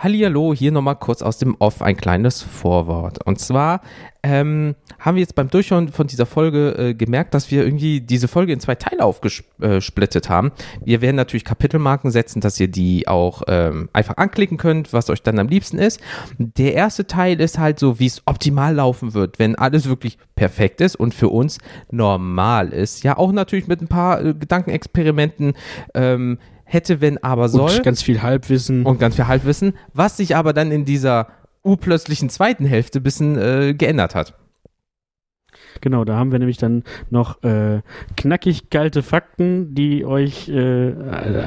Hallihallo, hier nochmal kurz aus dem Off ein kleines Vorwort. Und zwar ähm, haben wir jetzt beim Durchhören von dieser Folge äh, gemerkt, dass wir irgendwie diese Folge in zwei Teile aufgesplittet haben. Wir werden natürlich Kapitelmarken setzen, dass ihr die auch ähm, einfach anklicken könnt, was euch dann am liebsten ist. Der erste Teil ist halt so, wie es optimal laufen wird, wenn alles wirklich perfekt ist und für uns normal ist. Ja, auch natürlich mit ein paar äh, Gedankenexperimenten. Ähm, hätte, wenn, aber soll. Und ganz viel Halbwissen. Und ganz viel Halbwissen, was sich aber dann in dieser urplötzlichen zweiten Hälfte ein bisschen äh, geändert hat. Genau, da haben wir nämlich dann noch äh, knackig kalte Fakten, die euch äh,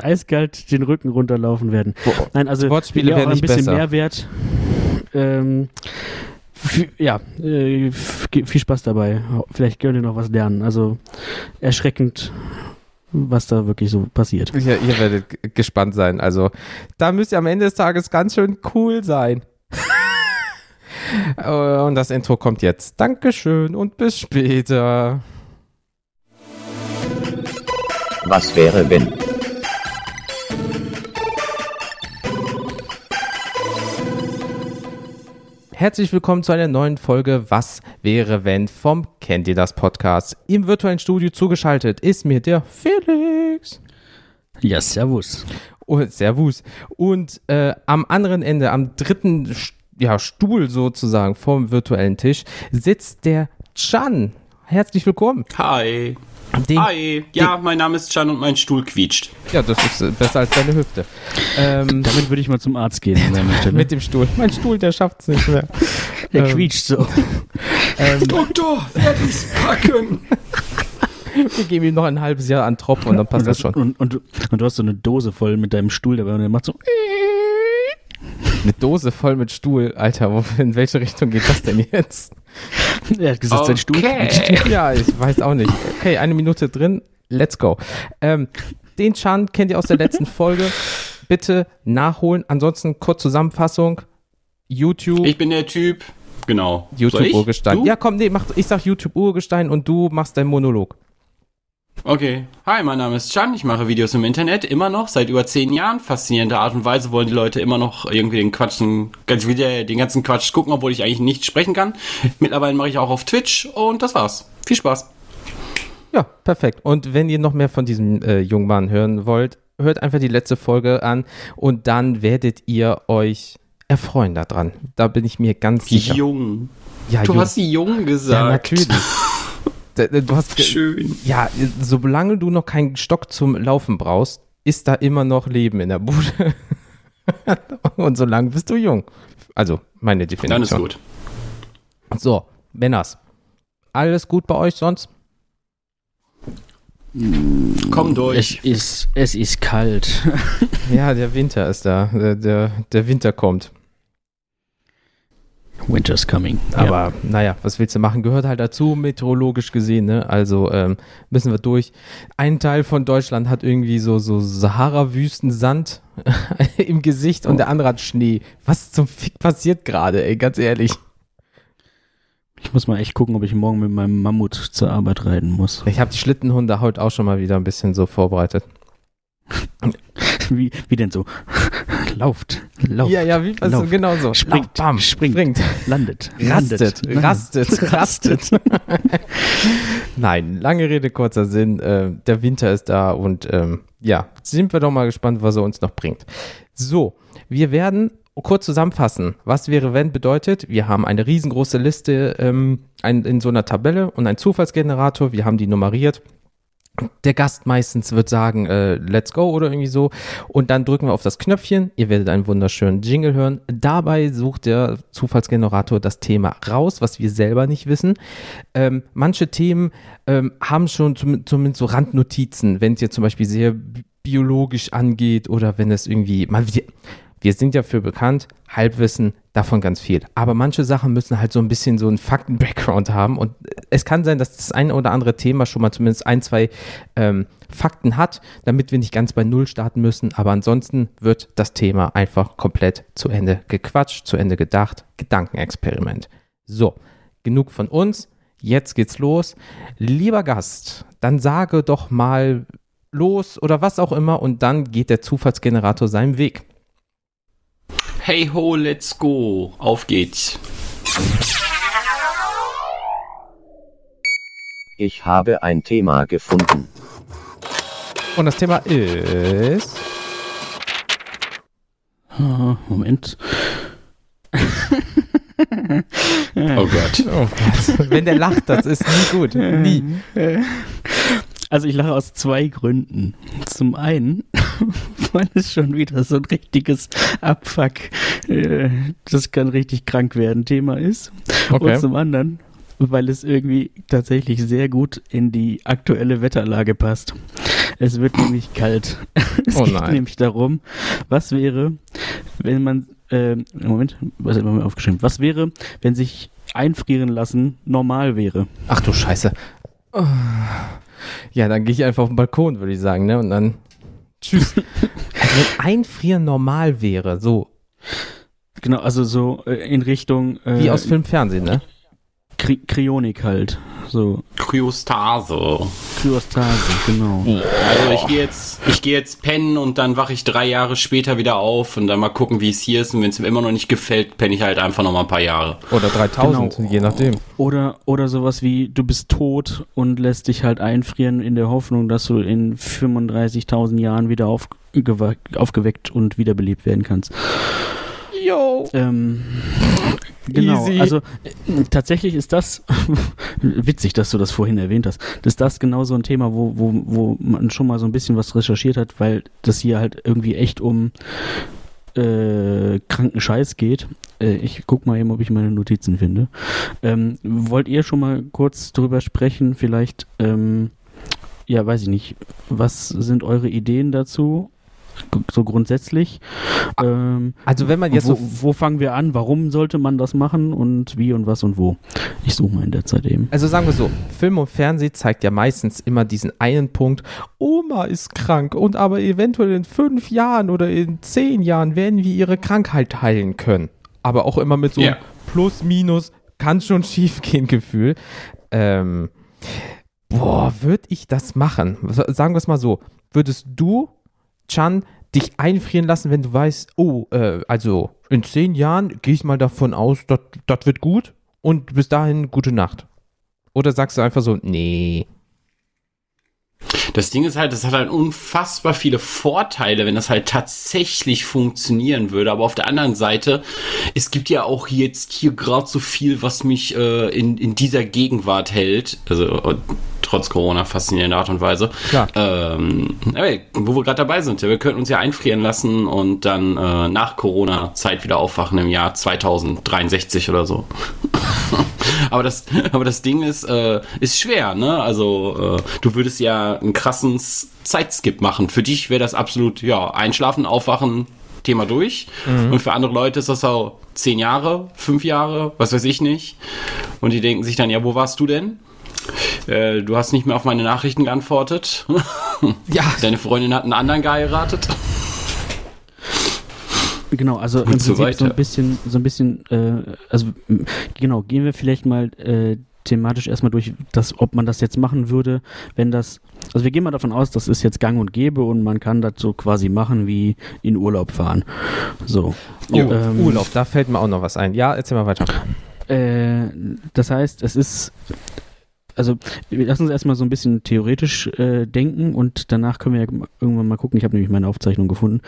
eiskalt den Rücken runterlaufen werden. Boah, Nein, also Wortspiele auch werden ein bisschen besser. Mehrwert. Ähm, ja, äh, viel Spaß dabei. Vielleicht könnt ihr noch was lernen. Also erschreckend, was da wirklich so passiert. Ja, ihr werdet gespannt sein. Also, da müsst ihr am Ende des Tages ganz schön cool sein. Äh, und das Intro kommt jetzt. Dankeschön und bis später. Was wäre wenn? Herzlich willkommen zu einer neuen Folge Was wäre wenn vom Kennt ihr das Podcast. Im virtuellen Studio zugeschaltet ist mir der Felix. Ja, servus. Oh, servus. Und äh, am anderen Ende, am dritten St- ja, Stuhl sozusagen vom virtuellen Tisch, sitzt der Chan. Herzlich willkommen. Hi. Den, Hi. Ja, mein Name ist Chan und mein Stuhl quietscht. Ja, das ist äh, besser als deine Hüfte. Ähm, Damit würde ich mal zum Arzt gehen mit dem Stuhl. Mein Stuhl, der schafft's nicht mehr. Der ähm, quietscht so. Ähm, Doktor, werde ich's packen? wir geben ihm noch ein halbes Jahr an Tropf und dann passt und, das schon. Und, und, und du hast so eine Dose voll mit deinem Stuhl dabei und der macht so. Eine Dose voll mit Stuhl. Alter, wo, in welche Richtung geht das denn jetzt? Er hat gesagt, sein Stuhl. Ja, ich weiß auch nicht. Okay, eine Minute drin. Let's go. Ähm, den Chan kennt ihr aus der letzten Folge. Bitte nachholen. Ansonsten kurz Zusammenfassung. YouTube. Ich bin der Typ. Genau. YouTube? Urgestein. Ja, komm, nee, mach, ich sag YouTube Urgestein und du machst deinen Monolog. Okay. Hi, mein Name ist Chan. Ich mache Videos im Internet immer noch seit über zehn Jahren. Faszinierende Art und Weise wollen die Leute immer noch irgendwie den Quatschen, ganz wieder den ganzen Quatsch gucken, obwohl ich eigentlich nicht sprechen kann. Mittlerweile mache ich auch auf Twitch und das war's. Viel Spaß. Ja, perfekt. Und wenn ihr noch mehr von diesem äh, jungen Mann hören wollt, hört einfach die letzte Folge an und dann werdet ihr euch erfreuen daran. Da bin ich mir ganz sicher. Jung. Ja, Du jung. hast jung ja, gesagt. natürlich. Du hast Schön. ja, solange du noch keinen Stock zum Laufen brauchst, ist da immer noch Leben in der Bude. und solange bist du jung. Also, meine Definition. Dann ist gut. So, Männers. Alles gut bei euch sonst? Komm Es durch. ist, es ist kalt. Ja, der Winter ist da. Der, der, der Winter kommt. Winter's coming. Aber naja, was willst du machen? Gehört halt dazu, meteorologisch gesehen, ne? Also ähm, müssen wir durch. Ein Teil von Deutschland hat irgendwie so, so Sahara-Wüstensand im Gesicht und der andere hat Schnee. Was zum Fick passiert gerade, ey, ganz ehrlich. Ich muss mal echt gucken, ob ich morgen mit meinem Mammut zur Arbeit reiten muss. Ich habe die Schlittenhunde heute auch schon mal wieder ein bisschen so vorbereitet. Wie, wie denn so? Lauft, lauft, Ja, ja, wie also, Lauf. genau so. Springt, Lauf, bam, springt. springt. landet, Rastet, landet, rastet, rastet. Nein, lange Rede, kurzer Sinn. Äh, der Winter ist da und ähm, ja, sind wir doch mal gespannt, was er uns noch bringt. So, wir werden kurz zusammenfassen. Was wäre, wenn bedeutet, wir haben eine riesengroße Liste ähm, ein, in so einer Tabelle und einen Zufallsgenerator. Wir haben die nummeriert. Der Gast meistens wird sagen, äh, let's go oder irgendwie so. Und dann drücken wir auf das Knöpfchen. Ihr werdet einen wunderschönen Jingle hören. Dabei sucht der Zufallsgenerator das Thema raus, was wir selber nicht wissen. Ähm, manche Themen ähm, haben schon zum, zumindest so Randnotizen, wenn es jetzt zum Beispiel sehr bi- biologisch angeht oder wenn es irgendwie, man, wir, sind ja für bekannt, Halbwissen, davon ganz viel. Aber manche Sachen müssen halt so ein bisschen so einen Fakten-Background haben und es kann sein, dass das eine oder andere Thema schon mal zumindest ein, zwei ähm, Fakten hat, damit wir nicht ganz bei Null starten müssen. Aber ansonsten wird das Thema einfach komplett zu Ende gequatscht, zu Ende gedacht. Gedankenexperiment. So, genug von uns. Jetzt geht's los. Lieber Gast, dann sage doch mal los oder was auch immer und dann geht der Zufallsgenerator seinen Weg. Hey ho, let's go. Auf geht's. Ich habe ein Thema gefunden. Und das Thema ist. Ah, Moment. Oh Gott. Oh Gott. Wenn der lacht, das ist nie gut. Nie. Also ich lache aus zwei Gründen. Zum einen, weil es schon wieder so ein richtiges Abfuck, äh, das kann richtig krank werden, Thema ist. Okay. Und zum anderen, weil es irgendwie tatsächlich sehr gut in die aktuelle Wetterlage passt. Es wird nämlich kalt. Es Oh geht nämlich darum, was wäre, wenn man, äh, Moment, was haben wir aufgeschrieben? Was wäre, wenn sich einfrieren lassen normal wäre? Ach du Scheiße. Oh. Ja, dann gehe ich einfach auf den Balkon, würde ich sagen, ne? Und dann. Tschüss. Also wenn Einfrieren normal wäre, so Genau, also so äh, in Richtung äh, wie aus Film, Fernsehen, ne? Kry Kryonik halt. So, Kryostase. Kryostase, genau. Also ich gehe jetzt, ich gehe jetzt pennen und dann wache ich drei Jahre später wieder auf und dann mal gucken, wie es hier ist. Und wenn es mir immer noch nicht gefällt, penne ich halt einfach noch mal ein paar Jahre. Oder 3000, Genau. je nachdem. Oder, oder sowas wie, du bist tot und lässt dich halt einfrieren in der Hoffnung, dass du in 35.000 Jahren wieder aufgewe aufgeweckt und wiederbelebt werden kannst. Yo. Ähm, genau, Easy. also äh, tatsächlich ist das, witzig, dass du das vorhin erwähnt hast, ist das genau so ein Thema, wo, wo, wo man schon mal so ein bisschen was recherchiert hat, weil das hier halt irgendwie echt um äh, kranken Scheiß geht. Äh, ich guck mal eben, ob ich meine Notizen finde. Ähm, wollt ihr schon mal kurz drüber sprechen? Vielleicht, ähm, ja, weiß ich nicht. Was sind eure Ideen dazu? So grundsätzlich. Ähm, Also wenn man jetzt wo, so wo fangen wir an? Warum sollte man das machen und wie und was und wo? Ich suche mal in der Zeit eben. Also sagen wir so, Film und Fernsehen zeigt ja meistens immer diesen einen Punkt, Oma ist krank und aber eventuell in fünf Jahren oder in zehn Jahren werden wir ihre Krankheit heilen können. Aber auch immer mit so Ja. Plus, Minus, kann schon schief gehen Gefühl. Ähm, boah, würde ich das machen? Sagen wir es mal so, würdest du, Chan, dich einfrieren lassen, wenn du weißt, oh, äh, also in zehn Jahren gehe ich mal davon aus, das wird gut und bis dahin gute Nacht. Oder sagst du einfach so, nee. Das Ding ist halt, das hat halt unfassbar viele Vorteile, wenn das halt tatsächlich funktionieren würde. Aber auf der anderen Seite, es gibt ja auch jetzt hier gerade so viel, was mich äh, in, in dieser Gegenwart hält. Also äh, trotz Corona faszinierende Art und Weise. Klar. Ähm, aber wo wir gerade dabei sind, ja, wir könnten uns ja einfrieren lassen und dann äh, nach Corona-Zeit wieder aufwachen im Jahr 2063 oder so. aber das, aber das Ding ist, äh, ist schwer, ne? Also äh, du würdest ja einen krassen Zeitskip machen. Für dich wäre das absolut, ja, einschlafen, aufwachen, Thema durch. Und für andere Leute ist das auch zehn Jahre, fünf Jahre, was weiß ich nicht. Und die denken sich dann, ja, wo warst du denn? Äh, du hast nicht mehr auf meine Nachrichten geantwortet. Ja, Deine Freundin hat einen anderen geheiratet. Genau, also im so Prinzip so, weiter. ein bisschen, so ein bisschen, äh, also genau, gehen wir vielleicht mal äh, thematisch erstmal durch, dass, ob man das jetzt machen würde, wenn das, also wir gehen mal davon aus, das ist jetzt gang und gäbe und man kann das so quasi machen wie in Urlaub fahren. So. oh, Ähm, Urlaub, da fällt mir auch noch was ein. Ja, erzähl mal weiter. Äh, das heißt, es ist. Also, wir lassen uns erstmal so ein bisschen theoretisch äh, denken und danach können wir ja irgendwann mal gucken. Ich habe nämlich meine Aufzeichnung gefunden,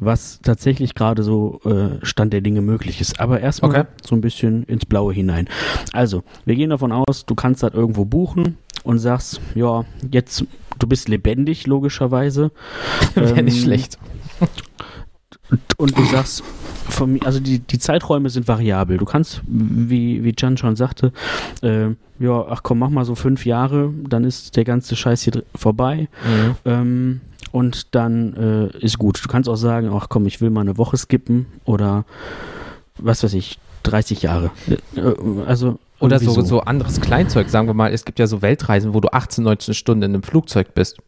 was tatsächlich gerade so äh, Stand der Dinge möglich ist. Aber erstmal Okay. so ein bisschen ins Blaue hinein. Also, wir gehen davon aus, du kannst das irgendwo buchen und sagst, ja, jetzt, du bist lebendig, logischerweise. Wäre nicht Ähm, schlecht. und du sagst, von also die, die Zeiträume sind variabel. Du kannst, wie, wie Can schon sagte, äh, ja, ach komm, mach mal so fünf Jahre, dann ist der ganze Scheiß hier vorbei. Mhm. Ähm, und dann äh, ist gut. Du kannst auch sagen, ach komm, ich will mal eine Woche skippen oder was weiß ich, 30 Jahre. Äh, also Oder so, so anderes Kleinzeug. Sagen wir mal, es gibt ja so Weltreisen, wo du 18, 19 Stunden in einem Flugzeug bist.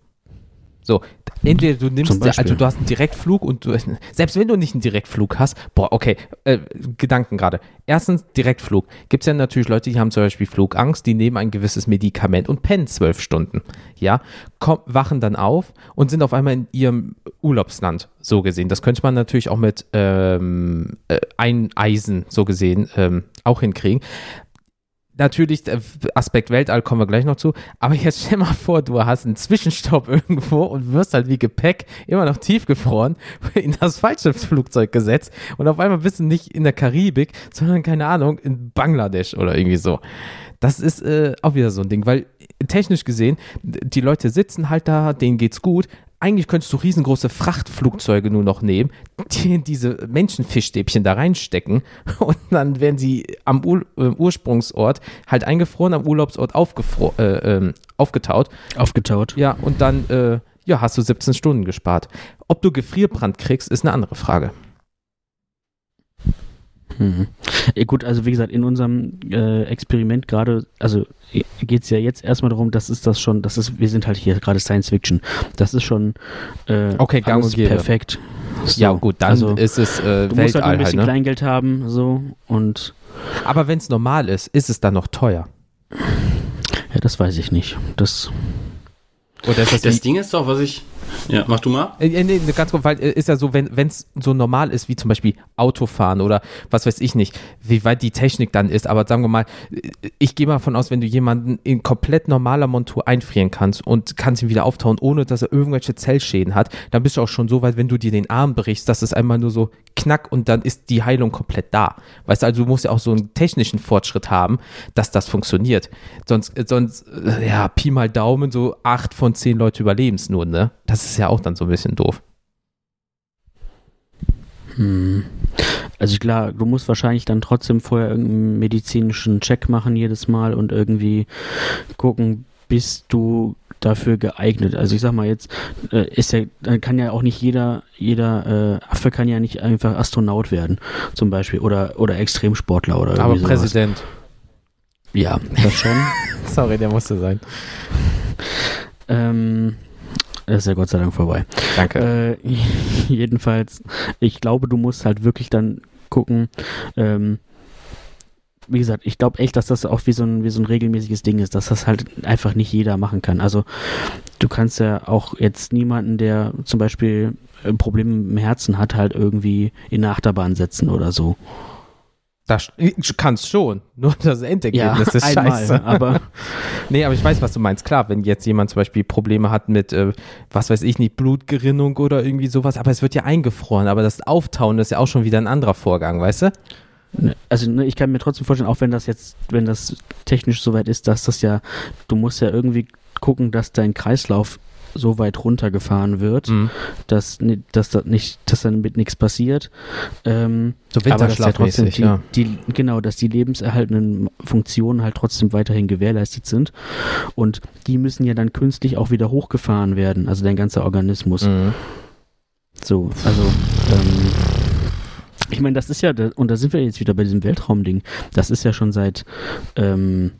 So, entweder du nimmst, Beispiel. also du hast einen Direktflug und du, selbst wenn du nicht einen Direktflug hast, boah, okay, äh, Gedanken gerade. Erstens, Direktflug. Gibt es ja natürlich Leute, die haben zum Beispiel Flugangst, die nehmen ein gewisses Medikament und pennen zwölf Stunden. Ja, komm, wachen dann auf und sind auf einmal in ihrem Urlaubsland, so gesehen. Das könnte man natürlich auch mit ähm, äh, Eineisen, so gesehen, ähm, auch hinkriegen natürlich, der Aspekt Weltall kommen wir gleich noch zu, aber jetzt stell mal vor, du hast einen Zwischenstopp irgendwo und wirst halt wie Gepäck immer noch tiefgefroren in das falsche Flugzeug gesetzt und auf einmal bist du nicht in der Karibik, sondern, keine Ahnung, in Bangladesch oder irgendwie so. Das ist äh, auch wieder so ein Ding, weil technisch gesehen, die Leute sitzen halt da, denen geht's gut. Eigentlich könntest du riesengroße Frachtflugzeuge nur noch nehmen, die in diese Menschenfischstäbchen da reinstecken und dann werden sie am Ur äh, Ursprungsort halt eingefroren, am Urlaubsort äh, ähm, aufgetaut. Aufgetaut. Ja, und dann äh, ja, hast du 17 Stunden gespart. Ob du Gefrierbrand kriegst, ist eine andere Frage. Mhm. Ja, gut, also wie gesagt, in unserem äh, Experiment gerade, also geht es ja jetzt erstmal darum, das ist das schon, das ist, wir sind halt hier gerade Science Fiction. Das ist schon äh, Okay, gang alles perfekt. So, ja, gut, dann also, ist es äh, du musst halt Weltall ein bisschen halt, ne? Kleingeld haben, so und Aber wenn es normal ist, ist es dann noch teuer. ja, das weiß ich nicht. Das Oder ist das, Das Ding ist doch, was ich. Ja, mach du mal. Äh, nee, nee, ganz kurz, weil äh, ist ja so, wenn es so normal ist, wie zum Beispiel Autofahren oder was weiß ich nicht, wie weit die Technik dann ist, aber sagen wir mal, äh, ich gehe mal davon aus, wenn du jemanden in komplett normaler Montur einfrieren kannst und kannst ihn wieder auftauen, ohne dass er irgendwelche Zellschäden hat, dann bist du auch schon so weit, wenn du dir den Arm brichst, dass es einmal nur so knack und dann ist die Heilung komplett da. Weißt du, also du musst ja auch so einen technischen Fortschritt haben, dass das funktioniert. Sonst, äh, sonst äh, ja, Pi mal Daumen, so acht von zehn Leute überleben es nur, ne? Das ist ja auch dann so ein bisschen doof. Hm. Also klar, du musst wahrscheinlich dann trotzdem vorher irgendeinen medizinischen Check machen jedes Mal und irgendwie gucken, bist du dafür geeignet. Also ich sag mal jetzt, äh, ist ja, dann kann ja auch nicht jeder, jeder äh, Affe kann ja nicht einfach Astronaut werden, zum Beispiel, oder, oder Extremsportler oder Aber irgendwie sowas. Präsident. Ja, das schon. Sorry, der musste sein. ähm, das ist ja Gott sei Dank vorbei. Danke. Äh, jedenfalls, ich glaube, du musst halt wirklich dann gucken, ähm, wie gesagt, ich glaube echt, dass das auch wie so, ein, wie so ein regelmäßiges Ding ist, dass das halt einfach nicht jeder machen kann. Also du kannst ja auch jetzt niemanden, der zum Beispiel äh, Probleme im Herzen hat, halt irgendwie in eine Achterbahn setzen oder so. Das kannst schon, nur das Endergebnis ist scheiße. aber Nee, aber ich weiß, was du meinst. Klar, wenn jetzt jemand zum Beispiel Probleme hat mit, äh, was weiß ich nicht, Blutgerinnung oder irgendwie sowas, aber es wird ja eingefroren, aber das Auftauen ist ja auch schon wieder ein anderer Vorgang, weißt du? Ne, Also ne, ich kann mir trotzdem vorstellen, auch wenn das jetzt, wenn das technisch soweit ist, dass das ja, du musst ja irgendwie gucken, dass dein Kreislauf so weit runtergefahren wird, Mhm. dass, dass das nicht, dass dann mit nichts passiert. Ähm, So aber dass ja trotzdem die, ja. die, genau, dass die lebenserhaltenden Funktionen halt trotzdem weiterhin gewährleistet sind. Und die müssen ja dann künstlich auch wieder hochgefahren werden, also dein ganzer Organismus. Mhm. So, also, ähm, ich meine, das ist ja, und da sind wir jetzt wieder bei diesem Weltraumding, das ist ja schon seit, ähm,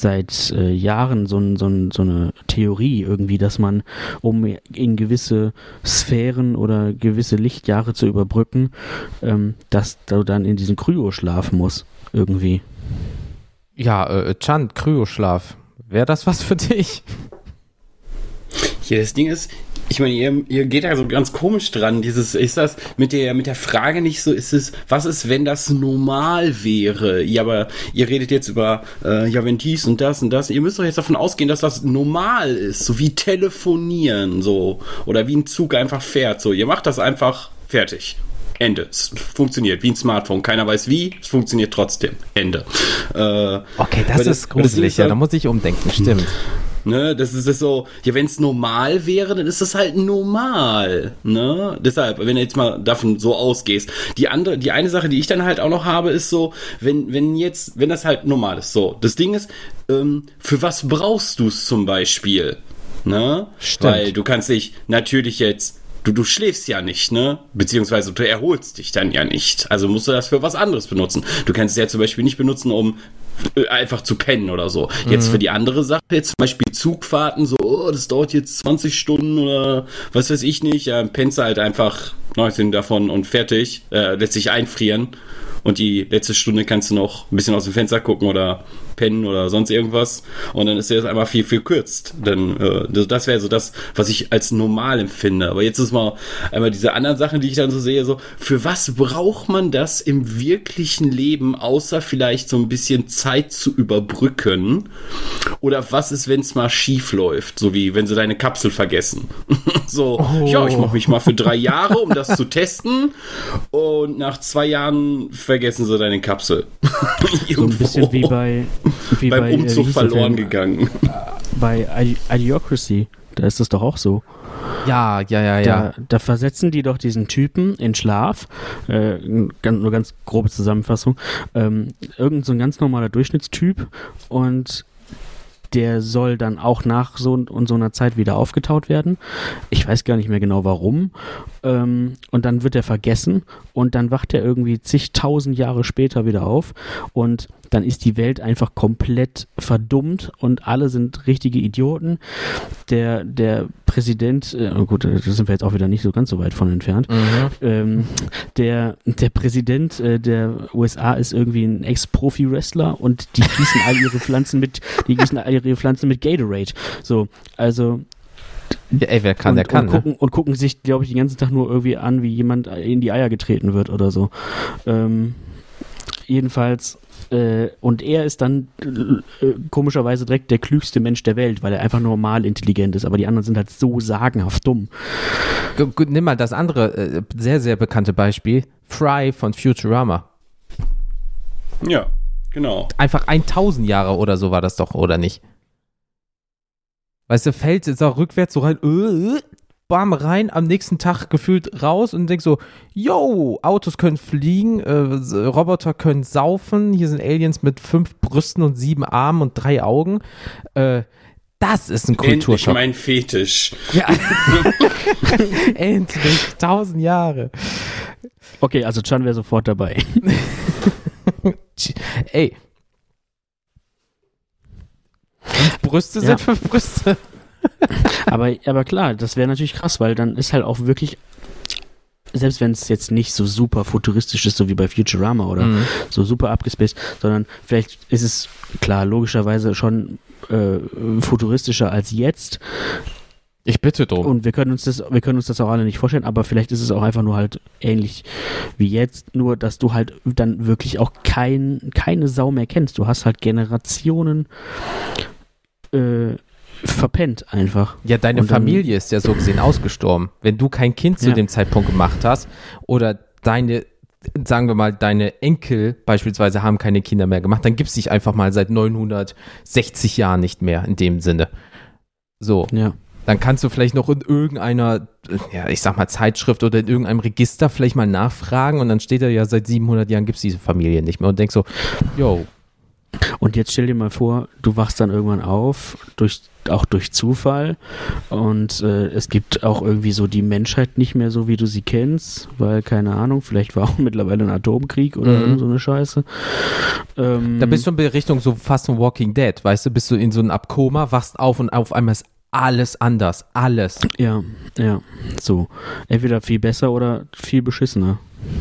seit äh, Jahren so, ein, so, ein, so eine Theorie irgendwie, dass man, um in gewisse Sphären oder gewisse Lichtjahre zu überbrücken, ähm, dass du dann in diesen Kryo schlafen musst, irgendwie. Ja, äh, Chan, Kryoschlaf. Wäre das was für dich? Hier, das Ding ist, ich meine, ihr, ihr geht da so ganz komisch dran. Dieses, ist das mit der, mit der Frage nicht so, ist es, was ist, wenn das normal wäre? Ja, aber ihr redet jetzt über, äh, ja, wenn dies und das und das. Ihr müsst doch jetzt davon ausgehen, dass das normal ist. So wie telefonieren, so. Oder wie ein Zug einfach fährt, so. Ihr macht das einfach fertig. Ende. Es funktioniert wie ein Smartphone. Keiner weiß wie, es funktioniert trotzdem. Ende. Äh, Okay, das ist gruselig, ist ja, halt- da muss ich umdenken, stimmt. Ne, das ist es so, ja, wenn es normal wäre, dann ist es halt normal. Ne? Deshalb, wenn du jetzt mal davon so ausgehst. Die andere, die eine Sache, die ich dann halt auch noch habe, ist so, wenn, wenn jetzt, wenn das halt normal ist. So, das Ding ist, ähm, für was brauchst du es zum Beispiel? Ne? Stimmt. Weil du kannst dich natürlich jetzt. du, du schläfst ja nicht, ne? Beziehungsweise du erholst dich dann ja nicht. Also musst du das für was anderes benutzen. Du kannst es ja zum Beispiel nicht benutzen, um einfach zu pennen oder so. Jetzt für die andere Sache, jetzt zum Beispiel Zugfahrten, so, oh, das dauert jetzt 20 Stunden oder was weiß ich nicht, ja, pennst halt einfach 19 davon und fertig, äh, lässt sich einfrieren. Und die letzte Stunde kannst du noch ein bisschen aus dem Fenster gucken oder pennen oder sonst irgendwas und dann ist dir das einmal viel, viel kürzt. Dann, äh, das, wäre so das, was ich als normal empfinde. Aber jetzt ist mal einmal diese anderen Sachen, die ich dann so sehe, so, für was braucht man das im wirklichen Leben, außer vielleicht so ein bisschen Zeit zu überbrücken? Oder was ist, wenn es mal schief läuft? So wie, wenn sie deine Kapsel vergessen. so, ja, ich mache mich mal für drei Jahre, um das zu testen und nach zwei Jahren vergessen sie deine Kapsel. So ein bisschen wie bei, wie beim bei, äh, Umzug der verloren gegangen. Bei Idiocracy. Da ist das doch auch so. Ja, ja, ja, ja. Da, da versetzen die doch diesen Typen in Schlaf. Äh, ganz, nur ganz grobe Zusammenfassung. Ähm, irgend so ein ganz normaler Durchschnittstyp und der soll dann auch nach so und so einer Zeit wieder aufgetaut werden. Ich weiß gar nicht mehr genau warum. Ähm, und dann wird er vergessen und dann wacht er irgendwie zigtausend Jahre später wieder auf und dann ist die Welt einfach komplett verdummt und alle sind richtige Idioten. Der, der Präsident, äh, oh gut, da sind wir jetzt auch wieder nicht so ganz so weit von entfernt. Mhm. Ähm, der, der Präsident äh, der USA ist irgendwie ein Ex-Profi-Wrestler und die gießen all ihre Pflanzen mit, die gießen all ihre Pflanzen mit Gatorade. So, also ja ey, wer kann, und, der kann. und, Ne? gucken, und gucken sich, glaube ich, den ganzen Tag nur irgendwie an, wie jemand in die Eier getreten wird oder so. Ähm, jedenfalls, äh, und er ist dann äh, komischerweise direkt der klügste Mensch der Welt, weil er einfach normal intelligent ist, aber die anderen sind halt so sagenhaft dumm. Gu- gu- Nimm mal das andere äh, sehr, sehr bekannte Beispiel. Fry von Futurama. Ja, genau. Einfach 1000 Jahre oder so war das doch, oder nicht? Weißt du, fällt jetzt auch rückwärts so rein, äh, äh, bam, rein, am nächsten Tag gefühlt raus und denkst so, yo, Autos können fliegen, äh, Roboter können saufen, hier sind Aliens mit fünf Brüsten und sieben Armen und drei Augen. Äh, das ist ein Endlich Kulturschock. mein Fetisch. Ja. Endlich, 1000 Jahre. Okay, also Chan wäre sofort dabei. Ey. Fünf Brüste Ja. sind fünf Brüste. aber, aber klar, das wäre natürlich krass, weil dann ist halt auch wirklich, selbst wenn es jetzt nicht so super futuristisch ist, so wie bei Futurama oder Mhm. so super abgespaced, sondern vielleicht ist es, klar, logischerweise schon äh, futuristischer als jetzt. Ich bitte drum. Und wir können uns das, wir können uns das auch alle nicht vorstellen, aber vielleicht ist es auch einfach nur halt ähnlich wie jetzt, nur dass du halt dann wirklich auch kein, keine Sau mehr kennst. Du hast halt Generationen äh, verpennt einfach. Ja, deine Und Familie ist ja so gesehen ausgestorben. Wenn du kein Kind zu Ja. dem Zeitpunkt gemacht hast oder deine, sagen wir mal, deine Enkel beispielsweise haben keine Kinder mehr gemacht, dann gibt es dich einfach mal seit 960 Jahren nicht mehr in dem Sinne. So, Ja. dann kannst du vielleicht noch in irgendeiner, ja, ich sag mal, Zeitschrift oder in irgendeinem Register vielleicht mal nachfragen und dann steht da ja, seit 700 Jahren gibt es diese Familie nicht mehr und denkst so, yo, Und jetzt stell dir mal vor, du wachst dann irgendwann auf, durch, auch durch Zufall. Und äh, es gibt auch irgendwie so die Menschheit nicht mehr so, wie du sie kennst, weil, keine Ahnung, vielleicht war auch mittlerweile ein Atomkrieg oder Mhm. so eine Scheiße. Ähm, Da bist du in Richtung so fast ein Walking Dead, weißt du, bist du in so einem Abkoma, wachst auf und auf einmal ist alles anders, alles. Ja, ja, so. Entweder viel besser oder viel beschissener.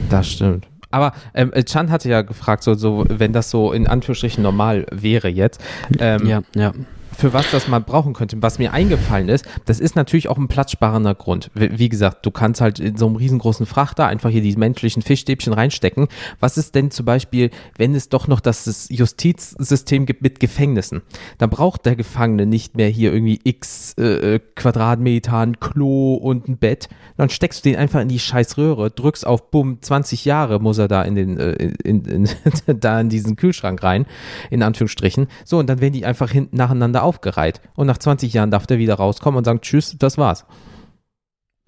Das stimmt. Aber ähm, Chan hatte ja gefragt, so, so, wenn das so in Anführungsstrichen normal wäre jetzt, ähm, Ja, ja. Für was das man brauchen könnte. Was mir eingefallen ist, das ist natürlich auch ein platzsparender Grund. Wie, gesagt, du kannst halt in so einem riesengroßen Frachter einfach hier die menschlichen Fischstäbchen reinstecken. Was ist denn zum Beispiel, wenn es doch noch das Justizsystem gibt mit Gefängnissen? Dann braucht der Gefangene nicht mehr hier irgendwie x äh, äh, Quadratmeter, ein Klo und ein Bett. Dann steckst du den einfach in die scheiß Röhre, drückst auf, bumm, 20 Jahre muss er da in den, äh, in, in, da in diesen Kühlschrank rein, in Anführungsstrichen. So, und dann werden die einfach hinten nacheinander aufgereiht. Und nach 20 Jahren darf der wieder rauskommen und sagen, tschüss, das war's.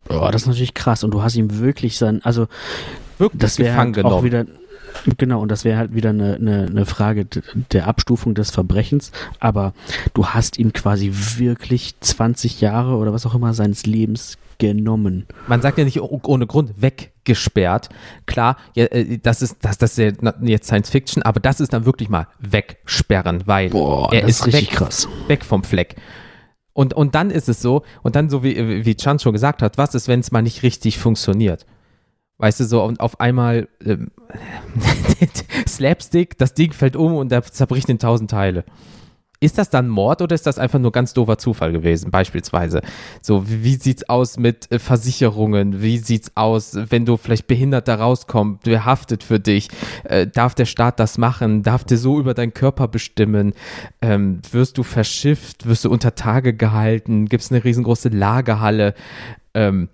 Boah, das ist natürlich krass. Und du hast ihm wirklich sein, also Wirklich das wäre auch wieder, Genau, und das wäre halt wieder eine, eine, eine Frage der Abstufung des Verbrechens. Aber du hast ihm quasi wirklich 20 Jahre oder was auch immer seines Lebens genommen. Man sagt ja nicht oh- ohne Grund weggesperrt. Klar, ja, äh, das ist das, das ist jetzt Science Fiction, aber das ist dann wirklich mal wegsperren, weil Boah, er ist richtig weg, krass. weg vom Fleck. Und, und dann ist es so, und dann so wie, wie Chan schon gesagt hat, was ist, wenn es mal nicht richtig funktioniert? Weißt du, so und auf einmal ähm, Slapstick, das Ding fällt um und der zerbricht in tausend Teile. Ist das dann Mord oder ist das einfach nur ganz doofer Zufall gewesen, beispielsweise? So, wie, wie sieht's aus mit äh, Versicherungen? Wie sieht's aus, wenn du vielleicht behindert da rauskommst? Wer haftet für dich? Äh, darf der Staat das machen? Darf der so über deinen Körper bestimmen? Ähm, wirst du verschifft? Wirst du unter Tage gehalten? Gibt's eine riesengroße Lagerhalle? Ähm,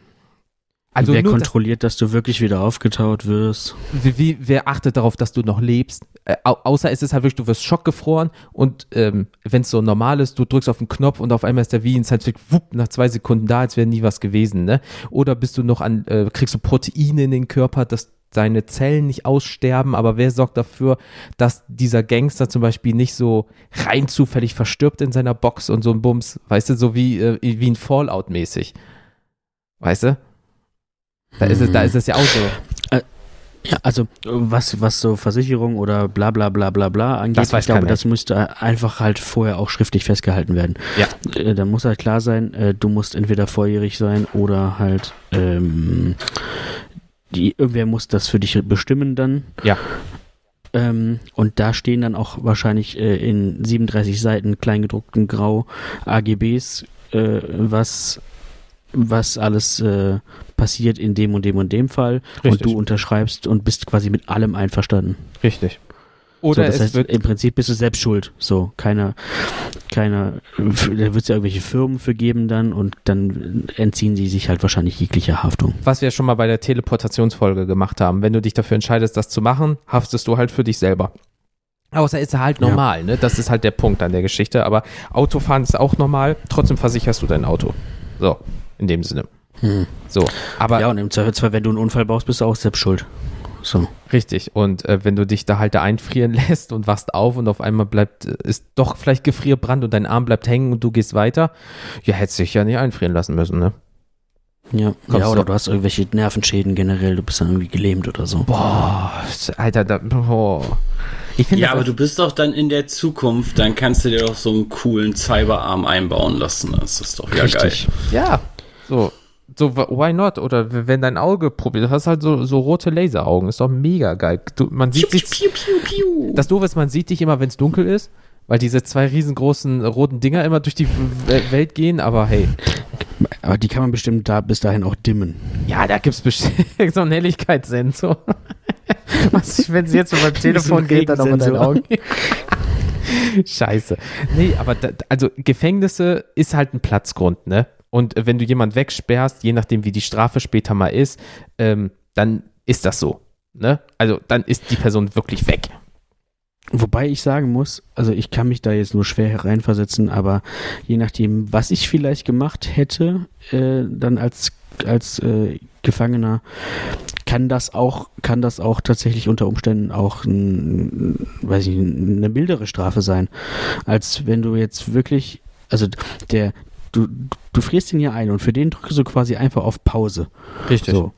also Wer nur das- kontrolliert, dass du wirklich wieder aufgetaut wirst? wie, wie, wer achtet darauf, dass du noch lebst? Äh, au außer es ist halt wirklich, du wirst schockgefroren und ähm, wenn es so normal ist, du drückst auf den Knopf und auf einmal ist der wie in Science Fiction, wupp, nach zwei Sekunden da, als wäre nie was gewesen, ne? Oder bist du noch an, äh, kriegst du Proteine in den Körper, dass deine Zellen nicht aussterben, aber wer sorgt dafür, dass dieser Gangster zum Beispiel nicht so rein zufällig verstirbt in seiner Box und so ein Bums, weißt du, so wie, äh, wie ein Fallout mäßig. Weißt du? Da ist es, da ist es ja auch so. Ja, also was, was so Versicherung oder bla bla bla bla bla angeht, Das weiß ich glaube, keiner. das müsste einfach halt vorher auch schriftlich festgehalten werden. Ja. Äh, da muss halt klar sein, äh, du musst entweder volljährig sein oder halt ähm, die, irgendwer muss das für dich bestimmen dann. Ja. Ähm, und da stehen dann auch wahrscheinlich äh, in 37 Seiten kleingedruckten Grau AGBs, äh, was was alles äh, passiert in dem und dem und dem Fall Richtig. und du unterschreibst und bist quasi mit allem einverstanden. Richtig. So, Oder das es heißt, wird im Prinzip bist du selbst schuld. So, keiner, keiner, da wird es ja irgendwelche Firmen für geben dann und dann entziehen sie sich halt wahrscheinlich jeglicher Haftung. was wir schon mal bei der Teleportationsfolge gemacht haben. Wenn du dich dafür entscheidest, das zu machen, haftest du halt für dich selber. Außer ist er halt Ja. normal, ne? Das ist halt der Punkt an der Geschichte. Aber Autofahren ist auch normal, trotzdem versicherst du dein Auto. So, in dem Sinne. So, aber ja, und im Zweifelsfall, wenn du einen Unfall baust, bist du auch selbst schuld. So. richtig. Und äh, wenn du dich da halt da einfrieren lässt und wachst auf und auf einmal bleibt, äh, ist doch vielleicht Gefrierbrand und dein Arm bleibt hängen und du gehst weiter, ja, hättest dich ja nicht einfrieren lassen müssen, ne? Ja, Kommst ja oder du- du hast irgendwelche Nervenschäden generell, du bist dann irgendwie gelähmt oder so. Boah, Alter, da, boah. Ich finde Ja, aber du bist doch dann in der Zukunft, dann kannst du dir doch so einen coolen Cyberarm einbauen lassen. Das ist doch ja Richtig. Ja, so. So, why not? Oder wenn dein Auge probiert, du hast halt so, so rote Laseraugen, ist doch mega geil. Du, man sieht sich, geil. Piu, piu, piu. das Doofe ist, man sieht dich immer, wenn es dunkel ist, weil diese zwei riesengroßen roten Dinger immer durch die Welt gehen, aber hey, Aber die kann man bestimmt da bis dahin auch dimmen. ja, da gibt's bestimmt so einen Helligkeitssensor. Was ich, wenn es jetzt über Telefon geht, dann auch in deinen Augen. Scheiße. Nee, aber da, also Gefängnisse ist halt ein Platzgrund, ne? Und wenn du jemand wegsperrst, je nachdem wie die Strafe später mal ist, ähm, dann ist das so, ne? Also dann ist die Person wirklich weg. Wobei ich sagen muss, also ich kann mich da jetzt nur schwer hereinversetzen, aber je nachdem, was ich vielleicht gemacht hätte, äh, dann als, als äh, Gefangener, kann das auch, kann das auch tatsächlich unter Umständen auch ein, weiß ich, eine mildere Strafe sein, als wenn du jetzt wirklich, also der, du, du frierst ihn ja ein und für den drückst du quasi einfach auf Pause. Richtig. So.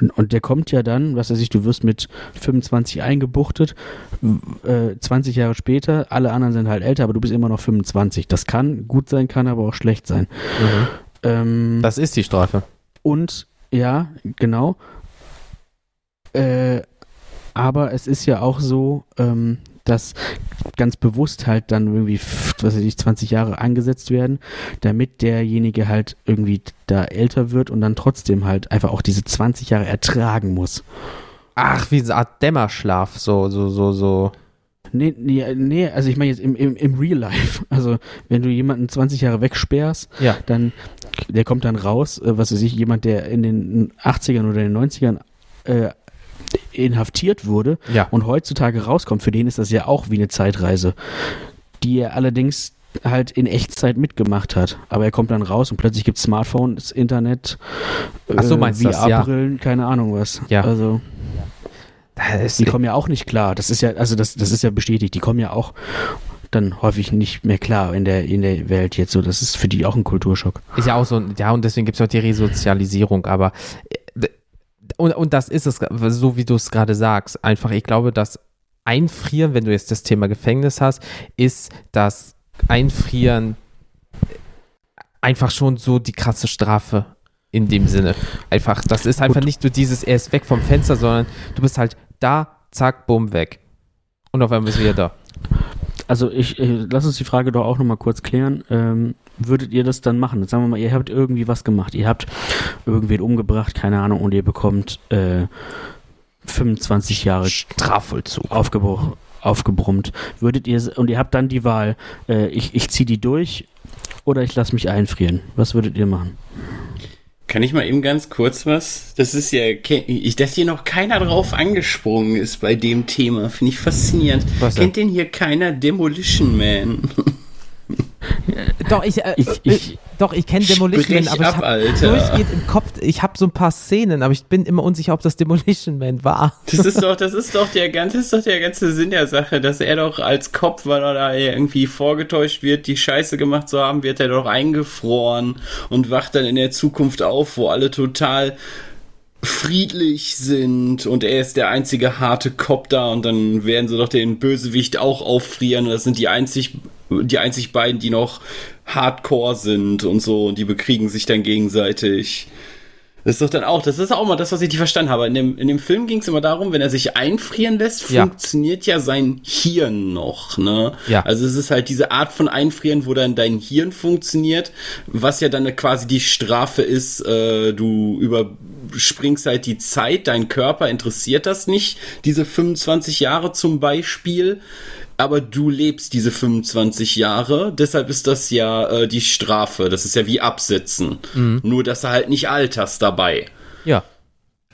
Und, und der kommt ja dann, was weiß ich, du wirst mit 25 eingebuchtet, äh, 20 Jahre später, alle anderen sind halt älter, aber du bist immer noch 25. Das kann gut sein, kann aber auch schlecht sein. Mhm. Ähm, Das ist die Strafe. und ja, genau. Äh, aber es ist ja auch so, ähm, dass ganz bewusst halt dann irgendwie, was weiß ich, 20 Jahre angesetzt werden, damit derjenige halt irgendwie da älter wird und dann trotzdem halt einfach auch diese 20 Jahre ertragen muss. Ach, wie so eine Art Dämmerschlaf, so, so, so, so. Nee, nee, nee also ich meine jetzt im, im, im Real Life. Also wenn du jemanden 20 Jahre wegsperrst, Ja. dann, der kommt dann raus, äh, was weiß ich, jemand, der in den 80ern oder den 90ern äh, inhaftiert wurde Ja. und heutzutage rauskommt, für den ist das ja auch wie eine Zeitreise, die er allerdings halt in Echtzeit mitgemacht hat. Aber er kommt dann raus und plötzlich gibt es Smartphones, Internet, Ach so, meinst du das, ja. VR-Brillen, keine Ahnung was. Ja. Also, Die kommen ja auch nicht klar. Das ist ja, also das, das ist ja bestätigt. Die kommen ja auch dann häufig nicht mehr klar in der, in der Welt jetzt so. Das ist für die auch ein Kulturschock. Ist ja auch so, ja, und deswegen gibt es auch die Resozialisierung, aber äh, und, und das ist es, so wie du es gerade sagst. Einfach, ich glaube, das Einfrieren, wenn du jetzt das Thema Gefängnis hast, ist das Einfrieren einfach schon so die krasse Strafe in dem Sinne. Einfach, das ist einfach nicht nur dieses, er ist weg vom Fenster, sondern du bist halt da, zack, bumm, weg. Und auf einmal bist du wieder da. Also ich, äh, lass uns die Frage doch auch nochmal kurz klären. Ähm, würdet ihr das dann machen? Sagen wir mal, ihr habt irgendwie was gemacht. Ihr habt irgendwen umgebracht, keine Ahnung, und ihr bekommt äh, 25 Jahre Strafvollzug. aufgebruch, aufgebrummt. Würdet ihr, und ihr habt dann die Wahl, äh, ich, ich ziehe die durch oder ich lasse mich einfrieren. Was würdet ihr machen? Kann ich mal eben ganz kurz was? Das ist ja, dass hier noch keiner drauf angesprungen ist bei dem Thema, finde ich faszinierend. Was denn? Kennt den hier keiner Demolition Man? Doch, ich, äh, Ich- ich- doch, ich kenne Demolition Man, aber ich ab, habe Alter. durchgehend im Kopf, ich habe so ein paar Szenen, aber ich bin immer unsicher, ob das Demolition Man war. Das ist doch, das ist doch der ganze, das ist doch der ganze Sinn der Sache, dass er doch als Kopf, weil er da irgendwie vorgetäuscht wird, die Scheiße gemacht zu haben, wird er doch eingefroren und wacht dann in der Zukunft auf, wo alle total friedlich sind und er ist der einzige harte Kopf da und dann werden sie doch den Bösewicht auch auffrieren und das sind die einzig, die einzig beiden, die noch hardcore sind und so und die bekriegen sich dann gegenseitig. Das ist doch dann auch, das ist auch mal das, was ich nicht verstanden habe. In dem, in dem Film ging es immer darum, wenn er sich einfrieren lässt, Ja. funktioniert ja sein Hirn noch, ne? Ja. Also es ist halt diese Art von Einfrieren, wo dann dein Hirn funktioniert, was ja dann quasi die Strafe ist, äh, du überspringst halt die Zeit, dein Körper interessiert das nicht, diese 25 Jahre zum Beispiel. Aber du lebst diese 25 Jahre, deshalb ist das ja äh, die Strafe. Das ist ja wie Absitzen. Nur, dass du halt nicht alterst dabei. Ja.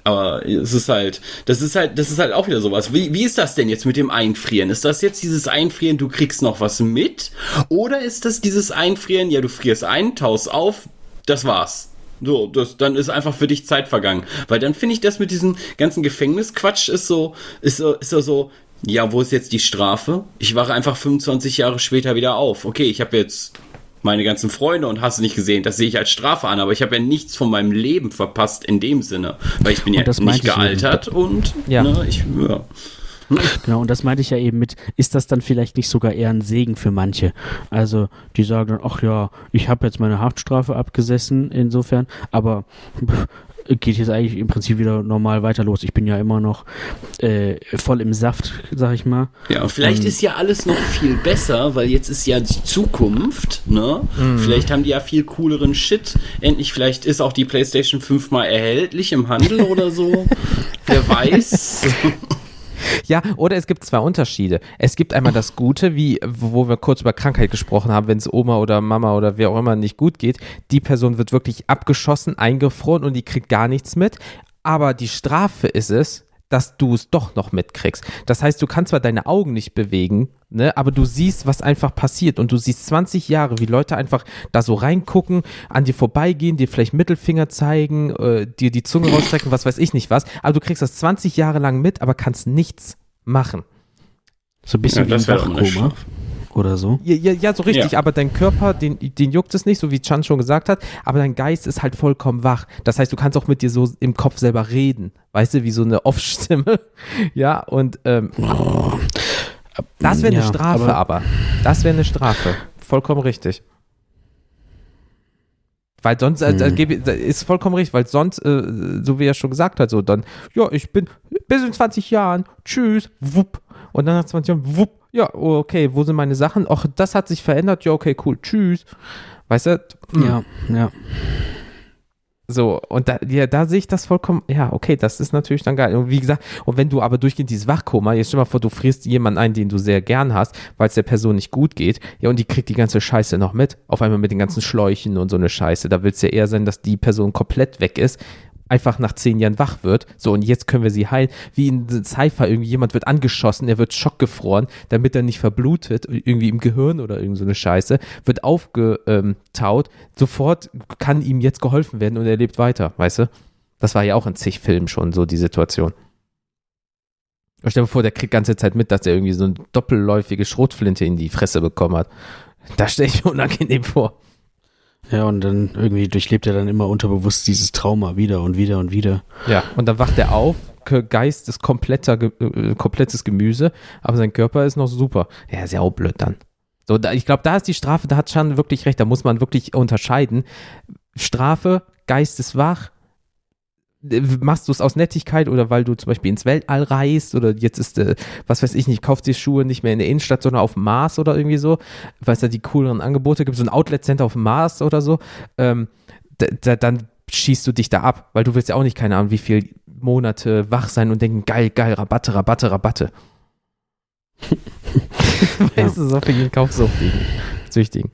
Aber es ist halt, das ist halt, das ist halt auch wieder sowas. Wie, wie ist das denn jetzt mit dem Einfrieren? Ist das jetzt dieses Einfrieren, du kriegst noch was mit? Oder ist das dieses Einfrieren, ja, du frierst ein, taust auf, das war's. So, das, dann ist einfach für dich Zeit vergangen. Weil dann finde ich das mit diesem ganzen Gefängnisquatsch ist so, ist so, ist so, so, ja, wo ist jetzt die Strafe? Ich wache einfach 25 Jahre später wieder auf. Okay, ich habe jetzt meine ganzen Freunde und hast du nicht gesehen, das sehe ich als Strafe an, aber ich habe ja nichts von meinem Leben verpasst in dem Sinne, weil ich bin ja nicht ich eben. gealtert und Ja. Ne, ich, ja. Genau, und das meinte ich ja eben mit, ist das dann vielleicht nicht sogar eher ein Segen für manche? Also, die sagen dann, ach ja, ich habe jetzt meine Haftstrafe abgesessen, insofern, aber geht jetzt eigentlich im Prinzip wieder normal weiter los. Ich bin ja immer noch äh, voll im Saft, sag ich mal. Ja, und vielleicht Ähm. ist ja alles noch viel besser, weil jetzt ist ja die Zukunft, ne? Mhm. Vielleicht haben die ja viel cooleren Shit. Endlich, vielleicht ist auch die PlayStation 5 mal erhältlich im Handel oder so. Wer weiß. Ja, oder es gibt zwei Unterschiede. Es gibt einmal das Gute, wie, wo wir kurz über Krankheit gesprochen haben, wenn es Oma oder Mama oder wer auch immer nicht gut geht. Die Person wird wirklich abgeschossen, eingefroren und die kriegt gar nichts mit. Aber die Strafe ist es, dass du es doch noch mitkriegst. Das heißt, du kannst zwar deine Augen nicht bewegen, ne, aber du siehst, was einfach passiert und du siehst 20 Jahre, wie Leute einfach da so reingucken, an dir vorbeigehen, dir vielleicht Mittelfinger zeigen, äh, dir die Zunge rausstrecken, was weiß ich nicht was, aber du kriegst das 20 Jahre lang mit, aber kannst nichts machen. So ein bisschen Ja, wie ein Wachkoma oder so. Ja, ja, ja so richtig, Ja. aber dein Körper, den, den juckt es nicht, so wie Chan schon gesagt hat, aber dein Geist ist halt vollkommen wach. Das heißt, du kannst auch mit dir so im Kopf selber reden, weißt du, wie so eine Off-Stimme. Ja, und ähm, das wäre eine Ja, Strafe, aber- aber, das wäre eine Strafe. Vollkommen richtig. Weil sonst, äh, Hm. da ist vollkommen richtig, weil sonst, äh, so wie er schon gesagt hat, so dann, ja, ich bin bis in 20 Jahren, tschüss, wupp. Und dann nach 20 Jahren, wupp, ja, okay, wo sind meine Sachen? Och, das hat sich verändert, ja, okay, cool, tschüss. Weißt du? Ja, ja. So, und da, ja, da sehe ich das vollkommen, ja, okay, das ist natürlich dann geil. Und wie gesagt, und wenn du aber durchgehend dieses Wachkoma, jetzt stell mal vor, du frierst jemanden ein, den du sehr gern hast, weil es der Person nicht gut geht, ja, und die kriegt die ganze Scheiße noch mit, auf einmal mit den ganzen Schläuchen und so eine Scheiße, da willst du ja eher sein, dass die Person komplett weg ist, einfach nach zehn Jahren wach wird, so, und jetzt können wir sie heilen, wie in Cypher, irgendwie jemand wird angeschossen, er wird schockgefroren, damit er nicht verblutet, irgendwie im Gehirn oder irgend so eine Scheiße, wird aufgetaut, sofort kann ihm jetzt geholfen werden und er lebt weiter, weißt du? Das war ja auch in zig Filmen schon so die Situation. Stell dir vor, der kriegt ganze Zeit mit, dass er irgendwie so eine doppelläufige Schrotflinte in die Fresse bekommen hat. Da stelle ich mir unangenehm vor. Ja, und dann irgendwie durchlebt er dann immer unterbewusst dieses Trauma wieder und wieder und wieder. Ja, und dann wacht er auf, Ge- Geist ist kompletter, äh, komplettes Gemüse, aber sein Körper ist noch super. Ja, ist ja auch blöd dann. So, da, ich glaube, da ist die Strafe, da hat Chan wirklich recht, da muss man wirklich unterscheiden. Strafe, Geist ist wach, machst du es aus Nettigkeit oder weil du zum Beispiel ins Weltall reist oder jetzt ist, äh, was weiß ich nicht, kaufst dir Schuhe nicht mehr in der Innenstadt, sondern auf dem Mars oder irgendwie so, weil es da die cooleren Angebote gibt, so ein Outlet-Center auf dem Mars oder so, ähm, da, da, dann schießt du dich da ab, weil du willst ja auch nicht, keine Ahnung, wie viele Monate wach sein und denken, geil, geil, Rabatte, Rabatte, Rabatte. weißt du, so für den Kaufsüchtigen.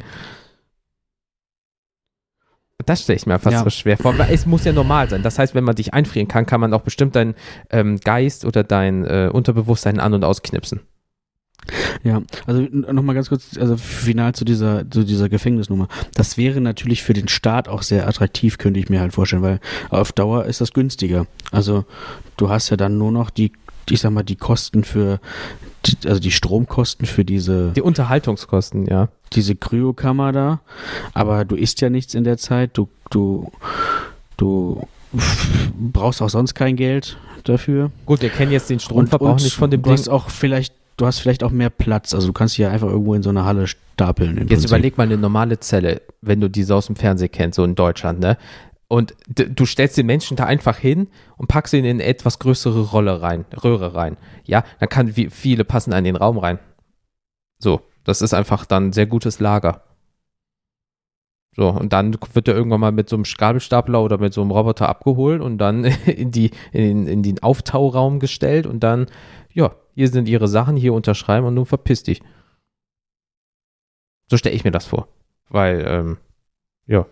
Das stelle ich mir fast Ja. so schwer vor, weil es muss ja normal sein. Das heißt, wenn man dich einfrieren kann, kann man auch bestimmt deinen ähm, Geist oder dein äh, Unterbewusstsein an- und ausknipsen. Ja, also nochmal ganz kurz, also final zu dieser, zu dieser Gefängnisnummer. Das wäre natürlich für den Staat auch sehr attraktiv, könnte ich mir halt vorstellen, weil auf Dauer ist das günstiger. Also du hast ja dann nur noch die, ich sag mal, die Kosten für, die, also die Stromkosten für diese, Die Unterhaltungskosten, ja. diese Kryokammer da, aber du isst ja nichts in der Zeit, du, du, du brauchst auch sonst kein Geld dafür. Gut, wir kennen jetzt den Stromverbrauch nicht von dem du Ding. hast auch vielleicht, du hast vielleicht auch mehr Platz. Also du kannst dich ja einfach irgendwo in so eine Halle stapeln. Jetzt Prinzip. überleg mal eine normale Zelle, wenn du diese aus dem Fernsehen kennst, so in Deutschland, ne? Und du stellst den Menschen da einfach hin und packst ihn in eine etwas größere Rolle rein, Röhre rein. Ja, dann kann wie viele passen in den Raum rein. So, das ist einfach dann sehr gutes Lager. So, und dann wird er irgendwann mal mit so einem Gabelstapler oder mit so einem Roboter abgeholt und dann in, die, in, in den Auftauraum gestellt und dann, ja, hier sind ihre Sachen, hier unterschreiben und nun verpiss dich. So stelle ich mir das vor. Weil, ähm, ja.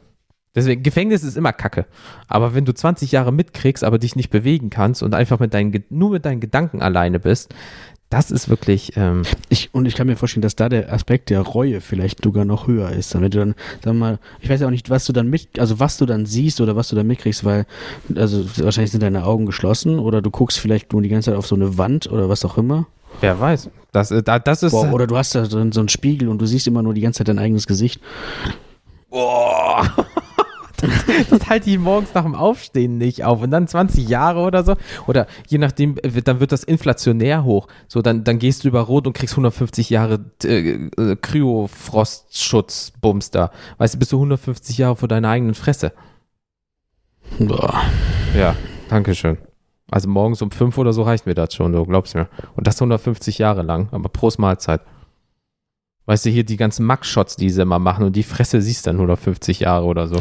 Deswegen, Gefängnis ist immer Kacke. Aber wenn du 20 Jahre mitkriegst, aber dich nicht bewegen kannst und einfach mit deinen, nur mit deinen Gedanken alleine bist, das ist wirklich, ähm, Ich, und ich kann mir vorstellen, dass da der Aspekt der Reue vielleicht sogar noch höher ist. Wenn du dann, sag mal, ich weiß ja auch nicht, was du dann mit, also was du dann siehst oder was du dann mitkriegst, weil, also wahrscheinlich sind deine Augen geschlossen oder du guckst vielleicht nur die ganze Zeit auf so eine Wand oder was auch immer. wer weiß. Das, äh, da- das ist. Boah, oder du hast da so, so einen Spiegel und du siehst immer nur die ganze Zeit dein eigenes Gesicht. Boah. Das, halte ich morgens nach dem Aufstehen nicht auf. Und dann 20 Jahre oder so. Oder je nachdem, äh, dann wird das inflationär hoch. So, dann, dann gehst du über Rot und kriegst 150 Jahre äh, äh, Kryofrostschutz-Bums da. Weißt du, bist du 150 Jahre vor deiner eigenen Fresse. Boah. Ja, danke schön. Also morgens um 5 oder so reicht mir das schon, du glaubst mir. Und das 150 Jahre lang, aber Prost Mahlzeit. Weißt du, hier die ganzen Max-Shots, die sie immer machen und die Fresse siehst dann 150 Jahre oder so.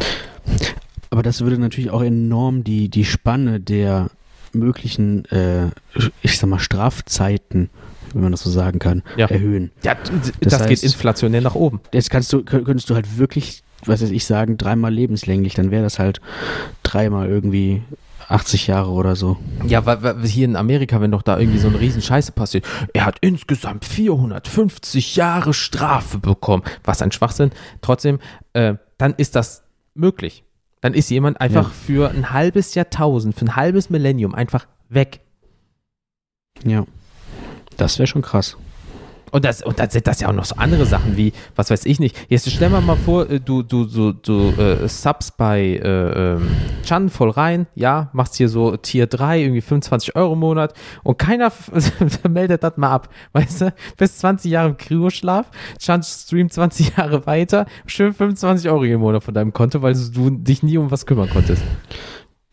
Aber das würde natürlich auch enorm die, die Spanne der möglichen, äh, ich sag mal, Strafzeiten, wenn man das so sagen kann, Ja. erhöhen. Ja, Das das, geht heißt- inflationär nach oben. Jetzt kannst du, kö- könntest du halt wirklich, was weiß ich sagen, dreimal lebenslänglich, dann wäre das halt dreimal irgendwie 80 Jahre oder so. Ja, weil, weil hier in Amerika, wenn doch da irgendwie so eine riesen Scheiße passiert, er hat insgesamt 450 Jahre Strafe bekommen. Was ein Schwachsinn. Trotzdem, äh, dann ist das möglich. Dann ist jemand einfach Ja. für ein halbes Jahrtausend, für ein halbes Millennium einfach weg. Ja. Das wäre schon krass. Und das, und das sind das ja auch noch so andere Sachen wie, was weiß ich nicht. Jetzt stell mal mal vor, äh, du, du, du, du äh, subs bei äh, ähm, Chan voll rein, ja, machst hier so Tier 3, irgendwie 25 Euro im Monat und keiner meldet das mal ab. Weißt du, bis 20 Jahre im Kryoschlaf, Chan streamt 20 Jahre weiter, schön 25 Euro im Monat von deinem Konto, weil du dich nie um was kümmern konntest.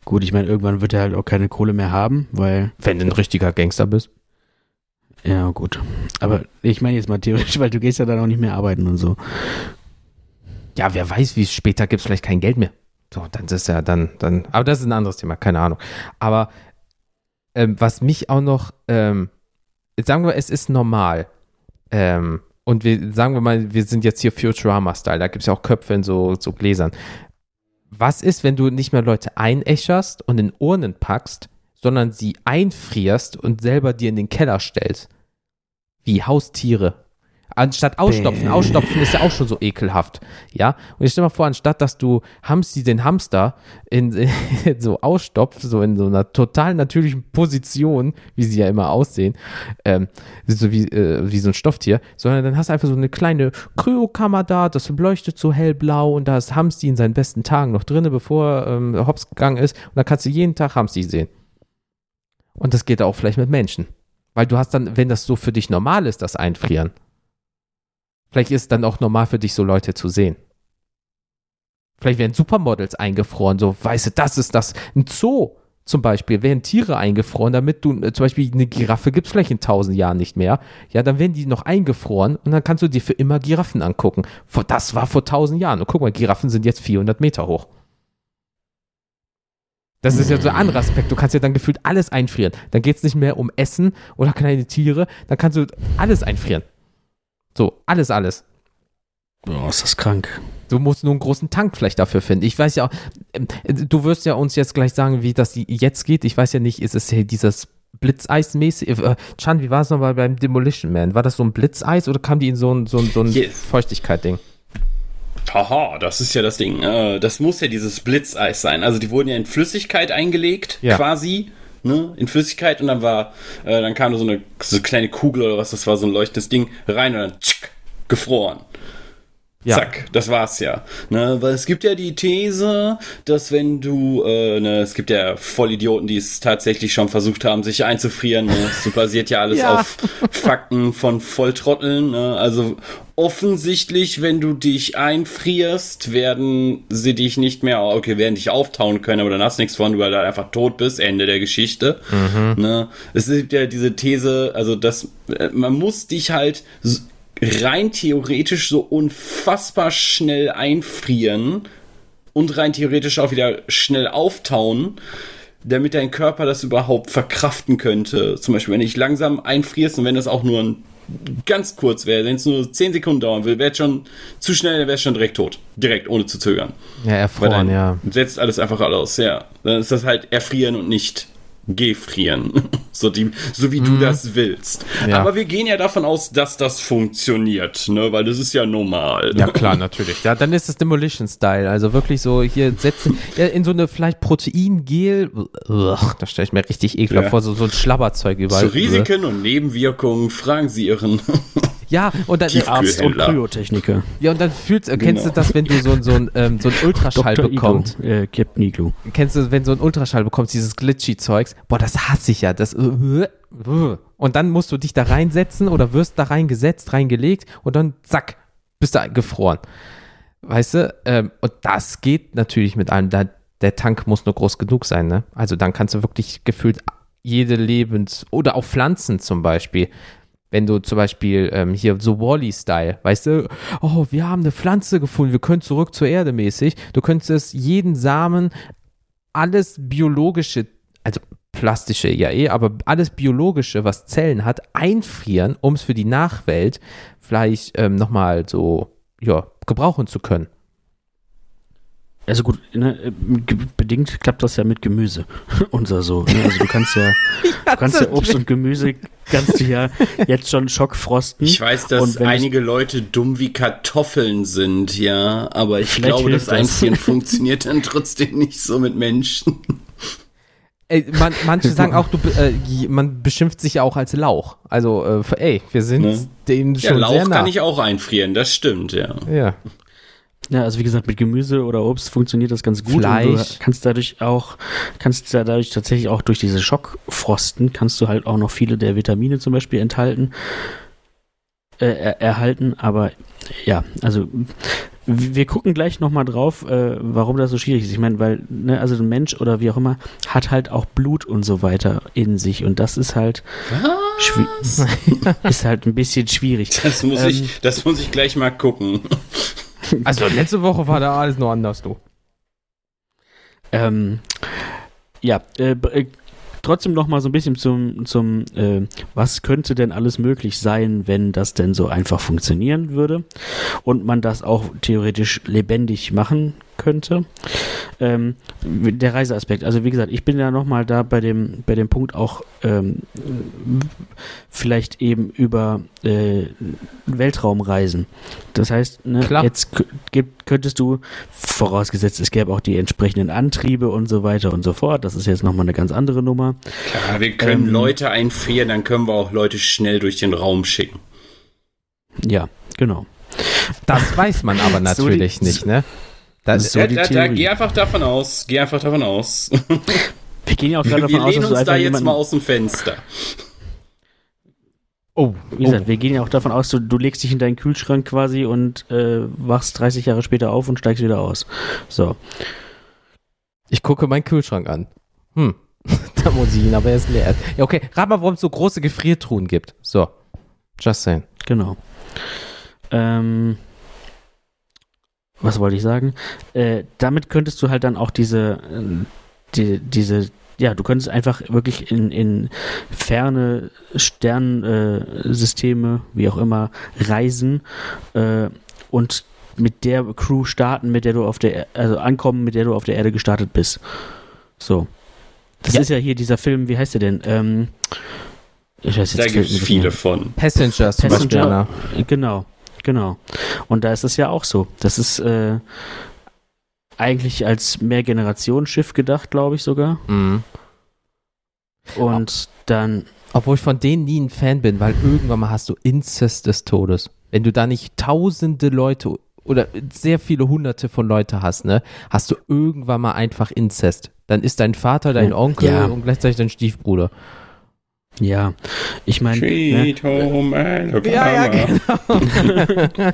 Gut, ich meine, irgendwann wird er halt auch keine Kohle mehr haben, weil, Wenn du ein richtiger Gangster bist. Ja, gut. Aber ich meine jetzt mal theoretisch, weil du gehst ja dann auch nicht mehr arbeiten und so. Ja, wer weiß, wie es später gibt, vielleicht kein Geld mehr. So, dann ist ja dann, dann, aber das ist ein anderes Thema, keine Ahnung. Aber ähm, was mich auch noch, ähm, sagen wir, es ist normal. Ähm, und wir, sagen wir mal, wir sind jetzt hier Futurama-Style, da gibt es ja auch Köpfe in so, so Gläsern. Was ist, wenn du nicht mehr Leute einäscherst und in Urnen packst, sondern sie einfrierst und selber dir in den Keller stellst? Wie Haustiere. Anstatt ausstopfen. Ausstopfen ist ja auch schon so ekelhaft. Ja. Und ich stell mal vor, anstatt dass du Hamsti den Hamster in, in so ausstopfst, so in so einer total natürlichen Position, wie sie ja immer aussehen, ähm, so wie, äh, wie so ein Stofftier, sondern dann hast du einfach so eine kleine Kryokammer da, das leuchtet so hellblau und da ist Hamsti in seinen besten Tagen noch drinne, bevor ähm, hops gegangen ist. Und dann kannst du jeden Tag Hamsti sehen. Und das geht auch vielleicht mit Menschen. Weil du hast dann, wenn das so für dich normal ist, das Einfrieren, vielleicht ist es dann auch normal für dich, so Leute zu sehen. Vielleicht werden Supermodels eingefroren, so, weißt du, das ist das. Ein Zoo zum Beispiel, werden Tiere eingefroren, damit du, äh, zum Beispiel eine Giraffe gibt es vielleicht in tausend Jahren nicht mehr. Ja, dann werden die noch eingefroren und dann kannst du dir für immer Giraffen angucken. Das war vor tausend Jahren. Und guck mal, Giraffen sind jetzt 400 Meter hoch. Das ist ja so ein anderer Aspekt. Du kannst ja dann gefühlt alles einfrieren. Dann geht es nicht mehr um Essen oder kleine Tiere. Dann kannst du alles einfrieren. So, alles, alles. Boah, ist das krank. Du musst nur einen großen Tank vielleicht dafür finden. Ich weiß ja auch, ähm, du wirst ja uns jetzt gleich sagen, wie das jetzt geht. Ich weiß ja nicht, ist es hier dieses Blitzeis-mäßig? Äh, Chan, wie war es nochmal beim Demolition Man? War das so ein Blitzeis oder kam die in so ein, so ein, so ein Yes. Feuchtigkeit-Ding? Haha, das ist ja das Ding. Äh, Das muss ja dieses Blitzeis sein. Also die wurden ja in Flüssigkeit eingelegt, Ja. quasi. Ne, in Flüssigkeit und dann war, äh, dann kam so eine so eine kleine Kugel oder was, das war so ein leuchtendes Ding rein und dann tschick, gefroren. Ja. Zack, das war's ja. Ne, weil es gibt ja die These, dass wenn du, äh, ne, es gibt ja Vollidioten, die es tatsächlich schon versucht haben, sich einzufrieren. Ne? So basiert ja alles Ja. auf Fakten von Volltrotteln. Ne? Also offensichtlich, wenn du dich einfrierst, werden sie dich nicht mehr, okay, werden dich auftauen können, aber dann hast du nichts von, weil du halt einfach tot bist. Ende der Geschichte. Ne? Es gibt ja diese These, also dass äh, man muss dich halt rein theoretisch so unfassbar schnell einfrieren und rein theoretisch auch wieder schnell auftauen, damit dein Körper das überhaupt verkraften könnte. Zum Beispiel, wenn ich langsam einfrierst und wenn das auch nur ein ganz kurz wäre, wenn es nur 10 Sekunden dauern will, wäre schon zu schnell, dann wäre schon direkt tot. Direkt, ohne zu zögern. Ja, erfroren, dann ja. setzt alles einfach aus, ja. Dann ist das halt erfrieren und nicht gefrieren. So, die, so wie du das willst. Mhm. Ja. Aber wir gehen ja davon aus, dass das funktioniert, ne? Weil das ist ja normal. Ja, klar, natürlich. Ja, dann ist es Demolition-Style. Also wirklich so hier setzen, ja, in so eine vielleicht Proteingel. Da stelle ich mir richtig ekelhaft Ja. vor, so, so ein Schlabberzeug überall. Zu Risiken und Nebenwirkungen fragen Sie Ihren. Ja, und dann, Arzt und. Kryotechniker. ja, und dann fühlst, äh, kennst Genau. du das, wenn du so, ein- so, ein, ähm, so ein Ultraschall bekommst? Äh, Captain Iglo. Kennst du, wenn so ein Ultraschall bekommst, dieses Glitchy-Zeugs? Boah, das hasse ich ja. Das, äh, äh. und dann musst du dich da reinsetzen oder wirst da reingesetzt, reingelegt und dann zack, bist du gefroren. Weißt du? Ähm, und das geht natürlich mit allem. Da, der Tank muss nur groß genug sein, ne? Also dann kannst du wirklich gefühlt jede Lebens- oder auch Pflanzen zum Beispiel. Wenn du zum Beispiel ähm, hier so Wally-Style, weißt du, oh, wir haben eine Pflanze gefunden, wir können zurück zur Erde mäßig. Du könntest jeden Samen, alles biologische, also plastische ja eh, aber alles biologische, was Zellen hat, einfrieren, um es für die Nachwelt vielleicht ähm, nochmal so, ja, gebrauchen zu können. Also gut, ne, äh, bedingt klappt das ja mit Gemüse. Unser so. Ne? Also du kannst ja, du kannst ja Obst und Gemüse kannst du ja jetzt schon schockfrosten. Ich weiß, dass einige Leute dumm wie Kartoffeln sind, ja, aber ich glaube, das das. Einfrieren funktioniert dann trotzdem nicht so mit Menschen. Ey, man, manche sagen auch, du, äh, man beschimpft sich ja auch als Lauch. Also, äh, ey, wir sind Ne? dem Ja, schon sehr Lauch nah. kann ich auch einfrieren, das stimmt, ja. ja. Ja, also wie gesagt, mit Gemüse oder Obst funktioniert das ganz gut. Fleisch. du kannst dadurch auch, kannst da dadurch tatsächlich auch durch diese Schockfrosten, kannst du halt auch noch viele der Vitamine zum Beispiel enthalten, äh, er, erhalten. Aber ja, also wir gucken gleich nochmal drauf, äh, warum das so schwierig ist. Ich meine, weil, ne, also ein Mensch oder wie auch immer hat halt auch Blut und so weiter in sich und das ist halt ist halt ein bisschen schwierig. Das muss, Ähm, ich, das muss ich gleich mal gucken. Also, letzte Woche war da alles nur anders, du. Ähm, ja, äh, äh, trotzdem noch mal so ein bisschen zum, zum äh, was könnte denn alles möglich sein, wenn das denn so einfach funktionieren würde und man das auch theoretisch lebendig machen könnte. Ähm, der Reiseaspekt, also wie gesagt, ich bin ja noch mal da bei dem, bei dem Punkt auch ähm, vielleicht eben über äh, Weltraumreisen. Das heißt, ne, Klar. jetzt könntest du, vorausgesetzt es gäbe auch die entsprechenden Antriebe und so weiter und so fort, das ist jetzt nochmal eine ganz andere Nummer. Ja, wir können Ähm, Leute einfrieren, dann können wir auch Leute schnell durch den Raum schicken. Ja, genau. Das weiß man aber So die- natürlich nicht, ne? Das, So da, die da, da, Theorie. geh einfach davon aus. Geh einfach davon aus. Wir gehen ja auch gerade wir davon aus, dass du uns da jetzt jemanden, mal aus dem Fenster. oh, Wie gesagt, wir gehen ja auch davon aus, du, du legst dich in deinen Kühlschrank quasi und äh, wachst 30 Jahre später auf und steigst wieder aus. So. ich gucke meinen Kühlschrank an. Hm, da muss ich ihn, aber er ist leer. Ja, okay, rat mal, warum es so große Gefriertruhen gibt. So, just saying. Genau. Ähm, was wollte ich sagen? Äh, damit könntest du halt dann auch diese, äh, die, diese, ja, du könntest einfach wirklich in, in ferne Sternsysteme, äh, Systeme, wie auch immer, reisen äh, und mit der Crew starten, mit der du auf der, Er- also ankommen, mit der du auf der Erde gestartet bist. So. Das Ja. ist ja hier dieser Film, wie heißt der denn? Ähm, ich weiß jetzt Da gibt es viele von. Passengers zum Beispiel. Passenger. ne? Genau, genau. Und da ist es ja auch so. Das ist äh, eigentlich als Mehrgenerationsschiff gedacht, glaube ich sogar. Mhm. Und dann, Obwohl ich von denen nie ein Fan bin, weil irgendwann mal hast du Inzest des Todes. Wenn du da nicht tausende Leute oder sehr viele hunderte von Leute hast, ne, hast du irgendwann mal einfach Inzest. Dann ist dein Vater dein. Onkel Ja. und gleichzeitig dein Stiefbruder. Ja, ich meine, ne, Sweet Home Alabama.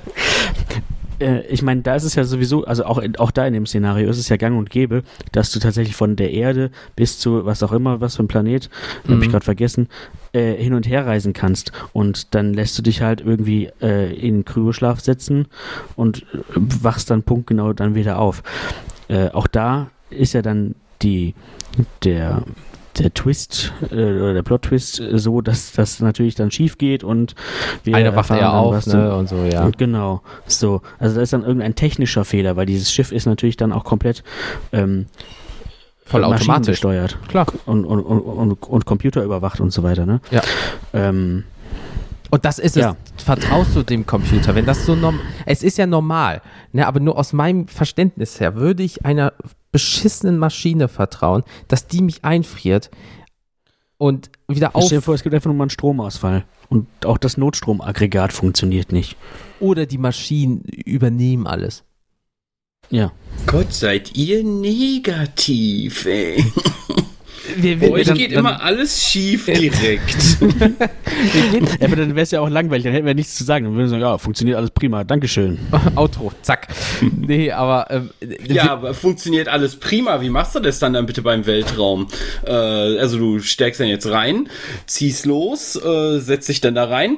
äh, ich meine, da ist es ja sowieso, also auch, auch da in dem Szenario ist es ja gang und gäbe, dass du tatsächlich von der Erde bis zu was auch immer, was für ein Planet, habe ich Mhm. gerade vergessen, äh, hin und her reisen kannst. Und dann lässt du dich halt irgendwie äh, in Kryoschlaf setzen und äh, wachst dann punktgenau dann wieder auf. Äh, auch da ist ja dann die, der, der Twist äh, oder der Plot-Twist äh, so, dass das natürlich dann schief geht und wir Einer wacht eher auf, was ne, und so, ja. Genau, so. Also da ist dann irgendein technischer Fehler, weil dieses Schiff ist natürlich dann auch komplett ähm, Voll automatisch. maschinengesteuert Klar. und, und, und, und, und computerüberwacht und so weiter, ne? Ja. Ähm, Und das ist Ja. es. Vertraust du dem Computer? Wenn das so normal, es ist ja normal, ne, aber nur aus meinem Verständnis her würde ich einer beschissenen Maschine vertrauen, dass die mich einfriert und wieder auf stell dir vor, es gibt einfach nur mal einen Stromausfall. Und auch das Notstromaggregat funktioniert nicht. oder die Maschinen übernehmen alles. Ja. Gott, seid ihr negativ, ey. Wir, Bei euch dann- geht dann- immer alles schief direkt. ja aber dann wäre es ja auch langweilig, dann hätten wir nichts zu sagen. Dann würden wir sagen, ja, funktioniert alles prima, Dankeschön. Outro, zack. Nee, aber ähm, ja, aber funktioniert alles prima. Wie machst du das dann dann bitte beim Weltraum? Äh, also du steigst dann jetzt rein, ziehst los, äh, setzt dich dann da rein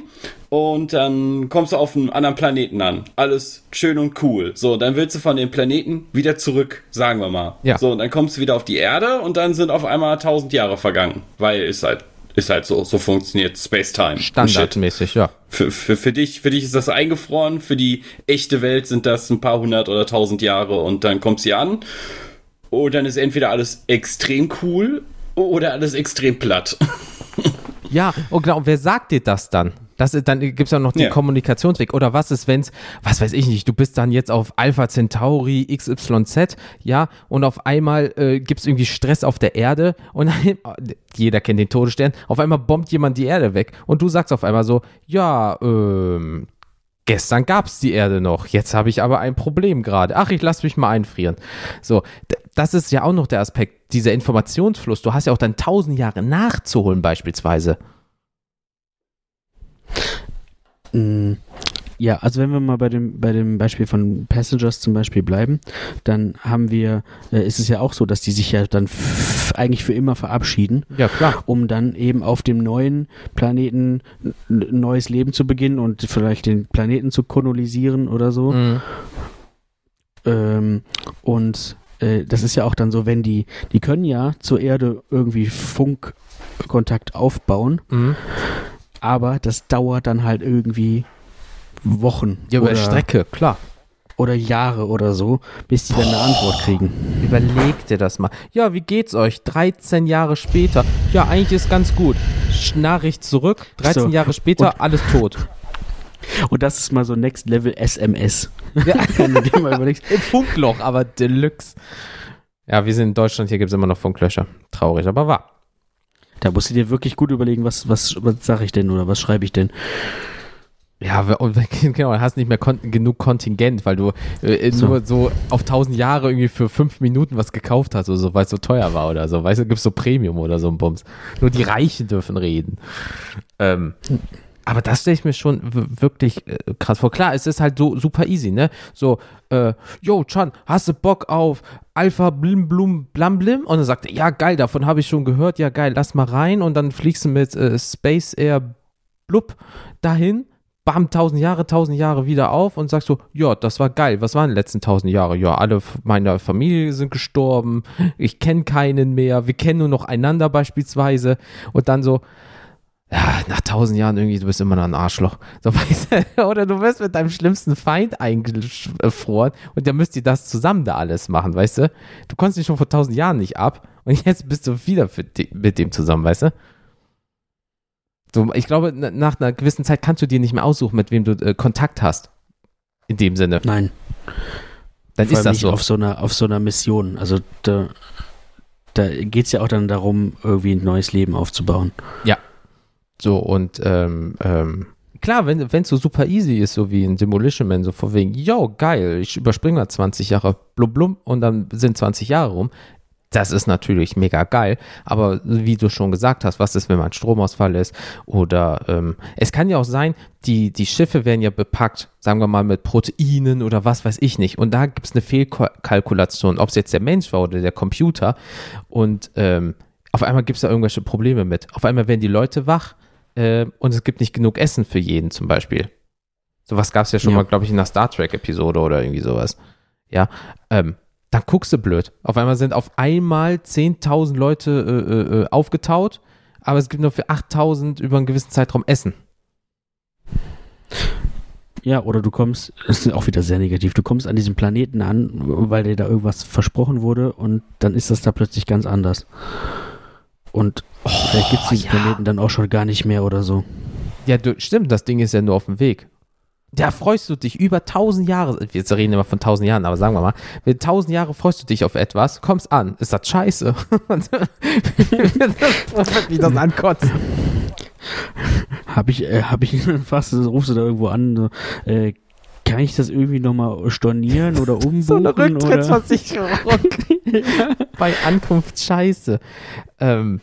und dann kommst du auf einen anderen Planeten an. Alles schön und cool. So, dann willst du von dem Planeten wieder zurück, sagen wir mal. Ja. So, und dann kommst du wieder auf die Erde und dann sind auf einmal tausend Jahre vergangen, weil ist halt ist halt so, so funktioniert Space-Time. Standardmäßig, ja. Für, für, für, dich, für dich ist das eingefroren, für die echte Welt sind das ein paar hundert oder tausend Jahre und dann kommst du an und dann ist entweder alles extrem cool oder alles extrem platt. Ja, und genau, und wer sagt dir das dann? Das ist, dann gibt es ja noch den Ja. Kommunikationsweg. Oder was ist, wenn es, was weiß ich nicht, du bist dann jetzt auf Alpha Centauri XYZ, ja, und auf einmal äh, gibt es irgendwie Stress auf der Erde und dann, jeder kennt den Todesstern, auf einmal bombt jemand die Erde weg und du sagst auf einmal so, ja, ähm, gestern gab es die Erde noch, jetzt habe ich aber ein Problem gerade. Ach, ich lasse mich mal einfrieren. So, das ist ja auch noch der Aspekt, dieser Informationsfluss. Du hast ja auch dann tausend Jahre nachzuholen beispielsweise. Mm, Ja, also wenn wir mal bei dem, bei dem Beispiel von Passengers zum Beispiel bleiben, dann haben wir, äh, ist es ja auch so, dass die sich ja dann eigentlich für immer verabschieden, Ja, klar. um dann eben auf dem neuen Planeten ein neues Leben zu beginnen und vielleicht den Planeten zu kolonisieren oder so. Mhm. Ähm, und äh, das ist ja auch dann so, wenn die, die können ja zur Erde irgendwie Funkkontakt aufbauen, Mhm. aber das dauert dann halt irgendwie Wochen. Ja, über oder, Strecke, klar. oder Jahre oder so, bis die dann eine Antwort kriegen. Überleg dir das mal. Ja, wie geht's euch? 13 Jahre später. Ja, eigentlich ist ganz gut. Nachricht zurück. 13 So. Jahre später, Und- alles tot. Und das ist mal so Next Level SMS. Ja. Wenn du dir mal überlegst. Im Funkloch, aber Deluxe. Ja, wir sind in Deutschland, hier gibt es immer noch Funklöcher. Traurig, aber wahr. Da musst du dir wirklich gut überlegen, was, was, was sage ich denn oder was schreibe ich denn. Ja, und genau, du hast nicht mehr kon genug Kontingent, weil du äh, So. nur so auf 1000 Jahre irgendwie für 5 Minuten was gekauft hast oder so, weil es so teuer war oder so. Weißt du, gibt's so Premium oder so ein Bums. Nur die Reichen dürfen reden. Ähm, aber das stelle ich mir schon wirklich äh, krass vor. Klar, es ist halt so super easy, ne? So, äh, yo, Chan, hast du Bock auf Alpha Blim Blum Blam Blim? Und dann sagt er, ja, geil, davon habe ich schon gehört, ja, geil, lass mal rein. Und dann fliegst du mit äh, Space Air Blub dahin, bam, tausend Jahre, tausend Jahre wieder auf und sagst so, ja, das war geil. Was waren die letzten tausend Jahre? Ja, alle meiner Familie sind gestorben, ich kenne keinen mehr, wir kennen nur noch einander beispielsweise. Und dann so, ja, nach tausend Jahren irgendwie, du bist immer noch ein Arschloch. So, weißt du, oder du wirst mit deinem schlimmsten Feind eingefroren und dann müsst ihr das zusammen da alles machen, weißt du? Du konntest dich schon vor tausend Jahren nicht ab und jetzt bist du wieder für di- mit dem zusammen, weißt du? So, ich glaube, na- nach einer gewissen Zeit kannst du dir nicht mehr aussuchen, mit wem du äh, Kontakt hast. In dem Sinne. Nein, Dann vor ist das so. auf so einer, auf so einer Mission. Also da, da geht es ja auch dann darum, irgendwie ein neues Leben aufzubauen. So, und ähm, ähm, klar, wenn es so super easy ist, so wie in Demolition Man, so vor wegen, yo, geil, ich überspringe mal 20 Jahre, blum, blum, und dann sind 20 Jahre rum. Das ist natürlich mega geil, aber wie du schon gesagt hast, was ist, wenn mal ein Stromausfall ist? Oder ähm, es kann ja auch sein, die, die Schiffe werden ja bepackt, sagen wir mal mit Proteinen oder was weiß ich nicht. Und da gibt es eine Fehlkalkulation, ob es jetzt der Mensch war oder der Computer. Und ähm, auf einmal gibt es da irgendwelche Probleme mit. Auf einmal werden die Leute wach äh, und es gibt nicht genug Essen für jeden zum Beispiel. Sowas gab es ja schon Ja. mal, glaube ich, in einer Star Trek-Episode oder irgendwie sowas. Ja, ähm, dann guckst du blöd. Auf einmal sind auf einmal 10.000 Leute äh, äh, äh, aufgetaut, aber es gibt nur für 8.000 über einen gewissen Zeitraum Essen. Ja, oder du kommst, das ist auch wieder sehr negativ, du kommst an diesem Planeten an, weil dir da irgendwas versprochen wurde und dann ist das da plötzlich ganz anders. Und vielleicht gibt es diesen ja. Planeten dann auch schon gar nicht mehr oder so. Ja, du, stimmt, das Ding ist ja nur auf dem Weg. Da freust du dich über 1000 Jahre, wir reden immer von 1000 Jahren, aber sagen wir mal, mit 1000 Jahre freust du dich auf etwas, kommst an, ist das scheiße. Und wie das ankotzt. Habe ich, äh, habe ich fast, rufst du da irgendwo an, so, äh, kann ich das irgendwie nochmal stornieren oder umbuchen? So eine? Rücktrittsversicherung. Bei Ankunft scheiße. Ähm,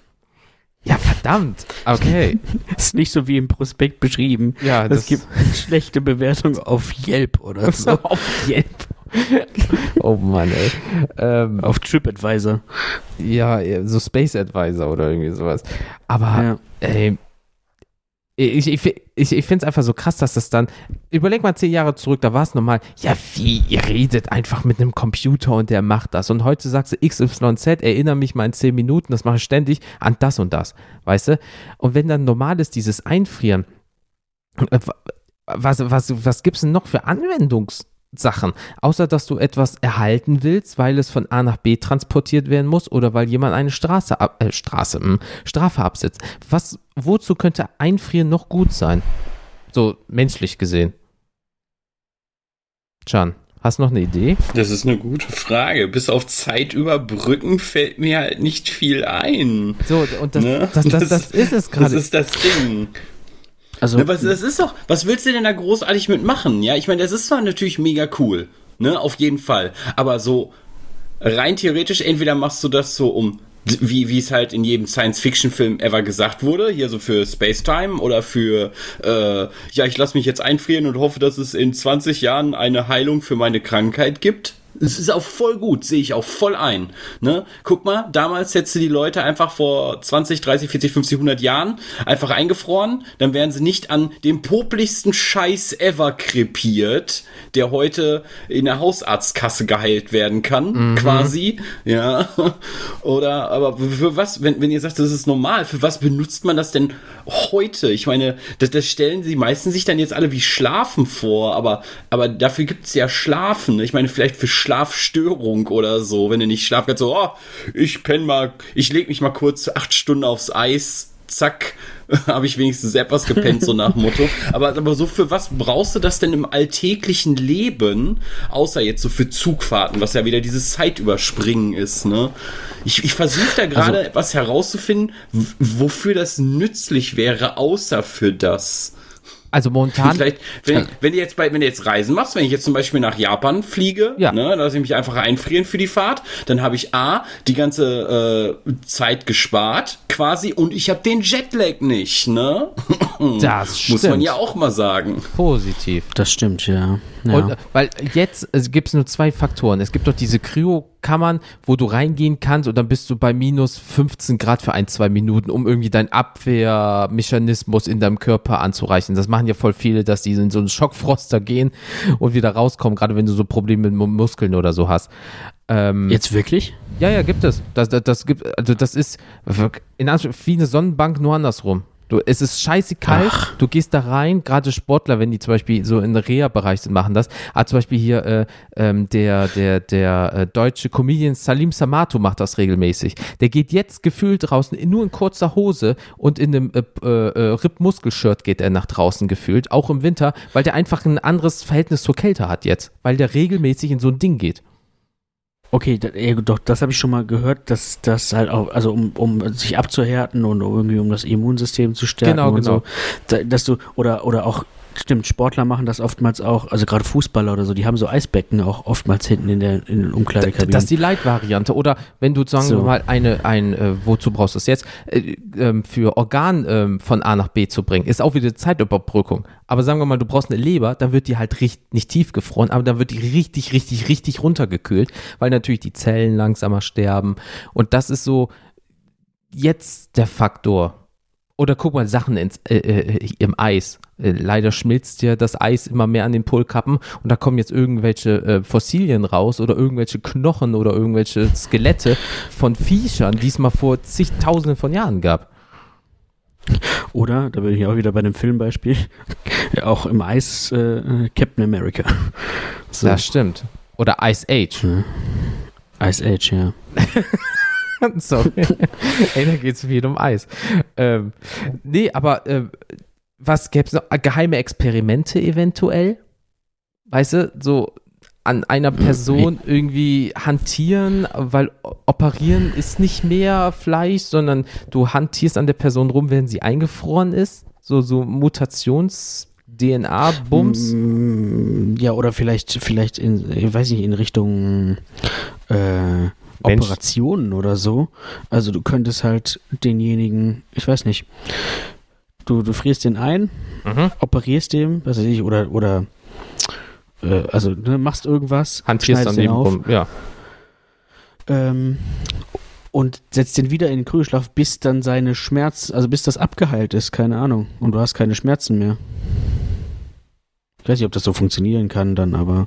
ja, verdammt. Okay. Ist nicht so wie im Prospekt beschrieben. Ja, Es gibt schlechte Bewertung auf Yelp oder so. auf Yelp. oh Mann, ey. Ähm, auf TripAdvisor. ja, so Space Advisor oder irgendwie sowas. Aber Ja. ey, ich, ich, ich, ich finde es einfach so krass, dass das dann, überleg mal zehn Jahre zurück, da war es normal, ja wie, ihr redet einfach mit einem Computer und der macht das. Und heute sagst du XYZ, erinnere mich mal in zehn Minuten, das mache ich ständig, an das und das, weißt du? Und wenn dann normal ist, dieses Einfrieren, äh, was, was, was gibt es denn noch für Anwendungssachen? Außer, dass du etwas erhalten willst, weil es von A nach B transportiert werden muss oder weil jemand eine Straße, ab, äh, Straße, mh, Strafe absitzt. Was, wozu könnte Einfrieren noch gut sein? So menschlich gesehen. Can, hast du noch eine Idee? Das ist eine gute Frage. Bis auf Zeit überbrücken fällt mir halt nicht viel ein. So, und das, Ne? das, das, das, ist es Das gerade. ist das Ding. Also, Ne, was, das ist doch, was willst du denn da großartig mitmachen? Ja, ich meine, das ist zwar natürlich mega cool, ne, auf jeden Fall. Aber so rein theoretisch, entweder machst du das so um, wie, wie es halt in jedem Science-Fiction-Film ever gesagt wurde, hier so für Space-Time oder für, äh, ja, ich lasse mich jetzt einfrieren und hoffe, dass es in 20 Jahren eine Heilung für meine Krankheit gibt. Es ist auch voll gut, sehe ich auch voll ein. Ne? Guck mal, damals hättest du die Leute einfach vor 20, 30, 40, 50, 100 Jahren einfach eingefroren, dann wären sie nicht an dem popligsten Scheiß ever krepiert, der heute in der Hausarztkasse geheilt werden kann, quasi. Ja. Oder, aber für was, wenn, wenn ihr sagt, das ist normal, für was benutzt man das denn heute? Ich meine, das, das stellen sie meistens sich dann jetzt alle wie Schlafen vor, aber, aber dafür gibt's ja Schlafen. Ich meine, vielleicht für Schlafstörung oder so, wenn du nicht schlafen kannst, so, oh, ich penn mal, ich leg mich mal kurz acht Stunden aufs Eis, zack, habe ich wenigstens etwas gepennt, so nach Motto. Aber, aber so für was brauchst du das denn im alltäglichen Leben, außer jetzt so für Zugfahrten, was ja wieder dieses Zeitüberspringen ist, ne? Ich, ich versuche da gerade Also- etwas herauszufinden, wofür das nützlich wäre, außer für das. Also momentan, Vielleicht, wenn, wenn du jetzt bei, wenn du jetzt Reisen machst, wenn ich jetzt zum Beispiel nach Japan fliege, Ja. ne, lasse ich mich einfach einfrieren für die Fahrt, dann habe ich A, die ganze äh, Zeit gespart, quasi, und ich habe den Jetlag nicht, ne? das Muss man stimmt. ja auch mal sagen. positiv. Das stimmt, ja. ja. Und, äh, weil jetzt es gibt nur zwei Faktoren. Es gibt doch diese Kryokammern, wo du reingehen kannst und dann bist du bei minus 15 Grad für ein, zwei Minuten, um irgendwie deinen Abwehrmechanismus in deinem Körper anzureichen. Das machen ja voll viele, dass die in so einen Schockfroster gehen und wieder rauskommen, gerade wenn du so Probleme mit Mu- Muskeln oder so hast. Ähm, Jetzt wirklich? ja, ja, gibt es. Das, das, das gibt, also das ist in Anführungszeichen wie eine Sonnenbank, nur andersrum. Du, es ist scheiße kalt, du gehst da rein, gerade Sportler, wenn die zum Beispiel so in Reha-Bereich sind, machen das. Aber zum Beispiel hier äh, ähm, der, der, der äh, deutsche Comedian Salim Samato macht das regelmäßig. Der geht jetzt gefühlt draußen nur in kurzer Hose und in einem äh, äh, äh, Rippmuskelshirt geht er nach draußen gefühlt, auch im Winter, weil der einfach ein anderes Verhältnis zur Kälte hat jetzt, weil der regelmäßig in so ein Ding geht. Okay, da, ja, doch, das habe ich schon mal gehört, dass das halt auch, also um, um sich abzuhärten und irgendwie um das Immunsystem zu stärken Genau, und genau. so, da, dass du, oder, oder auch, stimmt, Sportler machen das oftmals auch, also gerade Fußballer oder so, die haben so Eisbecken auch oftmals hinten in der in den Umkleidekabinen. Das ist die Light-Variante. Oder wenn du, sagen So. wir mal, eine, ein, äh, wozu brauchst du es jetzt, äh, ähm, für Organ ähm, von A nach B zu bringen, ist auch wieder Zeitüberbrückung. Aber sagen wir mal, du brauchst eine Leber, dann wird die halt richt, nicht tiefgefroren, aber dann wird die richtig, richtig, richtig runtergekühlt, weil natürlich die Zellen langsamer sterben. Und das ist so jetzt der Faktor. Oder guck mal, Sachen ins, äh, äh, im Eis. Äh, leider schmilzt ja das Eis immer mehr an den Polkappen und da kommen jetzt irgendwelche äh, Fossilien raus oder irgendwelche Knochen oder irgendwelche Skelette von Viechern, die es mal vor zigtausenden von Jahren gab. Oder, da bin ich auch wieder bei dem Filmbeispiel, ja, auch im Eis äh, Captain America. So, Das stimmt. Oder Ice Age. Ice Age, ja. Sorry. Ey, da geht es viel um Eis. Ähm, nee, aber äh, was gäbe es noch? Geheime Experimente eventuell? Weißt du, so an einer Person irgendwie hantieren, weil operieren ist nicht mehr Fleisch, sondern du hantierst an der Person rum, wenn sie eingefroren ist. So, so Mutations-DNA-Bums. Mm, Ja, oder vielleicht, vielleicht in, ich weiß nicht, in Richtung äh, Mensch. Operationen oder so. Also du könntest halt denjenigen, ich weiß nicht, du, du frierst den ein, Mhm. operierst dem, was weiß ich, oder, oder äh, also ne, machst irgendwas, an schneidest den dem auf rum. Ja. ähm, und setzt den wieder in den Kühlschlaf, bis dann seine Schmerz, also bis das abgeheilt ist, keine Ahnung. Und du hast keine Schmerzen mehr. Ich weiß nicht, ob das so funktionieren kann dann, aber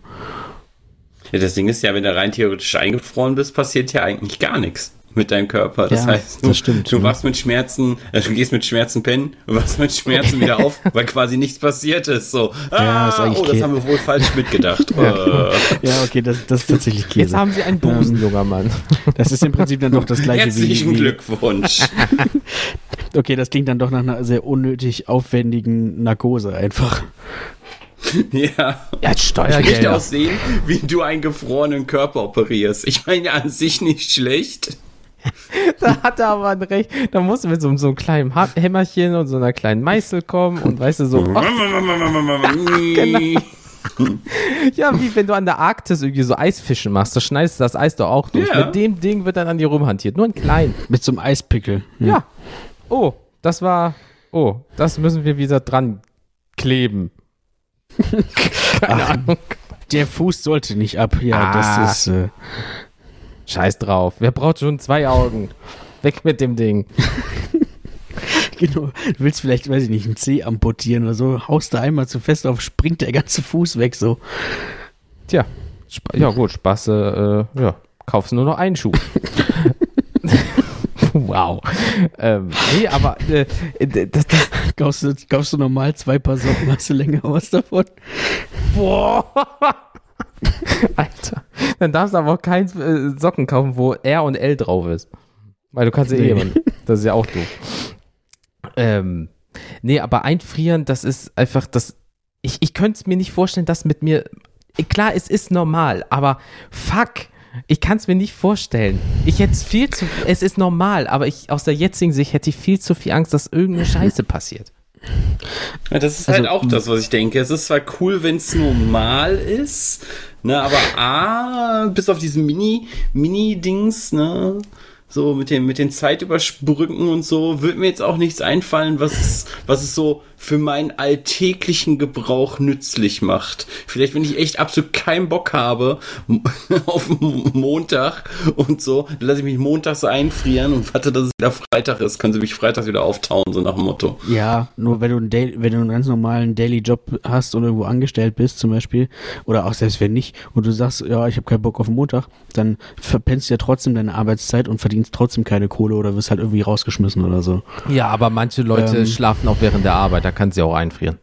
Ja, das Ding ist ja, wenn du rein theoretisch eingefroren bist, passiert ja eigentlich gar nichts mit deinem Körper. Das Ja, heißt, du, das stimmt, du ja. wachst mit Schmerzen, äh, du gehst mit Schmerzen pennen, du wachst mit Schmerzen wieder auf, weil quasi nichts passiert ist. So, Ja, ah, ist eigentlich oh, das haben wir wohl falsch mitgedacht. Äh, ja, okay, das, das ist tatsächlich Jetzt Käse. haben sie einen Busen, junger Mann. Das ist im Prinzip dann doch das gleiche Herzlichen wie, wie Glückwunsch. Okay, das klingt dann doch nach einer sehr unnötig aufwendigen Narkose einfach. ja. Ja, Nicht Steuergelder. aussehen, wie du einen gefrorenen Körper operierst. Ich meine, an sich nicht schlecht. Da hat er aber ein Recht. Da musst du mit so, so einem kleinen Ha- Hämmerchen und so einer kleinen Meißel kommen und weißt du so, oh, genau. ja, wie wenn du an der Arktis irgendwie so Eisfischen machst, da schneidest du das Eis doch auch durch. Ja. Mit dem Ding wird dann an dir rumhantiert. Nur ein klein. Mit so einem Eispickel. Ja. Oh, das war. Oh, das müssen wir wieder dran kleben. Keine Ahnung. Der Fuß sollte nicht ab. Ja, Ah. das ist. Äh, Scheiß drauf. Wer braucht schon zwei Augen? Weg mit dem Ding. genau. Du willst vielleicht, weiß ich nicht, einen Zeh amputieren oder so. Haust da einmal zu fest auf, springt der ganze Fuß weg so. Tja, Sp ja gut, Spaß, äh, ja, kaufst nur noch einen Schuh. wow. Ähm, nee, aber äh, das, das, Kaufst du, kaufst du normal zwei Paar Socken, hast du länger was davon? boah. Alter. Dann darfst du aber auch keinen äh, Socken kaufen, wo R und L drauf ist. Weil du kannst ja eh Nee. immer. Das ist ja auch doof. Ähm, nee, aber einfrieren, das ist einfach das. Ich, ich könnte es mir nicht vorstellen, dass mit mir. Klar, es ist normal, aber fuck. Ich kann es mir nicht vorstellen. Ich hätte viel zu. Es ist normal, aber ich aus der jetzigen Sicht hätte ich viel zu viel Angst, dass irgendeine Scheiße passiert. Ja, das ist Also, halt auch das, was ich denke. Es ist zwar cool, wenn es normal ist, ne, aber A, bis auf diesen Mini, Mini-Dings, ne, so mit den, mit den Zeitübersprüngen und so, wird mir jetzt auch nichts einfallen, was was es so für meinen alltäglichen Gebrauch nützlich macht. Vielleicht, wenn ich echt absolut keinen Bock habe auf Montag und so, dann lasse ich mich montags einfrieren und warte, dass es wieder Freitag ist, können sie mich freitags wieder auftauen, so nach dem Motto. Ja, nur wenn du, einen Daily, wenn du einen ganz normalen Daily Job hast und irgendwo angestellt bist zum Beispiel, oder auch selbst wenn nicht, und du sagst, ja, ich habe keinen Bock auf Montag, dann verpennst du ja trotzdem deine Arbeitszeit und verdienst trotzdem keine Kohle oder wirst halt irgendwie rausgeschmissen oder so. Ja, aber manche Leute Ähm. schlafen auch während der Arbeit, da kann sie auch einfrieren.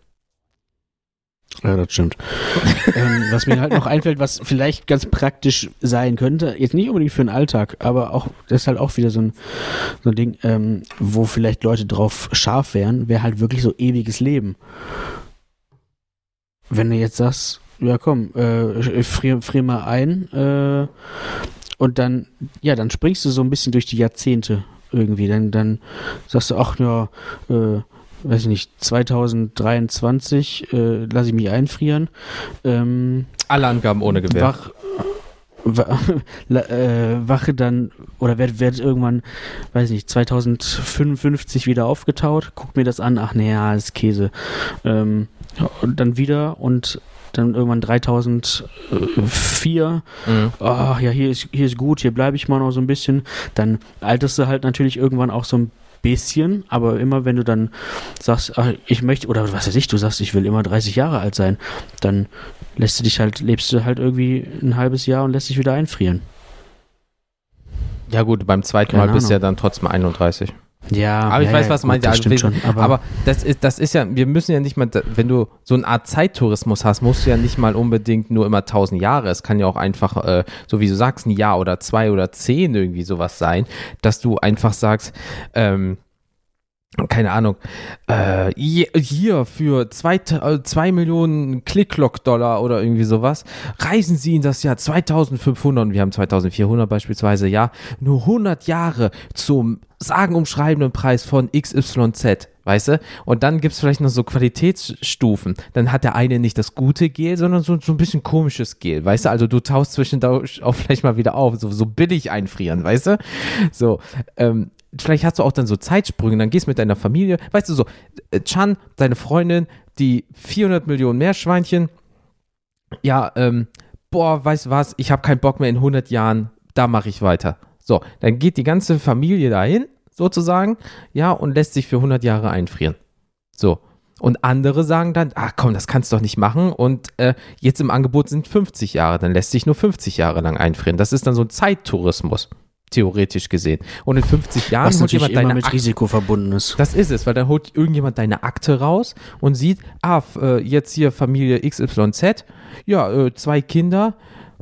Ja, das stimmt. ähm, was mir halt noch einfällt, was vielleicht ganz praktisch sein könnte, jetzt nicht unbedingt für den Alltag, aber auch, das ist halt auch wieder so ein, so ein Ding, ähm, wo vielleicht Leute drauf scharf wären, wäre halt wirklich so ewiges Leben. Wenn du jetzt sagst, ja komm, äh, frier, frier mal ein, äh, und dann, ja, dann springst du so ein bisschen durch die Jahrzehnte irgendwie. Dann, dann sagst du, ach ja, äh, weiß ich nicht, 2023 äh, lasse ich mich einfrieren. Ähm, Alle Angaben ohne Gewehr. wach, äh, wache dann oder werd, werd irgendwann, weiß nicht, 2055 wieder aufgetaut, guck mir das an, ach nee, ja, das ist Käse. Ähm, und dann wieder und dann irgendwann 3004 Mhm. ach ja, hier ist, hier ist gut, hier bleibe ich mal noch so ein bisschen. Dann alterst du halt natürlich irgendwann auch so ein bisschen, aber immer wenn du dann sagst, ach, ich möchte, oder was weiß ich, du sagst, ich will immer 30 Jahre alt sein, dann lässt du dich halt, lebst du halt irgendwie ein halbes Jahr und lässt dich wieder einfrieren. Ja gut, beim zweiten Keine Mal bist du ja Ahnung. dann trotzdem 31. Ja, Aber ich ja, weiß, was du meinst. Das Also, schon, aber, aber, das ist, das ist ja, wir müssen ja nicht mal, wenn du so eine Art Zeittourismus hast, musst du ja nicht mal unbedingt nur immer 1000 Jahre. Es kann ja auch einfach, äh, so wie du sagst, ein Jahr oder zwei oder zehn irgendwie sowas sein, dass du einfach sagst, ähm, keine Ahnung, äh, hier- für zwei, äh, zwei Millionen Click-Clock-Dollar oder irgendwie sowas, reisen Sie in das Jahr 2500 und wir haben 2400 beispielsweise, ja, nur 100 Jahre zum sagenumschreibenden Preis von XYZ, weißt du? Und dann gibt's vielleicht noch so Qualitätsstufen. Dann hat der eine nicht das gute Gel, sondern so, so ein bisschen komisches Gel, weißt du? Also du tauchst zwischendurch auch vielleicht mal wieder auf, so, so billig einfrieren, weißt du? So, ähm, vielleicht hast du auch dann so Zeitsprünge, dann gehst mit deiner Familie, weißt du so, äh, Chan, deine Freundin, die 400 Millionen Meerschweinchen, ja, ähm, boah, weißt du was, ich habe keinen Bock mehr in 100 Jahren, da mache ich weiter. So, dann geht die ganze Familie dahin, sozusagen, ja, und lässt sich für 100 Jahre einfrieren. So. Und andere sagen dann, ach komm, das kannst du doch nicht machen. Und äh, jetzt im Angebot sind 50 Jahre, dann lässt sich nur 50 Jahre lang einfrieren. Das ist dann so ein Zeittourismus, theoretisch gesehen. Und in 50 Jahren was holt jemand deine mit Akte Risiko verbunden ist. das ist es, weil dann holt irgendjemand deine Akte raus und sieht, ah, äh, jetzt hier Familie XYZ, ja, äh, zwei Kinder.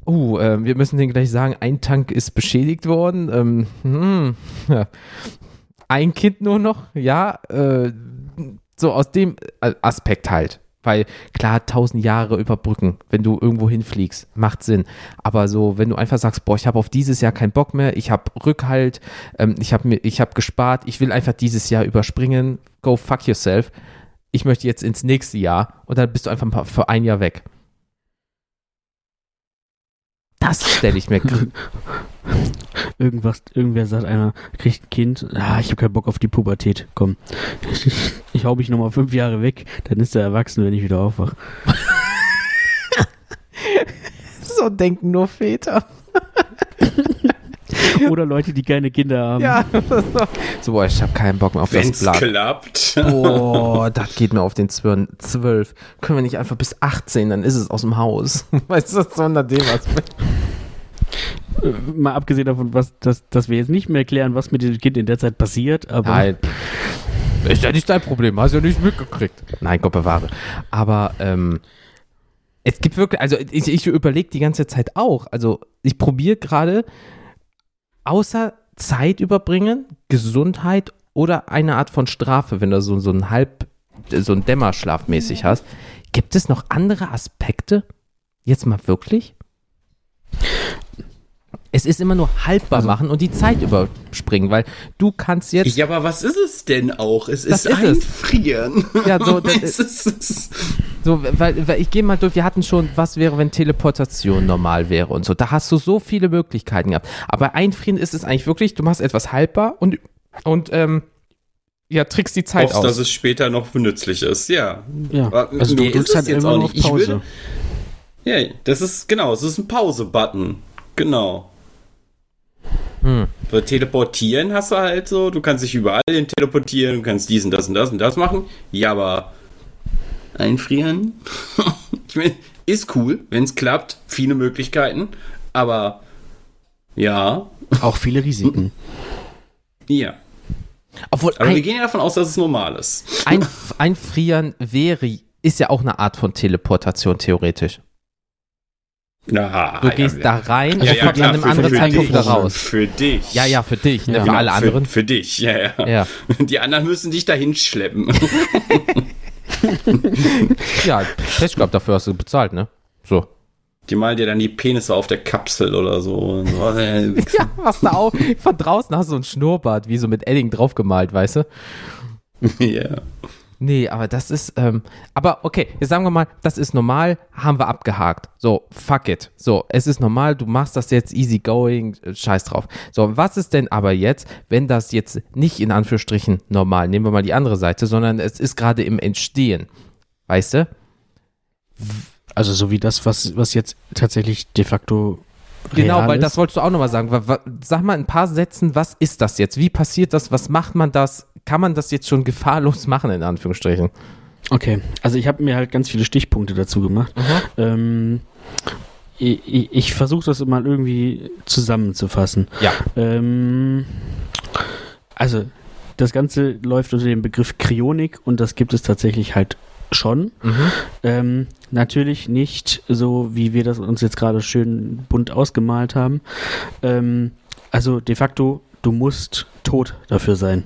Uh, äh, wir müssen denen gleich sagen, ein Tank ist beschädigt worden. Ähm, hm, ja. Ein Kind nur noch, ja, äh, so aus dem Aspekt halt. Weil klar, tausend Jahre überbrücken, wenn du irgendwo hinfliegst, macht Sinn. Aber so, wenn du einfach sagst, boah, ich habe auf dieses Jahr keinen Bock mehr, ich habe Rückhalt, ähm, ich habe habe gespart, ich will einfach dieses Jahr überspringen, go fuck yourself. Ich möchte jetzt ins nächste Jahr und dann bist du einfach für ein Jahr weg. Das stelle ich mir. Irgendwas, irgendwer sagt einer, kriegt ein Kind, ah, ich habe keinen Bock auf die Pubertät, komm. Ich, ich hau mich nochmal fünf Jahre weg, dann ist er erwachsen, wenn ich wieder aufwache. so denken nur Väter. Oder Leute, die keine Kinder haben. Ja, so, boah, ich habe keinen Bock mehr auf das Wenn's Blatt. klappt. Boah, das geht mir auf den Zwirn. Zwölf. Können wir nicht einfach bis 18, dann ist es aus dem Haus. Weißt du, so unter dem Aspekt. Äh, Mal abgesehen davon, was, dass, dass wir jetzt nicht mehr klären, was mit dem Kind in der Zeit passiert, aber Nein. Ist ja nicht dein Problem, hast ja nicht mitgekriegt. Nein, Gott bewahre. Aber ähm, es gibt wirklich, also ich, ich überlege die ganze Zeit auch. Also ich probiere gerade außer Zeit überbringen, Gesundheit oder eine Art von Strafe, wenn du so, so ein Halb, so ein Dämmerschlaf mäßig hast. Gibt es noch andere Aspekte? Jetzt mal wirklich? Es ist immer nur haltbar machen und die Zeit überspringen, weil du kannst jetzt. Ja, aber was ist es denn auch? Es ist, ist es. einfrieren. Ja, so, das es ist, es ist, So, weil, weil ich gehe mal durch, wir hatten schon, was wäre, wenn Teleportation normal wäre und so. Da hast du so viele Möglichkeiten gehabt. Aber einfrieren ist es eigentlich wirklich, du machst etwas haltbar und, und ähm, ja, trickst die Zeit hoffst, dass aus. es später noch nützlich ist. Ja. ja. Aber Also du nee, drückst ist halt es jetzt immer auch nicht. Ich Pause. würde- Ja, das ist, genau, es ist ein Pause-Button. Genau. Hm. Bei Teleportieren hast du halt so, du kannst dich überall hin teleportieren, du kannst dies und das und das und das machen. Ja, aber einfrieren? ich meine, ist cool, wenn es klappt, viele Möglichkeiten, aber ja, Auch viele Risiken. ja. Obwohl, Aber wir ein, gehen ja davon aus, dass es normal ist. ein, einfrieren wäre, ist ja auch eine Art von Teleportation, theoretisch. Na, Du gehst da rein Also und ja, an einem anderen Zeitpunkt wieder raus. Für dich. Ja, ja, für dich, ne? Ja. für alle anderen. Für, für dich, ja, ja, Ja. Die anderen müssen dich dahin schleppen. Ja, Pech gehabt, dafür hast du bezahlt, ne? So. Die malen dir dann die Penisse auf der Kapsel oder so. Ja, was da auch. Von draußen hast du so ein Schnurrbart, wie so mit Edding draufgemalt, weißt du? ja. Nee, aber das ist, ähm, aber okay, jetzt sagen wir mal, das ist normal, haben wir abgehakt. So, fuck it. So, es ist normal, du machst das jetzt easy going, äh, scheiß drauf. So, was ist denn aber jetzt, wenn das jetzt nicht in Anführungsstrichen normal, nehmen wir mal die andere Seite, sondern es ist gerade im Entstehen. Weißt du? Also so wie das, was, was jetzt tatsächlich de facto Genau, real weil das wolltest du auch nochmal sagen. Sag mal in ein paar Sätzen, was ist das jetzt? Wie passiert das? Was macht man das? Kann man das jetzt schon gefahrlos machen, in Anführungsstrichen? Okay, also ich habe mir halt ganz viele Stichpunkte dazu gemacht. Ähm, ich ich, ich versuche das mal irgendwie zusammenzufassen. Ja. Ähm, also, das Ganze läuft unter dem Begriff Kryonik und das gibt es tatsächlich halt schon. Mhm. Ähm, natürlich nicht so, wie wir das uns jetzt gerade schön bunt ausgemalt haben. Ähm, also de facto, du musst tot dafür sein.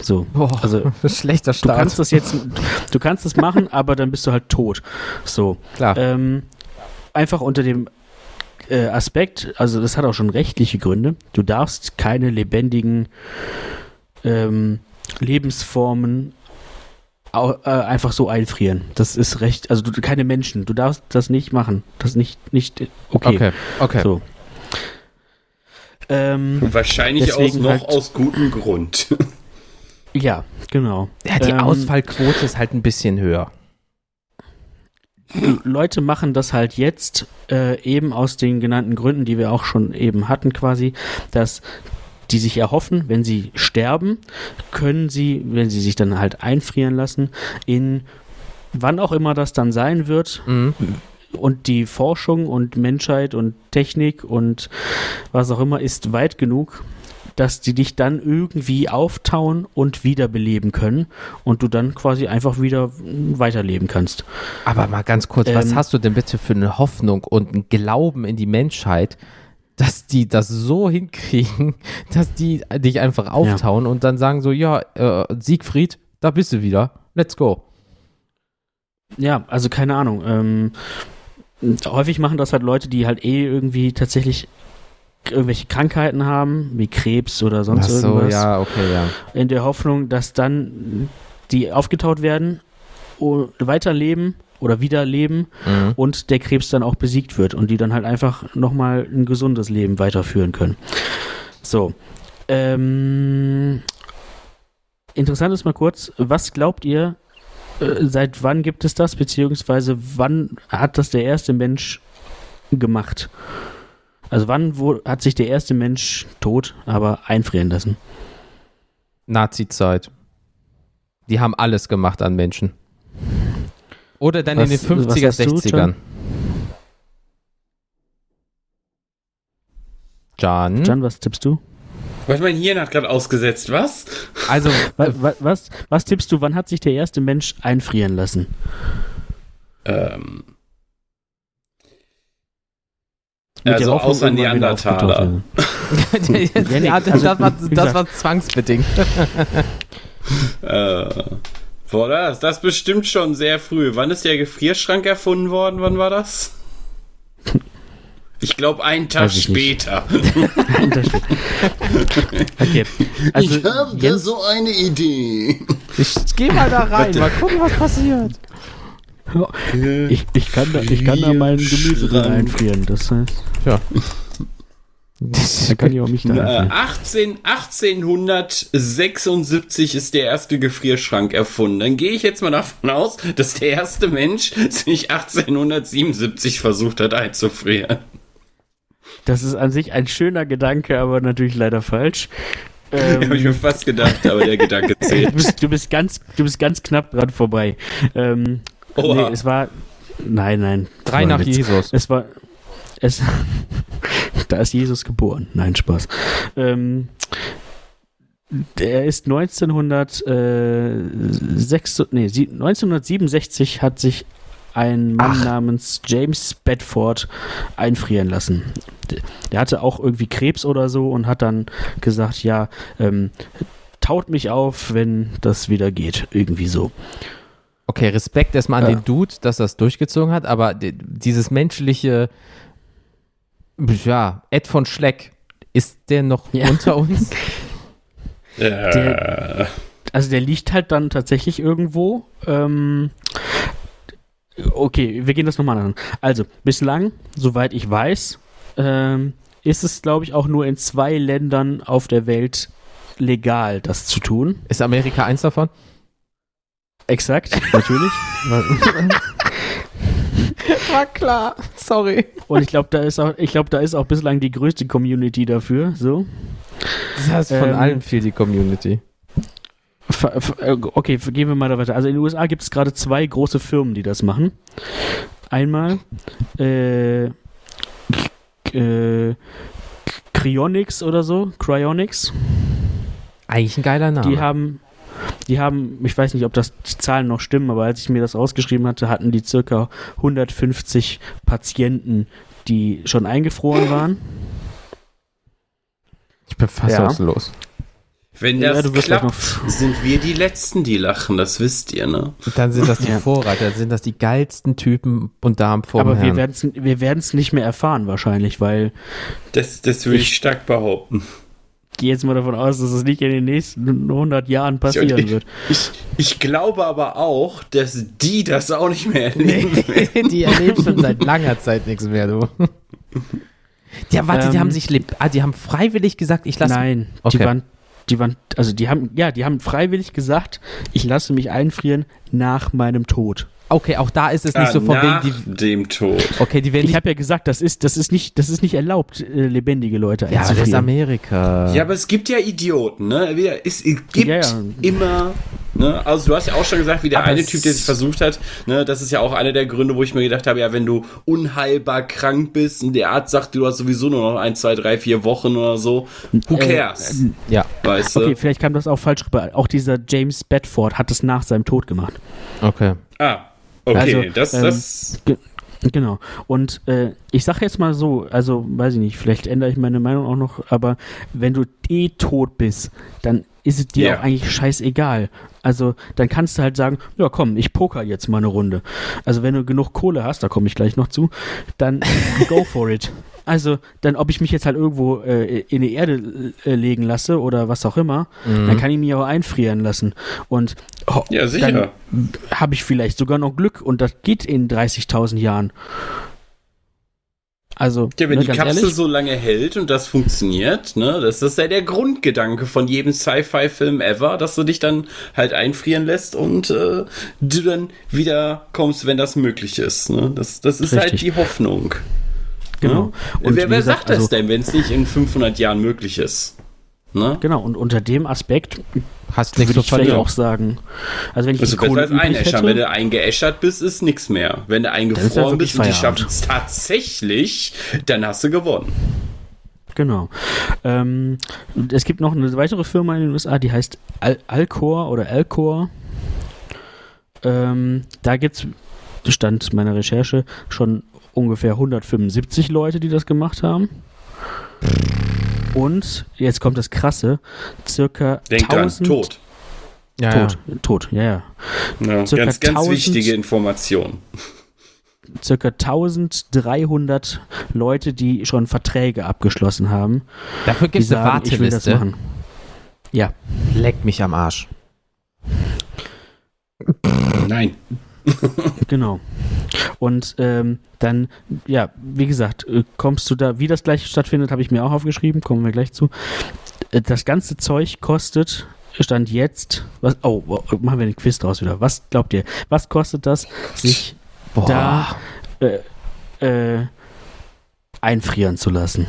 So. Boah, Also schlechter Du Start. kannst das jetzt, du kannst das machen, aber dann bist du halt tot. So. Klar. Ähm, einfach unter dem äh, Aspekt, also das hat auch schon rechtliche Gründe. Du darfst keine lebendigen ähm, Lebensformen äh, einfach so einfrieren. Das ist recht, also du, keine Menschen. Du darfst das nicht machen. Das ist nicht, nicht okay. okay, okay. So. Ähm, Wahrscheinlich aus, noch halt- aus gutem Grund. ja, genau. Ja, die Ähm, Ausfallquote ist halt ein bisschen höher. Leute machen das halt jetzt äh, eben aus den genannten Gründen, die wir auch schon eben hatten, quasi, dass die sich erhoffen, wenn sie sterben, können sie, wenn sie sich dann halt einfrieren lassen, in wann auch immer das dann sein wird, Mhm. und die Forschung und Menschheit und Technik und was auch immer ist weit genug, dass die dich dann irgendwie auftauen und wiederbeleben können und du dann quasi einfach wieder weiterleben kannst. Aber mal ganz kurz, was Ähm, hast du denn bitte für eine Hoffnung und einen Glauben in die Menschheit, dass die das so hinkriegen, dass die dich einfach auftauen und dann sagen so, ja, äh, Siegfried, da bist du wieder, let's go. Ja, also keine Ahnung. Ähm, häufig machen das halt Leute, die halt eh irgendwie tatsächlich irgendwelche Krankheiten haben, wie Krebs oder sonst so, irgendwas. ja, okay, ja. in der Hoffnung, dass dann die aufgetaut werden, weiterleben oder wiederleben Mhm. und der Krebs dann auch besiegt wird und die dann halt einfach nochmal ein gesundes Leben weiterführen können. So. Ähm, interessant ist mal kurz, was glaubt ihr, äh, seit wann gibt es das, beziehungsweise wann hat das der erste Mensch gemacht? Also wann wo, hat sich der erste Mensch tot, aber einfrieren lassen? Nazi-Zeit. Die haben alles gemacht an Menschen. Oder dann in Was- den 50er, was hast du, 60ern. John? Can. Jan, was tippst du? Was mein Hirn hat gerade ausgesetzt, was? Also, Was, was, was, was tippst du, wann hat sich der erste Mensch einfrieren lassen? Ähm, Mit Also Hoffnung, außer Neandertaler. ja, das, also, das, war, das war zwangsbedingt. äh, boah, das, das ist bestimmt schon sehr früh. Wann ist der Gefrierschrank erfunden worden? Wann war das? Ich glaube, einen Tag Weiß ich nicht. später. Okay. Also, Jens, so eine Idee. Ich geh mal da rein, mal gucken, was passiert. ich, ich, kann da, ich kann da mein Gemüse drin einfrieren. Das heißt, Ja. Da kann ich auch mich da Äh, einfrieren. 18, 1876 ist der erste Gefrierschrank erfunden. Dann gehe ich jetzt mal davon aus, dass der erste Mensch sich 1877 versucht hat einzufrieren. Das ist an sich ein schöner Gedanke, aber natürlich leider falsch. Habe ich Ähm, mir fast gedacht, aber der Gedanke du, zählt. bist, du, bist ganz, du bist ganz knapp dran vorbei. Ähm, Oha. nee, es war. Nein, nein. Drei nach Witz. Jesus. Es war. Es, da ist Jesus geboren. Nein, Spaß. Ähm, der ist 1906, nee, sie- 1967 hat sich ein Mann Ach. namens James Bedford einfrieren lassen. Der- hatte auch irgendwie Krebs oder so und hat dann gesagt, ja, ähm, taut mich auf, wenn das wieder geht. Irgendwie so. Okay, Respekt erstmal an Ja. den Dude, dass er es durchgezogen hat, aber di- dieses menschliche, ja, Ed von Schleck, ist der noch Ja. unter uns? Äh, Also der liegt halt dann tatsächlich irgendwo. Ähm, okay, wir gehen das nochmal an. Also, bislang, soweit ich weiß, ähm, ist es, glaube ich, auch nur in zwei Ländern auf der Welt legal, das zu tun. Ist Amerika eins davon? Exakt, natürlich. War klar, sorry. Und ich glaube, da ist auch, ich glaube, da ist auch bislang die größte Community dafür. So. Das heißt, von Ähm, allen viel die Community. Äh, Okay, gehen wir mal da weiter. Also in den USA gibt es gerade zwei große Firmen, die das machen. Einmal äh, äh, Cryonics oder so, Cryonics. Eigentlich ein geiler Name. Die haben, die haben, ich weiß nicht, ob das die Zahlen noch stimmen, aber als ich mir das ausgeschrieben hatte, hatten die circa 150 Patienten, die schon eingefroren waren. ich bin fast Ja. wenn Ja, das du wirst klappt, sind wir die Letzten, die lachen. Das wisst ihr, ne? Und dann sind das die Ja. Vorreiter, dann sind das die geilsten Typen und Damen vor aber wir werden es nicht mehr erfahren wahrscheinlich, weil Das, das würde ich, Ich- stark behaupten. Ich gehe jetzt mal davon aus, dass es nicht in den nächsten 100 Jahren passieren ich, wird. Ich, ich glaube aber auch, dass die das auch nicht mehr erleben. die erleben schon seit langer Zeit nichts mehr, du. Ja, warte, die Ähm, haben sich ah, die haben freiwillig gesagt, ich lasse Nein, Okay. die waren, die waren, also die haben, ja, die haben freiwillig gesagt, ich lasse mich einfrieren nach meinem Tod. Okay, auch da ist es nicht Ah, so von nach wegen die dem Tod. Okay, die werden Ich habe ja gesagt, das ist, das ist nicht, das ist nicht erlaubt, äh, lebendige Leute Ja, aber das ist. Amerika. Ja, aber es gibt ja Idioten, ne? Wieder- Es, gibt Ja, ja. immer, ne? Also du hast ja auch schon gesagt, wie der Aber eine Typ, der sich versucht hat, ne? Das ist ja auch einer der Gründe, wo ich mir gedacht habe, ja, wenn du unheilbar krank bist und der Arzt sagt, du hast sowieso nur noch ein, zwei, drei, vier Wochen oder so, who Äh, cares? Ja, weißt du? Okay, vielleicht kam das auch falsch rüber. Auch dieser James Bedford hat es nach seinem Tod gemacht. okay. Ah, okay, Also, das, ähm, das, Genau. Und äh, ich sage jetzt mal so, also weiß ich nicht, vielleicht ändere ich meine Meinung auch noch, aber wenn du eh tot bist, dann ist es dir Ja. auch eigentlich scheißegal. Also dann kannst du halt sagen, ja komm, ich poker jetzt mal eine Runde. Also wenn du genug Kohle hast, da komme ich gleich noch zu, dann go for it. Also dann, ob ich mich jetzt halt irgendwo äh, in die Erde äh, legen lasse oder was auch immer, Mhm. dann kann ich mich auch einfrieren lassen. Und oh, Ja, sicher. dann habe ich vielleicht sogar noch Glück und das geht in 30.000 Jahren. Also, Ja, wenn ne, die Kapsel ehrlich, so lange hält und das funktioniert, ne, das ist ja der Grundgedanke von jedem Sci-Fi-Film ever, dass du dich dann halt einfrieren lässt und äh, du dann wieder kommst, wenn das möglich ist. Ne? Das, das ist halt Richtig. die Hoffnung. Genau. Ne? Und wer wer gesagt, sagt das also- denn, wenn es nicht in 500 Jahren möglich ist? Ne? Genau, und unter dem Aspekt Hast nichts würde ich vielleicht auch sagen, also wenn ich Also besser als einäschern. Wenn du eingeäschert bist, ist nichts mehr. Wenn du eingefroren wirklich bist und die schaffen es tatsächlich, dann hast du gewonnen. Genau. Ähm, es gibt noch eine weitere Firma in den USA, die heißt Al Alcor oder Alcor. Ähm, da gibt es, stand meiner Recherche, schon ungefähr 175 Leute, die das gemacht haben. Und jetzt kommt das Krasse: circa Denk dran, 1000 tot. Ja, Tot, tot, ja, ja. Ja, Circa ganz, ganz 1000 wichtige Information. Circa 1300 Leute, die schon Verträge abgeschlossen haben. ja. Dafür gibt es eine sagen, ich will das Warteliste. machen. Ja, Leck mich am Arsch. Nein. Genau. Und ähm, dann, ja, wie gesagt, äh, kommst du da, wie das gleich stattfindet, habe ich mir auch aufgeschrieben, kommen wir gleich zu. Äh, Das ganze Zeug kostet, stand jetzt, was, oh, machen wir den Quiz draus wieder. Was glaubt ihr, was kostet das, sich Boah. da äh, äh, einfrieren zu lassen?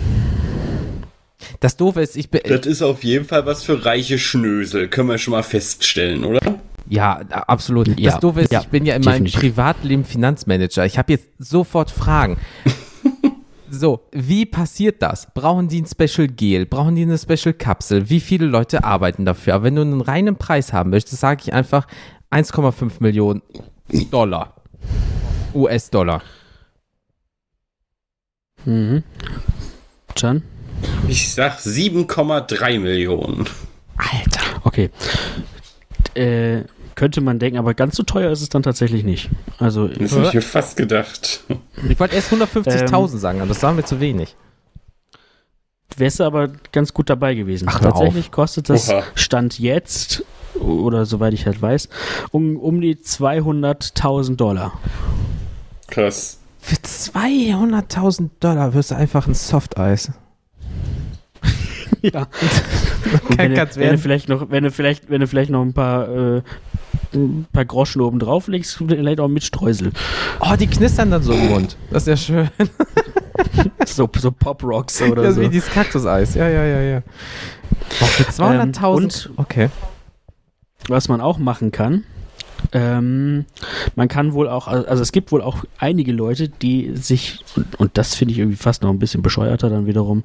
Das Doofe ist, ich bin. Das ist auf jeden Fall was für reiche Schnösel, können wir schon mal feststellen, oder? Ja, absolut. Ja, das Doofe ist, ja, ich bin ja in definitiv. meinem Privatleben Finanzmanager. Ich habe jetzt sofort Fragen. so, wie passiert das? Brauchen die ein Special Gel? Brauchen die eine Special Kapsel? Wie viele Leute arbeiten dafür? Aber wenn du einen reinen Preis haben möchtest, sage ich einfach 1,5 Millionen Dollar. US-Dollar. Mhm. Can? Ich sag 7,3 Millionen. Alter. Okay. Äh, könnte man denken, aber ganz so teuer ist es dann tatsächlich nicht. Also, Das habe ich mir fast gedacht. Ich wollte erst 150.000 sagen, aber das war mir zu wenig. wärst du aber ganz gut dabei gewesen. Ach, Tatsächlich kostet das Oha. Stand jetzt, oder soweit ich halt weiß, um, um die 200.000 Dollar. Krass. Für 200.000 Dollar wirst du einfach ein Softeis. Ja. Kann wenn, du, ganz wenn, du werden. vielleicht noch, wenn, du vielleicht, wenn du vielleicht noch ein paar, äh, ein paar Groschen oben drauf legst, vielleicht auch mit Streusel. Oh, die knistern dann so im Mund. Das ist ja schön. So, so Pop-Rocks oder Ja, so. wie dieses Kaktuseis. Ja, ja, ja, ja. Boah, für 200.000. und- okay. Was man auch machen kann, ähm, man kann wohl auch, also es gibt wohl auch einige Leute, die sich, und, und das finde ich irgendwie fast noch ein bisschen bescheuerter dann wiederum,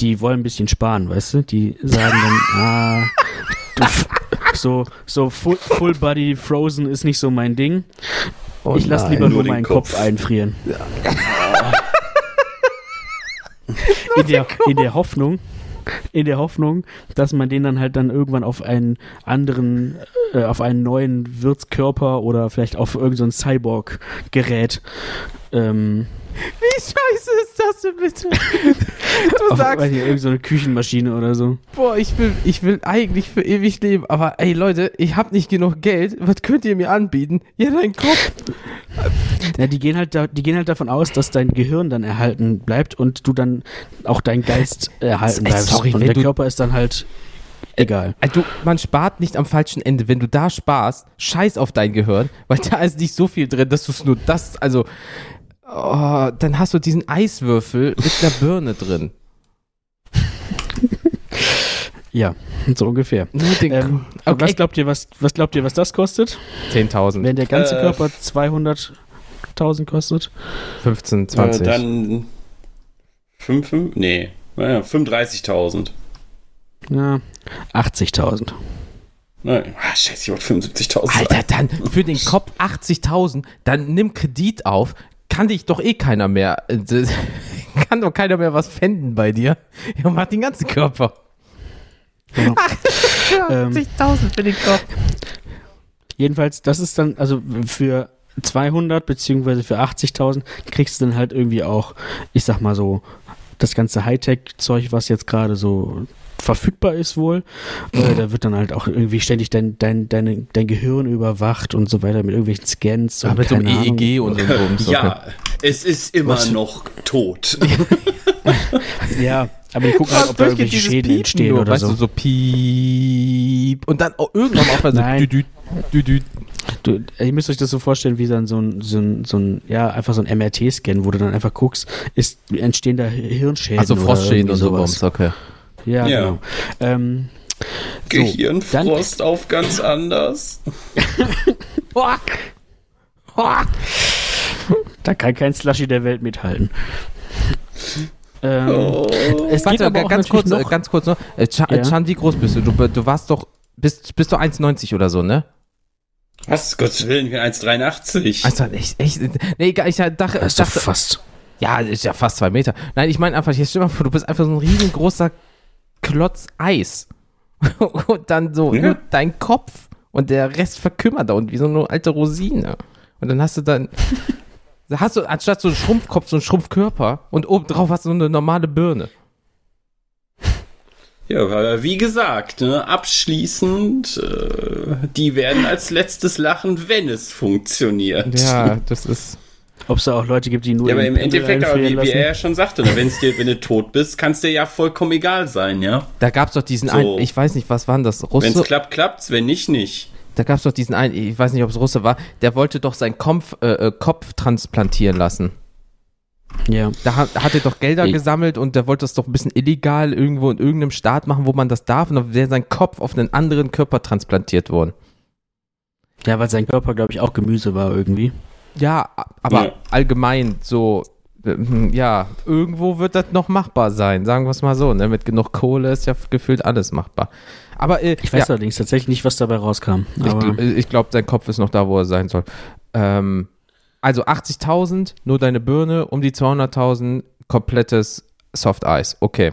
die wollen ein bisschen sparen, weißt du? Die sagen dann, ah, so, so full, full Body Frozen ist nicht so mein Ding. Oh ich lasse lieber nur, nur meinen Kopf, Kopf. einfrieren. in, der, in der Hoffnung, in der Hoffnung, dass man den dann halt dann irgendwann auf einen anderen, äh, auf einen neuen Wirtskörper oder vielleicht auf irgendein so ein Cyborg-Gerät ähm, Wie scheiße ist das denn bitte? Du auf sagst, weiß nicht, irgendeine so eine Küchenmaschine oder so. boah, ich will, ich will eigentlich für ewig leben, aber ey Leute, ich hab nicht genug Geld. Was könnt ihr mir anbieten? Ja, dein Kopf. Ja, die gehen halt da, die gehen halt davon aus, dass dein Gehirn dann erhalten bleibt und du dann auch dein Geist erhalten bleibst. sorry, und der du- Körper ist dann halt egal. Also, man spart nicht am falschen Ende. Wenn du da sparst, scheiß auf dein Gehirn, weil da ist nicht so viel drin, dass du es nur das, also, oh, dann hast du diesen Eiswürfel mit einer Birne drin. Ja, so ungefähr. Ähm, okay. Was glaubt ihr, was, was glaubt ihr, was das kostet? 10.000, Wenn der ganze Äh, Körper 200.000 kostet? 15, Äh, 20. dann 5, 5, nee, naja, 35.000. Ja, 80.000. Nein, ah, scheiße, ich wollte 75.000 Alter, dann für den Kopf 80.000, dann nimm Kredit auf. Kann dich doch eh keiner mehr. äh, Kann doch keiner mehr was fänden bei dir. Ja, mach den ganzen Körper. Genau. Ähm, 80.000 für den Kopf. Jedenfalls, das ist dann, also für 200 beziehungsweise für 80.000 kriegst du dann halt irgendwie auch, ich sag mal so, das ganze Hightech-Zeug, was jetzt gerade so verfügbar ist wohl. Äh, da wird dann halt auch irgendwie ständig dein, dein, deine, dein Gehirn überwacht und so weiter mit irgendwelchen Scans. Ja, und mit so einem keine Ahnung. EEG und so. Ja, es ist immer Was? noch tot. Ja, aber die gucken halt, ob da irgendwelche Schäden entstehen nur, oder weißt so. du, so piep. Und dann auch irgendwann auch mal so Nein. düdüt, düdüt. Du, ihr müsst euch das so vorstellen, wie dann so ein, so ein, so ein ja, einfach so ein MRT-Scan, wo du dann einfach guckst, ist, entstehen da Hirnschäden Also oder Frostschäden irgendwie und so sowas. Okay. Ja, Ja. genau. Ähm, Gehirnfrost auf ganz anders. da kann kein Slushy der Welt mithalten. Ähm, Oh. Es geht Warte, aber auch ganz kurz, äh, ganz kurz noch. Äh, Chan, Ja. äh, Chan, wie groß bist du? Du, du warst doch, bist, bist du 1,90 oder so, ne? Was, Gottes Willen, ich bin 1,83. Also, echt, echt, nee, egal, ich dachte, Das ist doch dachte fast. ja, ist ja fast zwei Meter. Nein, ich meine einfach, jetzt stell mal vor, du bist einfach so ein riesengroßer Klotz Eis. Und dann so, Ja. nur dein Kopf und der Rest verkümmert da und wie so eine alte Rosine. Und dann hast du dann, da hast du anstatt so einen Schrumpfkopf, so einen Schrumpfkörper und obendrauf hast du so eine normale Birne. Ja, wie gesagt, ne, abschließend, äh, die werden als letztes lachen, wenn es funktioniert. Ja, das ist. Ob es da auch Leute gibt, die nur Ja, aber den im Endeffekt, aber wie, wie er ja schon sagte, ne, dir, wenn du tot bist, kann's dir ja vollkommen egal sein, ja. Da gab es doch diesen So. einen, ich weiß nicht, was waren das? Russe? Wenn's klappt, klappt's, wenn nicht, nicht. Da gab es doch diesen einen, ich weiß nicht, ob es Russe war, der wollte doch seinen Kopf, äh, äh, Kopf transplantieren lassen. Ja. Da hat, hat er doch Gelder Ich- gesammelt und der wollte das doch ein bisschen illegal irgendwo in irgendeinem Staat machen, wo man das darf. Und dann wäre sein Kopf auf einen anderen Körper transplantiert worden. ja, weil sein Körper, glaube ich, auch Gemüse war irgendwie. Ja, aber Ja. allgemein so, ähm, ja, irgendwo wird das noch machbar sein, sagen wir es mal so. Ne? Mit genug Kohle ist ja gefühlt alles machbar. Aber äh, Ich weiß ja, allerdings tatsächlich nicht, was dabei rauskam. ich, Aber gl- ich glaube, sein Kopf ist noch da, wo er sein soll. Ähm, also 80.000, nur deine Birne, um die 200.000, komplettes Soft Eis. Okay.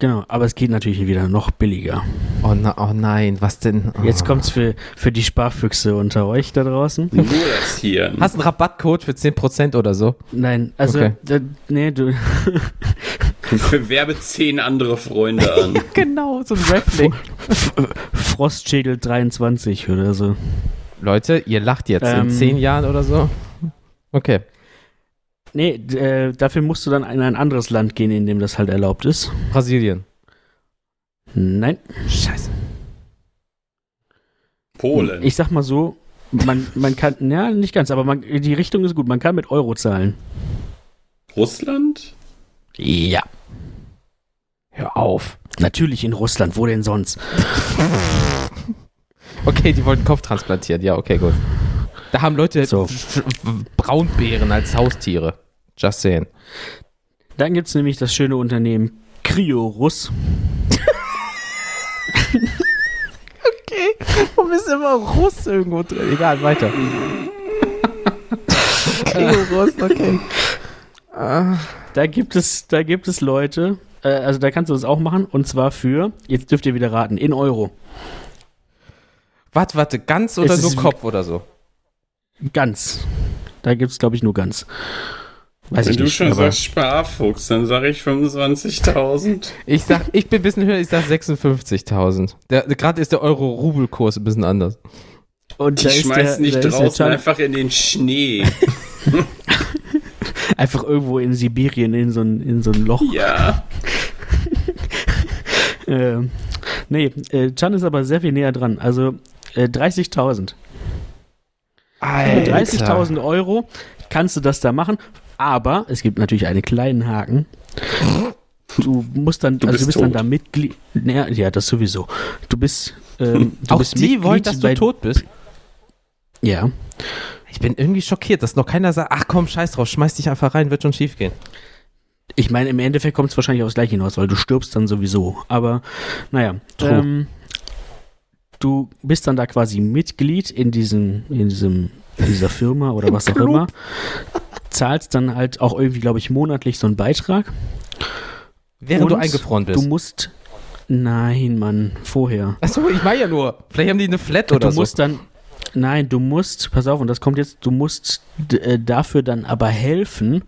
Genau, aber es geht natürlich wieder noch billiger. Oh, na, oh nein, was denn? Oh. Jetzt kommt's für, für die Sparfüchse unter euch da draußen. Nur das hier. Hast du einen Rabattcode für 10% oder so? Nein, also, Okay. da, nee, du, Bewerbe zehn andere Freunde an. Genau, so ein Raffling. Frostschädel 23 oder so. Leute, ihr lacht jetzt in Ähm. 10 Jahren oder so? Okay. Nee, äh, dafür musst du dann in ein anderes Land gehen, in dem das halt erlaubt ist. Brasilien. Nein. Scheiße. Polen. Ich sag mal so, man, man kann, ja, nicht ganz, aber man, die Richtung ist gut. Man kann mit Euro zahlen. Russland? Ja. Hör auf. Natürlich in Russland, wo denn sonst? Okay, die wollten Kopf transplantieren. Ja, okay, gut. Da haben Leute So. Braunbären als Haustiere. Just saying. Dann gibt's nämlich das schöne Unternehmen Cryorus. Okay, warum ist immer Russ irgendwo drin? Egal, weiter. Russ, okay. Da gibt es, da gibt es Leute, äh, also da kannst du das auch machen, und zwar für, jetzt dürft ihr wieder raten, in Euro. Warte, warte, ganz oder Es nur Kopf oder so? Ganz. Da gibt's, glaube ich, nur ganz. Weiß Wenn ich du nicht. schon aber sagst Sparfuchs, dann sage ich 25.000. Ich sag, ich bin ein bisschen höher, ich sag 56.000. Der- Gerade ist der Euro-Rubel-Kurs ein bisschen anders. und ist schmeißt der, nicht draußen einfach in den Schnee. einfach irgendwo in Sibirien in so ein, in so ein Loch. ja. Äh, nee, äh, Chan ist aber sehr viel näher dran. Also äh, 30.000. Mit 30.000 Euro kannst du das da machen, aber es gibt natürlich einen kleinen Haken. Du musst dann, Du also bist du bist dann da Mitglied. Ja, ja, das sowieso. Du bist, ähm, du Auch bist die Mitglied wollen, dass du tot bist? Ja. Ich bin irgendwie schockiert, dass noch keiner sagt, ach komm, scheiß drauf, schmeiß dich einfach rein, wird schon schief gehen. Ich meine, im Endeffekt kommt es wahrscheinlich aufs Gleiche hinaus, weil du stirbst dann sowieso. Aber naja, True. ähm, du bist dann da quasi Mitglied in diesem, in diesem, in dieser Firma oder was auch Club. immer. Zahlst dann halt auch irgendwie, glaube ich, monatlich so einen Beitrag. Während du Und eingefroren bist. Du musst. Nein, Mann, vorher. Achso, ich meine ja nur, vielleicht haben die eine Flat oder du so. musst dann. Nein, du musst, pass auf, und das kommt jetzt, du musst äh, dafür dann aber helfen,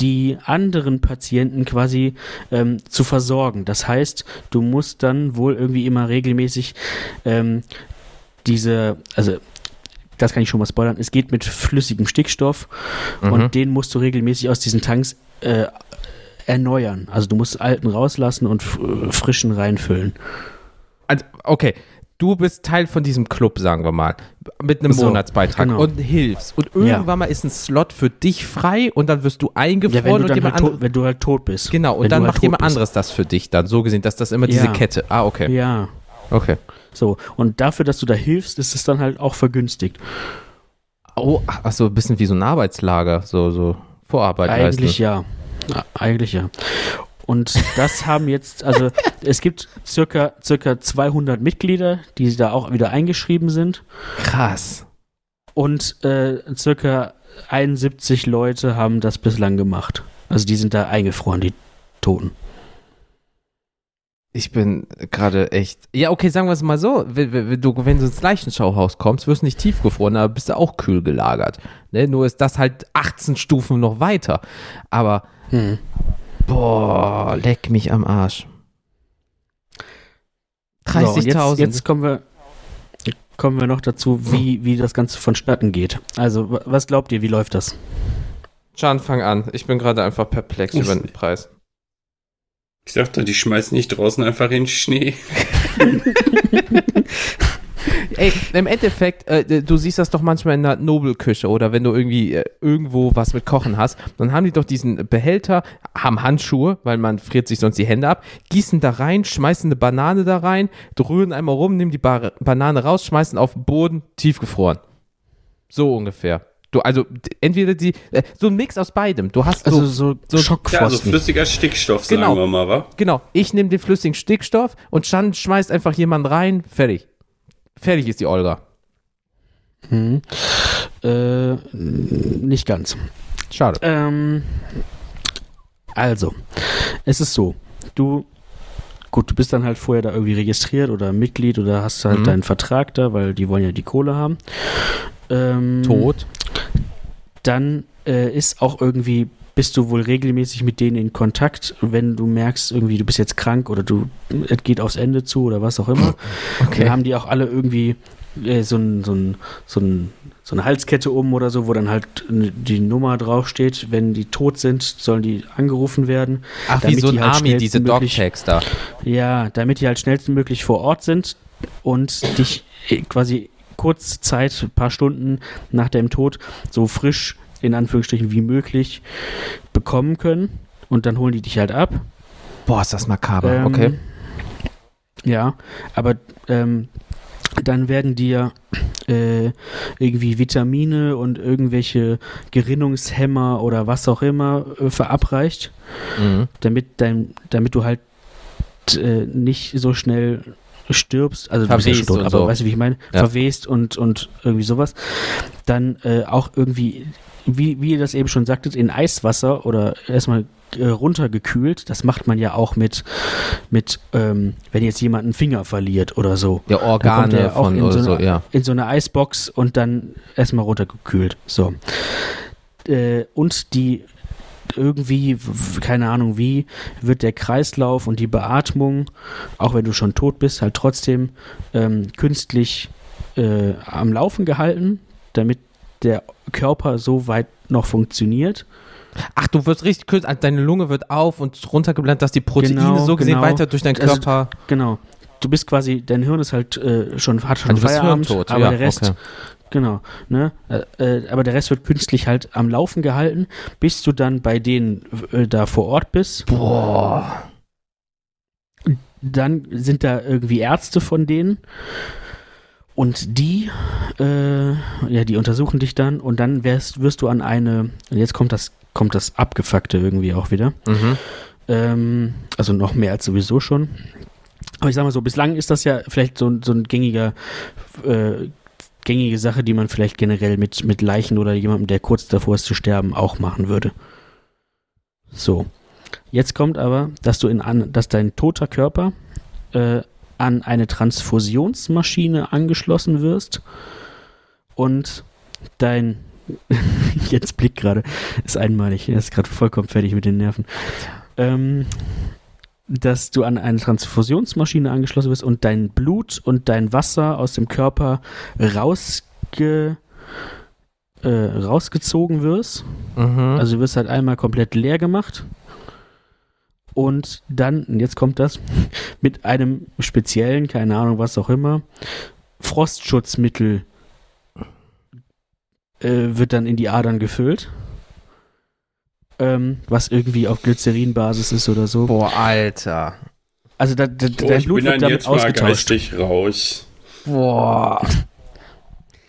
die anderen Patienten quasi ähm, zu versorgen. Das heißt, du musst dann wohl irgendwie immer regelmäßig ähm, diese, also das kann ich schon mal spoilern, es geht mit flüssigem Stickstoff Mhm. und den musst du regelmäßig aus diesen Tanks äh, erneuern. Also du musst alten rauslassen und äh, frischen reinfüllen. Also, okay, du bist Teil von diesem Club, sagen wir mal, mit einem So, Monatsbeitrag genau. und hilfst. Und irgendwann mal ist ein Slot für dich frei und dann wirst du Ja, wenn eingefroren du, und jemand halt tot, wenn du halt tot bist. Genau, und Wenn dann halt macht jemand anderes das für dich dann. So gesehen, dass das immer diese Ja. Kette. Ah, okay. Ja, Okay. so. Und dafür, dass du da hilfst, ist es dann halt auch vergünstigt. Oh, ach so, ein bisschen wie so ein Arbeitslager, so, so Vorarbeit Eigentlich leisten. ja. Ja, eigentlich ja. Und das haben jetzt, also es gibt circa, circa 200 Mitglieder, die da auch wieder eingeschrieben sind. Krass. Und äh, circa 71 Leute haben das bislang gemacht. Also die sind da eingefroren, die Toten. Ich bin gerade echt. Ja, okay, sagen wir es mal so. Wenn, du, wenn du ins Leichenschauhaus kommst, wirst du nicht tiefgefroren, aber bist du auch kühl gelagert. Ne? Nur ist das halt 18 Stufen noch weiter. Aber, Hm. Boah, leck mich am Arsch. So, und jetzt, 30.000. jetzt kommen wir, kommen wir noch dazu, wie, wie das Ganze vonstatten geht. Also, wa- was glaubt ihr, wie läuft das? Can, fang an. Ich bin gerade einfach perplex Uff. über den Preis. Ich dachte, die schmeißen nicht draußen einfach in den Schnee. Ey, im Endeffekt, äh, du siehst das doch manchmal in der Nobelküche oder wenn du irgendwie äh, irgendwo was mit Kochen hast, dann haben die doch diesen Behälter, haben Handschuhe, weil man friert sich sonst die Hände ab, gießen da rein, schmeißen eine Banane da rein, rühren einmal rum, nehmen die ba Banane raus, schmeißen auf den Boden, tiefgefroren. So ungefähr. Du, also entweder die, äh, so ein Mix aus beidem. Du hast Also so, so, so- Ja, also flüssiger Stickstoff, Genau. sagen wir mal, wa? genau, ich nehme den flüssigen Stickstoff und Chan schmeißt einfach jemand rein, fertig. Fertig ist die Olga. Hm. Äh, nicht ganz. Schade. Ähm, also, es ist so, du, gut, du bist dann halt vorher da irgendwie registriert oder Mitglied oder hast halt Mhm. deinen Vertrag da, weil die wollen ja die Kohle haben. Ähm, Tot. Dann äh, ist auch irgendwie, bist du wohl regelmäßig mit denen in Kontakt, wenn du merkst, irgendwie, du bist jetzt krank oder du, es geht aufs Ende zu oder was auch immer. Dann haben die auch alle irgendwie äh, so, ein, so, ein, so, ein, so eine Halskette um oder so, wo dann halt die Nummer draufsteht. Wenn die tot sind, sollen die angerufen werden. Ach, wie so ein die halt Army, diese Dogtags da. Ja, damit die halt schnellstmöglich vor Ort sind und dich äh, quasi kurze Zeit, ein paar Stunden nach deinem Tod so frisch in Anführungsstrichen wie möglich bekommen können. Und dann holen die dich halt ab. Boah, ist das makaber. Ähm, okay. Ja, aber ähm, dann werden dir äh, irgendwie Vitamine und irgendwelche Gerinnungshemmer oder was auch immer äh, verabreicht, Mhm. damit dein, damit du halt äh, nicht so schnell stirbst, also du bist ja Verwest tot, und aber so. weißt du, wie ich meine? Ja. Verwest und, und irgendwie sowas. Dann äh, auch irgendwie, wie, wie ihr das eben schon sagtet, in Eiswasser oder erstmal äh, runtergekühlt. Das macht man ja auch mit, mit ähm, wenn jetzt jemand einen Finger verliert oder so. Ja, kommt Organe er auch von in oder so so, eine- ja. In so eine Eisbox und dann erstmal runtergekühlt. So. Äh, und die irgendwie, keine Ahnung wie, wird der Kreislauf und die Beatmung, auch wenn du schon tot bist, halt trotzdem ähm, künstlich äh, am Laufen gehalten, damit der Körper so weit noch funktioniert. Ach, du wirst richtig kurz, deine Lunge wird auf und runtergeblendet, dass die Proteine Genau, so gesehen genau. weiter durch deinen Also, Körper. Genau. Du bist quasi, dein Hirn ist halt äh, schon, hat schon Also Feierabend, aber ja, der Rest, okay. genau, ne, äh, äh, aber der Rest wird künstlich halt am Laufen gehalten, bis du dann bei denen äh, da vor Ort bist. Boah. Dann sind da irgendwie Ärzte von denen und die, äh, ja, die untersuchen dich dann und dann wirst, wirst du an eine, jetzt kommt das, kommt das Abgefuckte irgendwie auch wieder. Mhm. Ähm, also noch mehr als sowieso schon. Aber ich sag mal so, bislang ist das ja vielleicht so, ein- so ein gängiger, äh, gängige Sache, die man vielleicht generell mit, mit Leichen oder jemandem, der kurz davor ist zu sterben, auch machen würde. So. Jetzt kommt aber, dass du in an, dass dein toter Körper äh, an eine Transfusionsmaschine angeschlossen wirst und dein jetzt Blick gerade ist einmalig, er ist gerade vollkommen fertig mit den Nerven. Ähm, dass du an eine Transfusionsmaschine angeschlossen wirst und dein Blut und dein Wasser aus dem Körper rausge, äh, rausgezogen wirst. Mhm. Also du wirst halt einmal komplett leer gemacht. Und dann, und jetzt kommt das, mit einem speziellen, keine Ahnung, was auch immer, Frostschutzmittel äh, wird dann in die Adern gefüllt. Ähm, was irgendwie auf Glycerinbasis ist oder so. Boah, Alter. Also da, da, Oh, dein ich Blut bin wird dann damit jetzt mal ausgetauscht. geistig raus. Boah.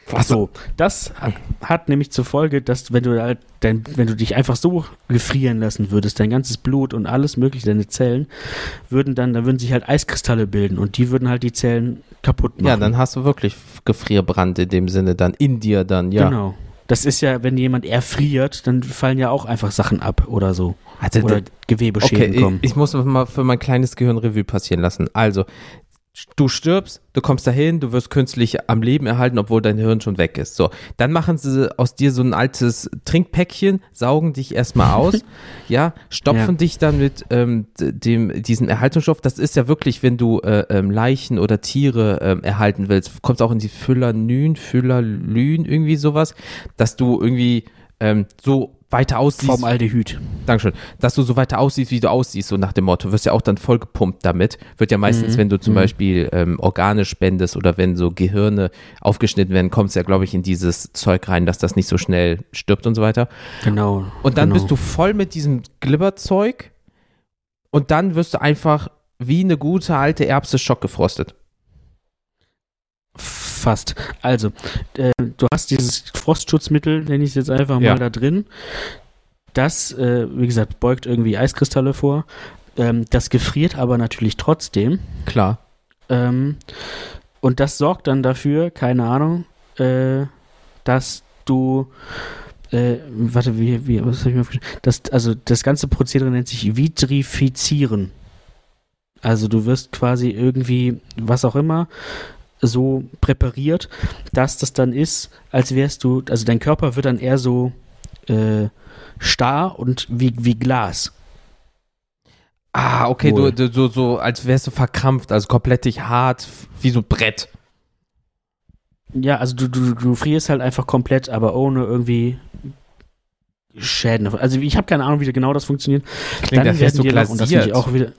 Was? So, das hat nämlich zur Folge, dass wenn du halt dein, wenn du dich einfach so gefrieren lassen würdest, dein ganzes Blut und alles mögliche, deine Zellen, würden dann, da würden sich halt Eiskristalle bilden und die würden halt die Zellen kaputt machen. Ja, dann hast du wirklich Gefrierbrand in dem Sinne dann in dir dann, ja. Genau. Das ist ja, wenn jemand erfriert, dann fallen ja auch einfach Sachen ab oder so. Also, Oder Gewebeschäden okay, kommen. ich, ich muss mal für mein kleines Gehirn Revue passieren lassen. Also, du stirbst, du kommst dahin, du wirst künstlich am Leben erhalten, obwohl dein Hirn schon weg ist. So, dann machen sie aus dir so ein altes Trinkpäckchen, saugen dich erstmal aus, ja, stopfen Ja. dich dann mit ähm, dem diesem Erhaltungsstoff. Das ist ja wirklich, wenn du äh, ähm, Leichen oder Tiere ähm, erhalten willst, kommst auch in die Phylalyn, Phylalyn, irgendwie sowas, dass du irgendwie ähm, so weiter aussiehst. Formaldehyd. Dankeschön. Dass du so weiter aussiehst, wie du aussiehst, so nach dem Motto. Wirst ja auch dann voll gepumpt damit. Wird ja meistens, wenn du zum Beispiel ähm, Organe spendest oder wenn so Gehirne aufgeschnitten werden, kommt es ja, glaube ich, in dieses Zeug rein, dass das nicht so schnell stirbt und so weiter. Genau. Und dann genau. bist du voll mit diesem Glibberzeug und dann wirst du einfach wie eine gute alte Erbse schockgefrostet. Fast. Also, äh, du hast dieses Frostschutzmittel, nenne ich es jetzt einfach mal Ja. da drin. Das, äh, wie gesagt, beugt irgendwie Eiskristalle vor. Ähm, das gefriert aber natürlich trotzdem. Klar. Ähm, und das sorgt dann dafür, keine Ahnung, äh, dass du, äh, warte, wie, wie, was habe ich mir aufgeschrieben? Das, also das ganze Prozedere nennt sich Vitrifizieren. Also du wirst quasi irgendwie, was auch immer, so präpariert, dass das dann ist, als wärst du, also dein Körper wird dann eher so äh, starr und wie, wie Glas. Ah, okay, Wohl. du so, so, als wärst du verkrampft, also komplett hart, wie so Brett. Ja, also du, du, du frierst halt einfach komplett, aber ohne irgendwie Schäden. Also ich habe keine Ahnung, wie genau das funktioniert. Klingt, als wärst du dir noch- und das finde ich auch wieder.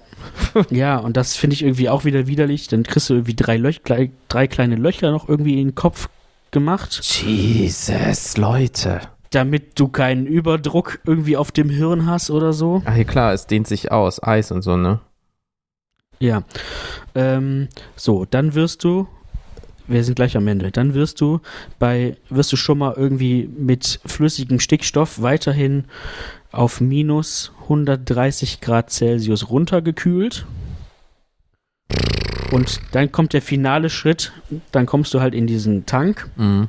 Ja, und das finde ich irgendwie auch wieder widerlich. Dann kriegst du irgendwie drei, Löch, drei kleine Löcher noch irgendwie in den Kopf gemacht, Jesus, Leute. damit du keinen Überdruck irgendwie auf dem Hirn hast oder so. Ach, hier klar, es dehnt sich aus, Eis und so, ne? Ja. Ähm, so, dann wirst du, wir sind gleich am Ende, dann wirst du bei, wirst du schon mal irgendwie mit flüssigem Stickstoff weiterhin auf minus 130 Grad Celsius runtergekühlt. Und dann kommt der finale Schritt, dann kommst du halt in diesen Tank. Mhm.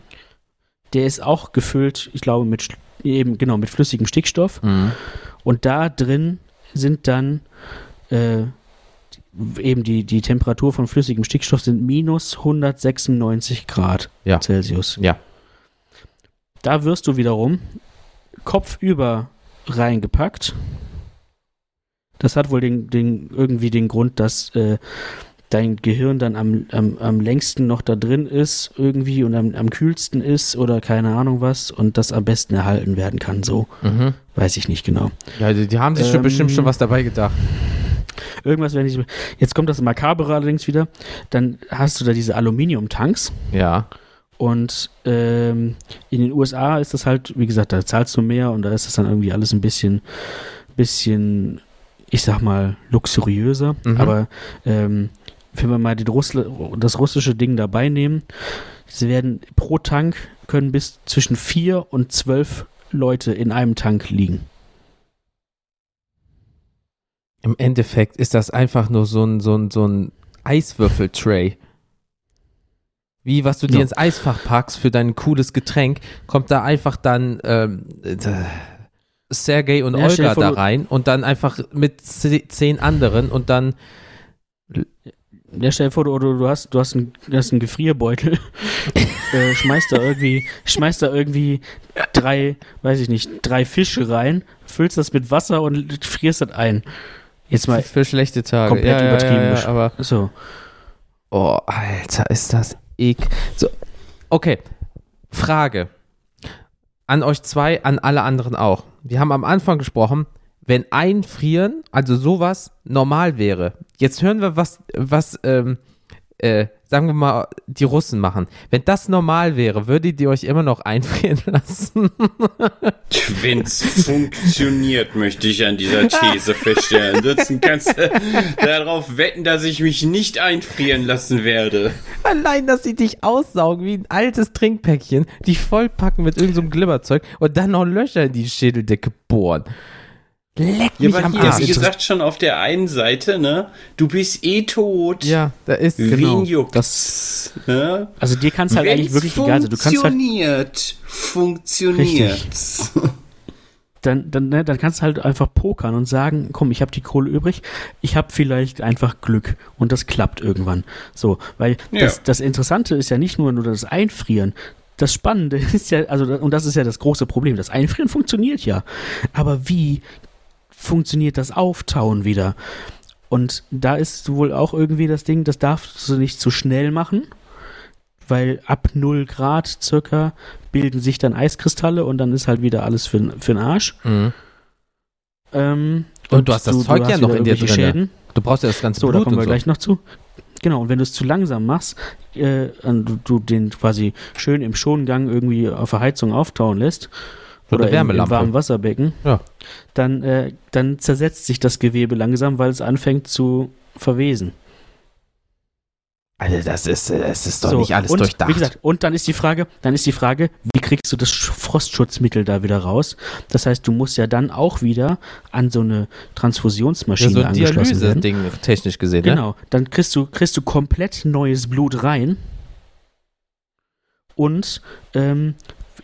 Der ist auch gefüllt, ich glaube, mit eben genau mit flüssigem Stickstoff. Mhm. Und da drin sind dann äh, eben die, die Temperatur von flüssigem Stickstoff sind minus 196 Grad Ja. Celsius. Ja. Da wirst du wiederum kopfüber reingepackt. Das hat wohl den, den, irgendwie den Grund, dass äh, dein Gehirn dann am, am, am längsten noch da drin ist irgendwie und am, am kühlsten ist oder keine Ahnung was und das am besten erhalten werden kann. So, Mhm. weiß ich nicht genau. Ja, die, die haben sich schon Ähm, bestimmt schon was dabei gedacht. Irgendwas, wenn ich. Jetzt kommt das Makabere allerdings wieder. Dann hast du da diese Aluminiumtanks. Ja. Und ähm, in den USA ist das halt, wie gesagt, da zahlst du mehr und da ist das dann irgendwie alles ein bisschen, bisschen, ich sag mal, luxuriöser. Mhm. Aber ähm, wenn wir mal Russl das russische Ding dabei nehmen, sie werden pro Tank können bis zwischen vier und zwölf Leute in einem Tank liegen. Im Endeffekt ist das einfach nur so ein, so ein, so ein Eiswürfel-Tray. Wie, was du dir Ja. ins Eisfach packst für dein cooles Getränk, kommt da einfach dann ähm, äh, Sergej und Ja, Olga da rein und dann einfach mit ze- zehn anderen und dann Ja, stell dir vor, du, du, hast, du hast einen, du hast einen Gefrierbeutel, äh, schmeißt da irgendwie, schmeißt da irgendwie drei, weiß ich nicht, drei Fische rein, füllst das mit Wasser und frierst das ein. Jetzt mal, für schlechte Tage. komplett ja, übertrieben Ja, ja, aber so. Oh, Alter, ist das ek. So, okay. Frage. An euch zwei, an alle anderen auch. Wir haben am Anfang gesprochen, wenn einfrieren, also sowas, normal wäre. Jetzt hören wir, was, was ähm, äh, sagen wir mal, die Russen machen. Wenn das normal wäre, würdet ihr euch immer noch einfrieren lassen? Wenn's funktioniert, möchte ich an dieser These feststellen. Ansonsten kannst du darauf wetten, dass ich mich nicht einfrieren lassen werde. Allein, dass sie dich aussaugen wie ein altes Trinkpäckchen, dich vollpacken mit irgendeinem so Glibberzeug und dann noch Löcher in die Schädeldecke bohren. Leck Ja, mich aber am hier, Arsch. wie gesagt, schon auf der einen Seite, ne? Du bist eh tot. Ja, da ist Wen genau. juckt's? ne? Also dir kann es halt eigentlich Wenn's wirklich egal sein. Du kannst halt funktioniert, funktioniert's. dann, dann, ne, dann kannst du halt einfach pokern und sagen, komm, ich habe die Kohle übrig, ich habe vielleicht einfach Glück und das klappt irgendwann. So, weil Ja. das, das Interessante ist ja nicht nur nur das Einfrieren. Das Spannende ist ja, also, und das ist ja das große Problem, das Einfrieren funktioniert ja. Aber wie funktioniert das Auftauen wieder? Und da ist wohl auch irgendwie das Ding, das darfst du nicht zu schnell machen, weil ab 0 Grad circa bilden sich dann Eiskristalle und dann ist halt wieder alles für, für den Arsch. Mhm. Ähm, Und du hast das Zeug ja hast noch in dir drinne. Schäden. Du brauchst ja das ganze So, da Blut kommen wir und so. gleich noch zu. Genau, und wenn du es zu langsam machst, äh, und du, du den quasi schön im Schongang irgendwie auf der Heizung auftauen lässt, Oder oder im, im Wärmelampe. warmen Wasserbecken, Ja. dann, äh, dann zersetzt sich das Gewebe langsam, weil es anfängt zu verwesen. Alter, das ist, das ist doch So, nicht alles und, durchdacht. Wie gesagt, und dann ist die Frage, dann ist die Frage, wie kriegst du das Sch- Frostschutzmittel da wieder raus? Das heißt, du musst ja dann auch wieder an so eine ja, Transfusionsmaschine so ein angeschlossen werden. Dialyse-Ding technisch gesehen, ne? Genau, dann kriegst du, kriegst du komplett neues Blut rein. Und ähm,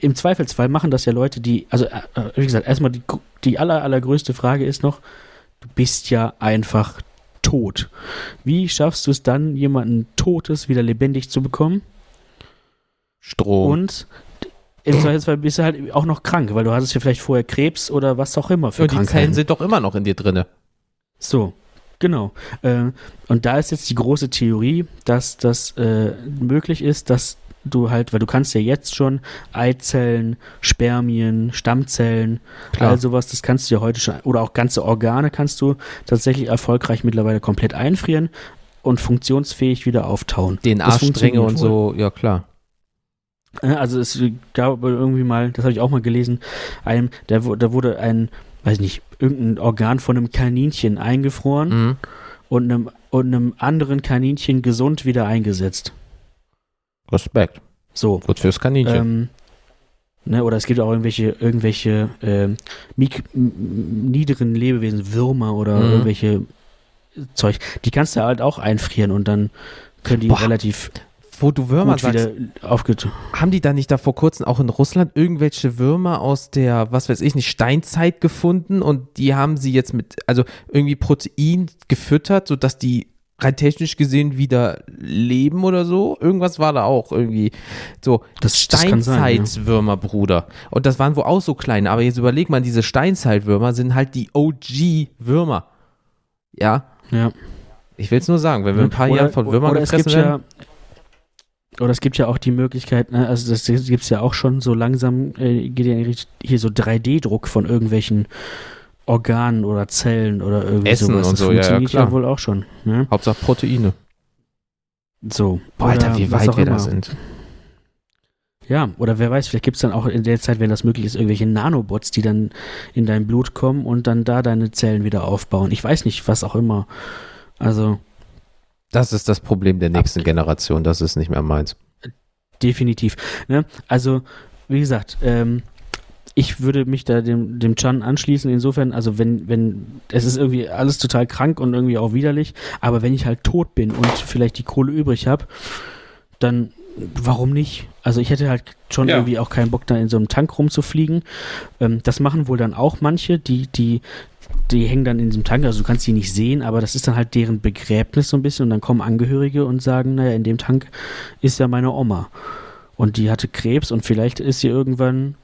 im Zweifelsfall machen das ja Leute, die, also äh, äh, wie gesagt, erstmal die, die aller, allergrößte Frage ist noch, du bist ja einfach tot. Wie schaffst du es dann, jemanden Totes wieder lebendig zu bekommen? Strom. Und im Zweifelsfall bist du halt auch noch krank, weil du hattest ja vielleicht vorher Krebs oder was auch immer für und die Zellen Krankheiten. sind doch immer noch in dir drinne. So, genau. Äh, und da ist jetzt die große Theorie, dass das äh, möglich ist, dass du halt, weil du kannst ja jetzt schon Eizellen, Spermien, Stammzellen, Klar. all sowas, das kannst du ja heute schon, oder auch ganze Organe kannst du tatsächlich erfolgreich mittlerweile komplett einfrieren und funktionsfähig wieder auftauen. DNA-Stränge funktioniert und so, ja klar. Also es gab irgendwie mal, das habe ich auch mal gelesen, einem, da, da wurde ein, weiß ich nicht, irgendein Organ von einem Kaninchen eingefroren Mhm. und einem, und einem anderen Kaninchen gesund wieder eingesetzt. Respekt. So. Gut fürs Kaninchen. Ähm, ne, oder es gibt auch irgendwelche, irgendwelche m- niederen Lebewesen, Würmer oder Mhm. irgendwelche Zeug, die kannst du halt auch einfrieren und dann können die Boah, relativ Wo du Würmer sagst, haben die da nicht da vor kurzem auch in Russland irgendwelche Würmer aus der, was weiß ich nicht, Steinzeit gefunden und die haben sie jetzt mit, also irgendwie Protein gefüttert, sodass die rein technisch gesehen wieder leben oder so. Irgendwas war da auch irgendwie so Das- sein, ja. Steinzeitwürmer, Bruder. Und das waren wohl auch so kleine, aber jetzt überleg mal, diese Steinzeitwürmer sind halt die OG-Würmer. Ja, Ja. ich will es nur sagen, wenn wir ein paar Oder- Jahren von Würmern oder es gefressen gibt werden. ja oder es gibt ja auch die Möglichkeit, ne, also das gibt es ja auch schon so langsam, äh, geht ja hier so 3D-Druck von irgendwelchen Organen oder Zellen oder irgendwie Essen sowas. und das so, ja, ja, funktioniert klar. wohl auch schon. Ne? Hauptsache Proteine. So. Boah, Alter, wie weit wir da immer. sind. Ja, oder wer weiß, vielleicht gibt es dann auch in der Zeit, wenn das möglich ist, irgendwelche Nanobots, die dann in dein Blut kommen und dann da deine Zellen wieder aufbauen. Ich weiß nicht, was auch immer. Also Das ist das Problem der nächsten Generation. Das ist nicht mehr meins. definitiv. Ne? Also, wie gesagt, ähm, ich würde mich da dem, dem Chan anschließen. Insofern, also wenn, wenn, es ist irgendwie alles total krank und irgendwie auch widerlich, aber wenn ich halt tot bin und vielleicht die Kohle übrig habe, dann warum nicht? Also ich hätte halt schon Ja. irgendwie auch keinen Bock, da in so einem Tank rumzufliegen. Ähm, das machen wohl dann auch manche, die, die, die hängen dann in diesem Tank, also du kannst die nicht sehen, aber das ist dann halt deren Begräbnis so ein bisschen und dann kommen Angehörige und sagen, naja, in dem Tank ist ja meine Oma. Und die hatte Krebs und vielleicht ist sie irgendwann,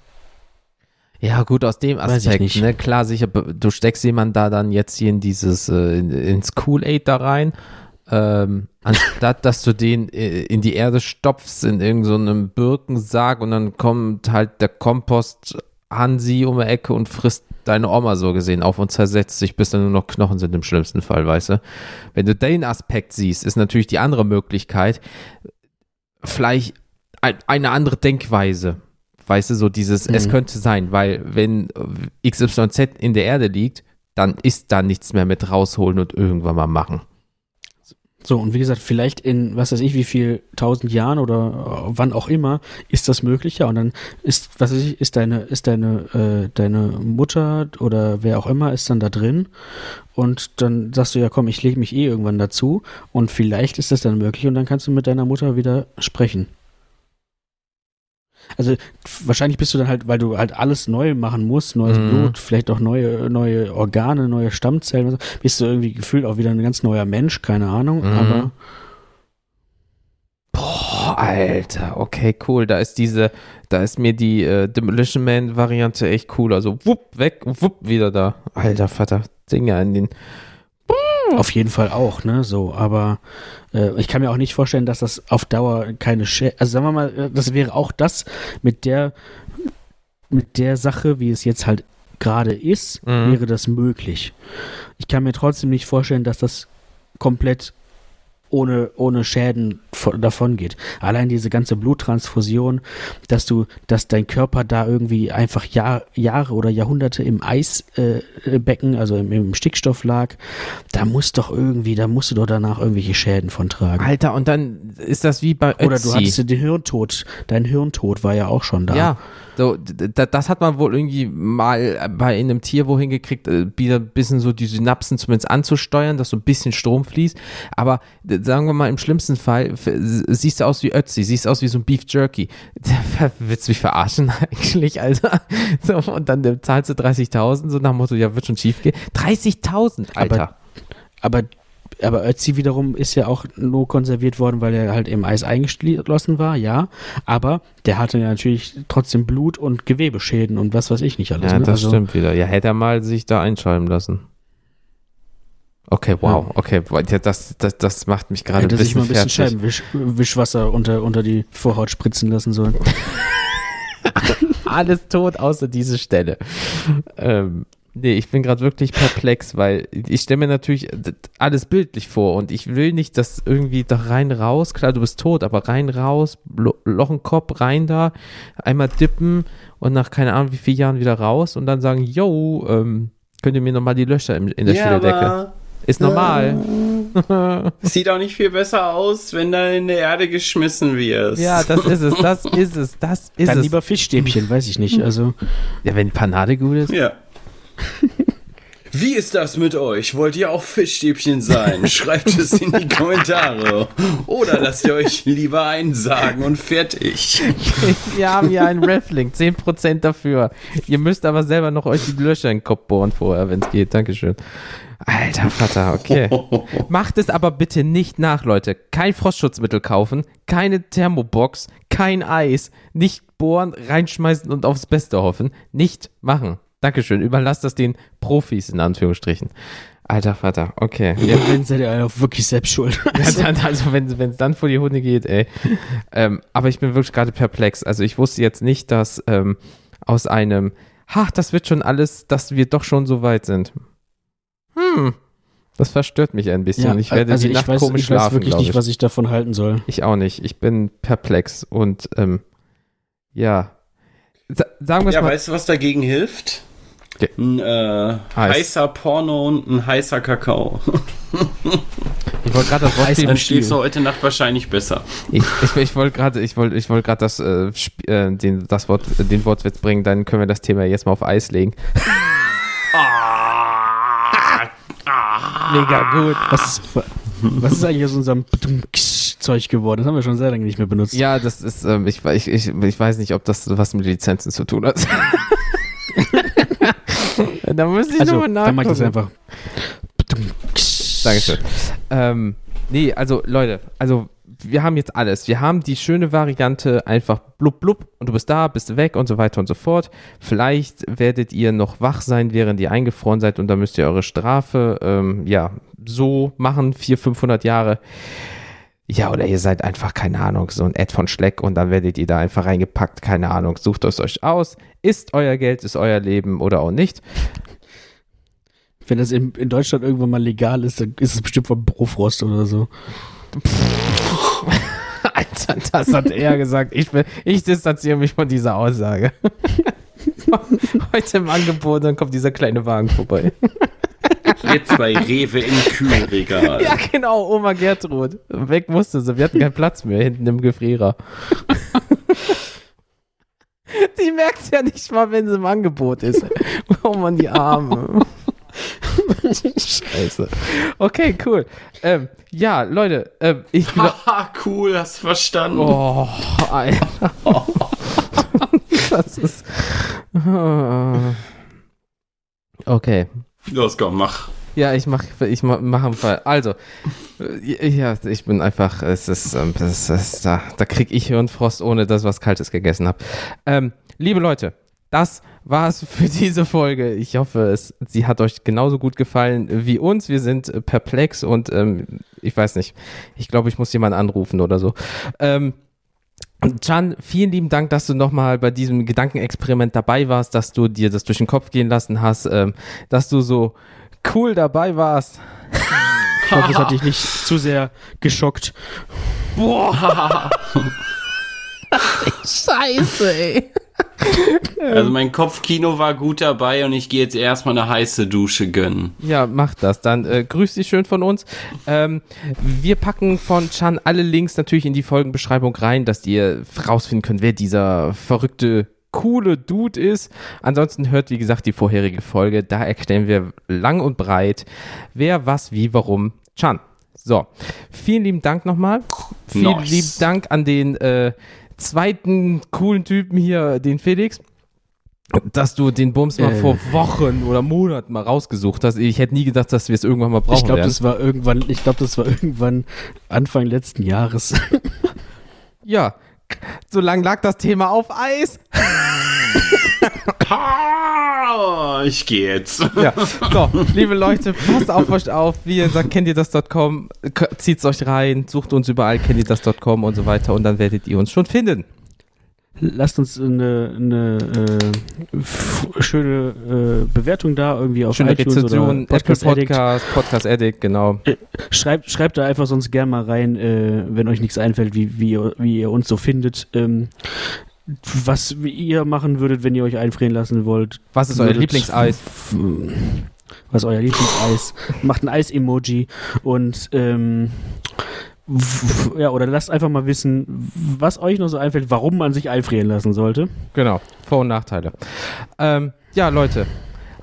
Ja, gut, aus dem Aspekt, ne, klar, sicher, du steckst jemanden da dann jetzt hier in dieses, äh, in, ins Kool-Aid da rein, ähm, anstatt, dass du den äh, in die Erde stopfst, in irgendeinem so Birkensack und dann kommt halt der Kompost Hansi um die Ecke und frisst deine Oma so gesehen auf und zersetzt sich, bis dann nur noch Knochen sind im schlimmsten Fall, weißt du? Wenn du den Aspekt siehst, ist natürlich die andere Möglichkeit, vielleicht ein, eine andere Denkweise. Weißt du, so dieses, es Mhm. könnte sein, weil wenn XYZ in der Erde liegt, dann ist da nichts mehr mit rausholen und irgendwann mal machen. So, und wie gesagt, vielleicht in, was weiß ich, wie viel tausend Jahren oder äh, wann auch immer ist das möglich, ja. Und dann ist, was weiß ich, ist deine, ist deine, äh, deine Mutter oder wer auch immer ist dann da drin und dann sagst du ja, komm, ich lege mich eh irgendwann dazu und vielleicht ist das dann möglich und dann kannst du mit deiner Mutter wieder sprechen. Also wahrscheinlich bist du dann halt, weil du halt alles neu machen musst, neues Mhm. Blut, vielleicht auch neue, neue Organe, neue Stammzellen, und so, bist du irgendwie gefühlt auch wieder ein ganz neuer Mensch, keine Ahnung, Mhm. aber Boah, Alter, okay, cool. Da ist diese, da ist mir die äh, Demolition Man Variante echt cool. Also wupp, weg, wupp, wieder da. Alter Vater, Dinger in den. Auf jeden Fall auch, ne? So, aber äh, ich kann mir auch nicht vorstellen, dass das auf Dauer keine Schä Also sagen wir mal, äh, das wäre auch das mit der mit der Sache, wie es jetzt halt gerade ist, Mhm. wäre das möglich. Ich kann mir trotzdem nicht vorstellen, dass das komplett ohne, ohne Schäden von, davon geht. Allein diese ganze Bluttransfusion, dass du, dass dein Körper da irgendwie einfach Jahr, Jahre oder Jahrhunderte im Eisbecken, äh, also im, im Stickstoff lag, da muss doch irgendwie, da musst du doch danach irgendwelche Schäden von tragen. Alter, und dann ist das wie bei Ötzi. Oder du hattest den Hirntod, dein Hirntod war ja auch schon da. Ja, so, das hat man wohl irgendwie mal bei einem Tier wohin gekriegt, äh, wieder ein bisschen so die Synapsen zumindest anzusteuern, dass so ein bisschen Strom fließt. Aber sagen wir mal, im schlimmsten Fall siehst du aus wie Ötzi, siehst aus wie so ein Beef Jerky. Willst du mich verarschen eigentlich, Alter? So, und dann zahlst du 30.000, so nach dem Motto, ja, wird schon schief gehen. 30.000, Alter. Aber, aber Ötzi wiederum ist ja auch nur konserviert worden, weil er halt im Eis eingeschlossen war, ja. Aber der hatte ja natürlich trotzdem Blut und Gewebeschäden und was weiß ich nicht alles. ja, ne? das also, stimmt wieder. Ja, hätte er mal sich da einschreiben lassen. Okay, wow. Okay, ja, das, das, das macht mich gerade ein Hätte sich bisschen mal ein bisschen fertig. Scheibenwischwasser unter, unter die Vorhaut spritzen lassen sollen. alles tot außer diese Stelle. Ähm, nee, ich bin gerade wirklich perplex, weil ich stelle mir natürlich alles bildlich vor und ich will nicht, dass irgendwie da rein raus, klar, du bist tot, aber rein raus, Lo Loch im Kopf, rein da, einmal dippen und nach keine Ahnung wie vielen Jahren wieder raus und dann sagen, yo, ähm, könnt ihr mir nochmal die Löcher im, in der Schädeldecke. aber Ist normal. sieht auch nicht viel besser aus, wenn da in der Erde geschmissen wirst. Ja, das ist es, das ist es, das ist Dann es. lieber Fischstäbchen, weiß ich nicht. Also, ja, wenn Panade gut ist. Ja. Wie ist das mit euch? Wollt ihr auch Fischstäbchen sein? Schreibt es in die Kommentare. Oder lasst ihr euch lieber einsagen und fertig. Wir haben hier einen Reflink, 10% dafür. Ihr müsst aber selber noch euch die Löcher in den Kopf bohren vorher, wenn es geht. Dankeschön. Alter Vater, okay. Macht es aber bitte nicht nach, Leute. Kein Frostschutzmittel kaufen, keine Thermobox, kein Eis, nicht bohren, reinschmeißen und aufs Beste hoffen. Nicht machen. Dankeschön. Überlasst das den Profis in Anführungsstrichen. Alter Vater, okay. Ja, wenn seid ihr auch wirklich selbst schuld. ja, dann, also wenn es dann vor die Hunde geht, ey. Ähm, aber ich bin wirklich gerade perplex. Also ich wusste jetzt nicht, dass ähm, aus einem, ach, das wird schon alles, dass wir doch schon so weit sind. Hm, das verstört mich ein bisschen. Ja, ich werde also die ich Nacht weiß, komisch ich weiß schlafen, wirklich glaube nicht, ich. was ich davon halten soll. Ich auch nicht. Ich bin perplex und ähm, ja. Sa sagen wir es Ja, mal. weißt du, was dagegen hilft? Okay. Ein äh, Eis. heißer Porno und ein heißer Kakao. Ich wollte gerade das Wort Dann schläfst du heute Nacht wahrscheinlich besser. Ich, ich, ich wollte gerade, ich wollte, ich wollte gerade das, äh, äh, den, das Wort, den Wortwitz bringen. Dann können wir das Thema jetzt mal auf Eis legen. Mega gut. Was ist, was ist eigentlich aus unserem Zeug geworden? Das haben wir schon sehr lange nicht mehr benutzt. Ja, das ist, ähm, ich, ich, ich, ich weiß nicht, ob das was mit Lizenzen zu tun hat. da müsste ich also, nochmal nachgucken. dann mach ich das einfach. Dankeschön. Ähm, nee, also Leute, also wir haben jetzt alles. Wir haben die schöne Variante einfach blub blub und du bist da, bist weg und so weiter und so fort. Vielleicht werdet ihr noch wach sein, während ihr eingefroren seid und dann müsst ihr eure Strafe, ähm, ja, so machen, 400, 500 Jahre. Ja, oder ihr seid einfach, keine Ahnung, so ein Ed von Schleck und dann werdet ihr da einfach reingepackt, keine Ahnung. Sucht es euch aus. Ist euer Geld, ist euer Leben oder auch nicht. Wenn das in, in Deutschland irgendwann mal legal ist, dann ist es bestimmt von Profrost oder so. Alter, das hat er gesagt. Ich, bin, ich distanziere mich von dieser Aussage. Heute im Angebot, dann kommt dieser kleine Wagen vorbei. Jetzt bei Rewe im Kühlregal. Ja, genau, Oma Gertrud. Weg musste sie. Wir hatten keinen Platz mehr hinten im Gefrierer. Die merkt ja nicht mal, wenn sie im Angebot ist. Oh man, die Arme. Scheiße. Okay, cool. Ähm, ja, Leute, ähm, ich glaube. Haha, cool, hast verstanden. Oh, Alter. das ist. Okay. Los, komm, mach. Ja, ich mach, ich mach, mach einen Fall. Also, äh, ja, ich bin einfach, es ist, ähm, das ist da, da krieg ich Hirnfrost, ohne dass was Kaltes gegessen habe. Ähm, liebe Leute, das war's für diese Folge. Ich hoffe, es, sie hat euch genauso gut gefallen wie uns. Wir sind äh, perplex und ähm, ich weiß nicht. Ich glaube, ich muss jemanden anrufen oder so. Ähm, Can, vielen lieben Dank, dass du nochmal bei diesem Gedankenexperiment dabei warst, dass du dir das durch den Kopf gehen lassen hast, ähm, dass du so cool dabei warst. Ich hoffe, es hat dich nicht zu sehr geschockt. Boah. Scheiße, ey. Also mein Kopfkino war gut dabei und ich gehe jetzt erstmal eine heiße Dusche gönnen. Ja, mach das. Dann äh, grüß dich schön von uns. Ähm, wir packen von Chan alle Links natürlich in die Folgenbeschreibung rein, dass ihr rausfinden könnt, wer dieser verrückte coole Dude ist. Ansonsten hört, wie gesagt, die vorherige Folge. Da erklären wir lang und breit, wer, was, wie, warum. Chan. So, vielen lieben Dank nochmal. Vielen Nice. lieben Dank an den äh, zweiten coolen Typen hier, den Felix. Dass du den Bums mal Äh. vor Wochen oder Monaten mal rausgesucht hast. Ich hätte nie gedacht, dass wir es irgendwann mal brauchen Ich glaube, das war irgendwann, ich glaube, das war irgendwann Anfang letzten Jahres. Ja, so lange lag das Thema auf Eis. Ich gehe jetzt. Ja, so, liebe Leute, passt auf euch auf. Wie ihr sagt, kennt ihr das.com, zieht's euch rein, sucht uns überall, kennt ihr das.com und so weiter und dann werdet ihr uns schon finden. Lasst uns eine, eine äh, schöne äh, Bewertung da irgendwie auf Schöne iTunes Rezension, oder Apple Podcast Addict. Podcast, Podcast Addict, genau. Äh, schreibt, schreibt da einfach sonst gern mal rein, äh, wenn euch nichts einfällt, wie, wie, ihr, wie ihr uns so findet. Ähm, was ihr machen würdet, wenn ihr euch einfrieren lassen wollt. Was ist euer Lieblingseis? Was ist euer Lieblingseis? Macht ein Eis-Emoji und ähm, ja, oder lasst einfach mal wissen, was euch noch so einfällt, warum man sich einfrieren lassen sollte. Genau, Vor- und Nachteile. Ähm, ja, Leute,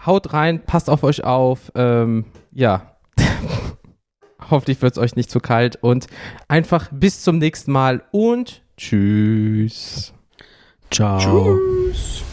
haut rein, passt auf euch auf. Ähm, ja, hoffentlich wird es euch nicht zu kalt und einfach bis zum nächsten Mal und tschüss. Ciao. Tschüss.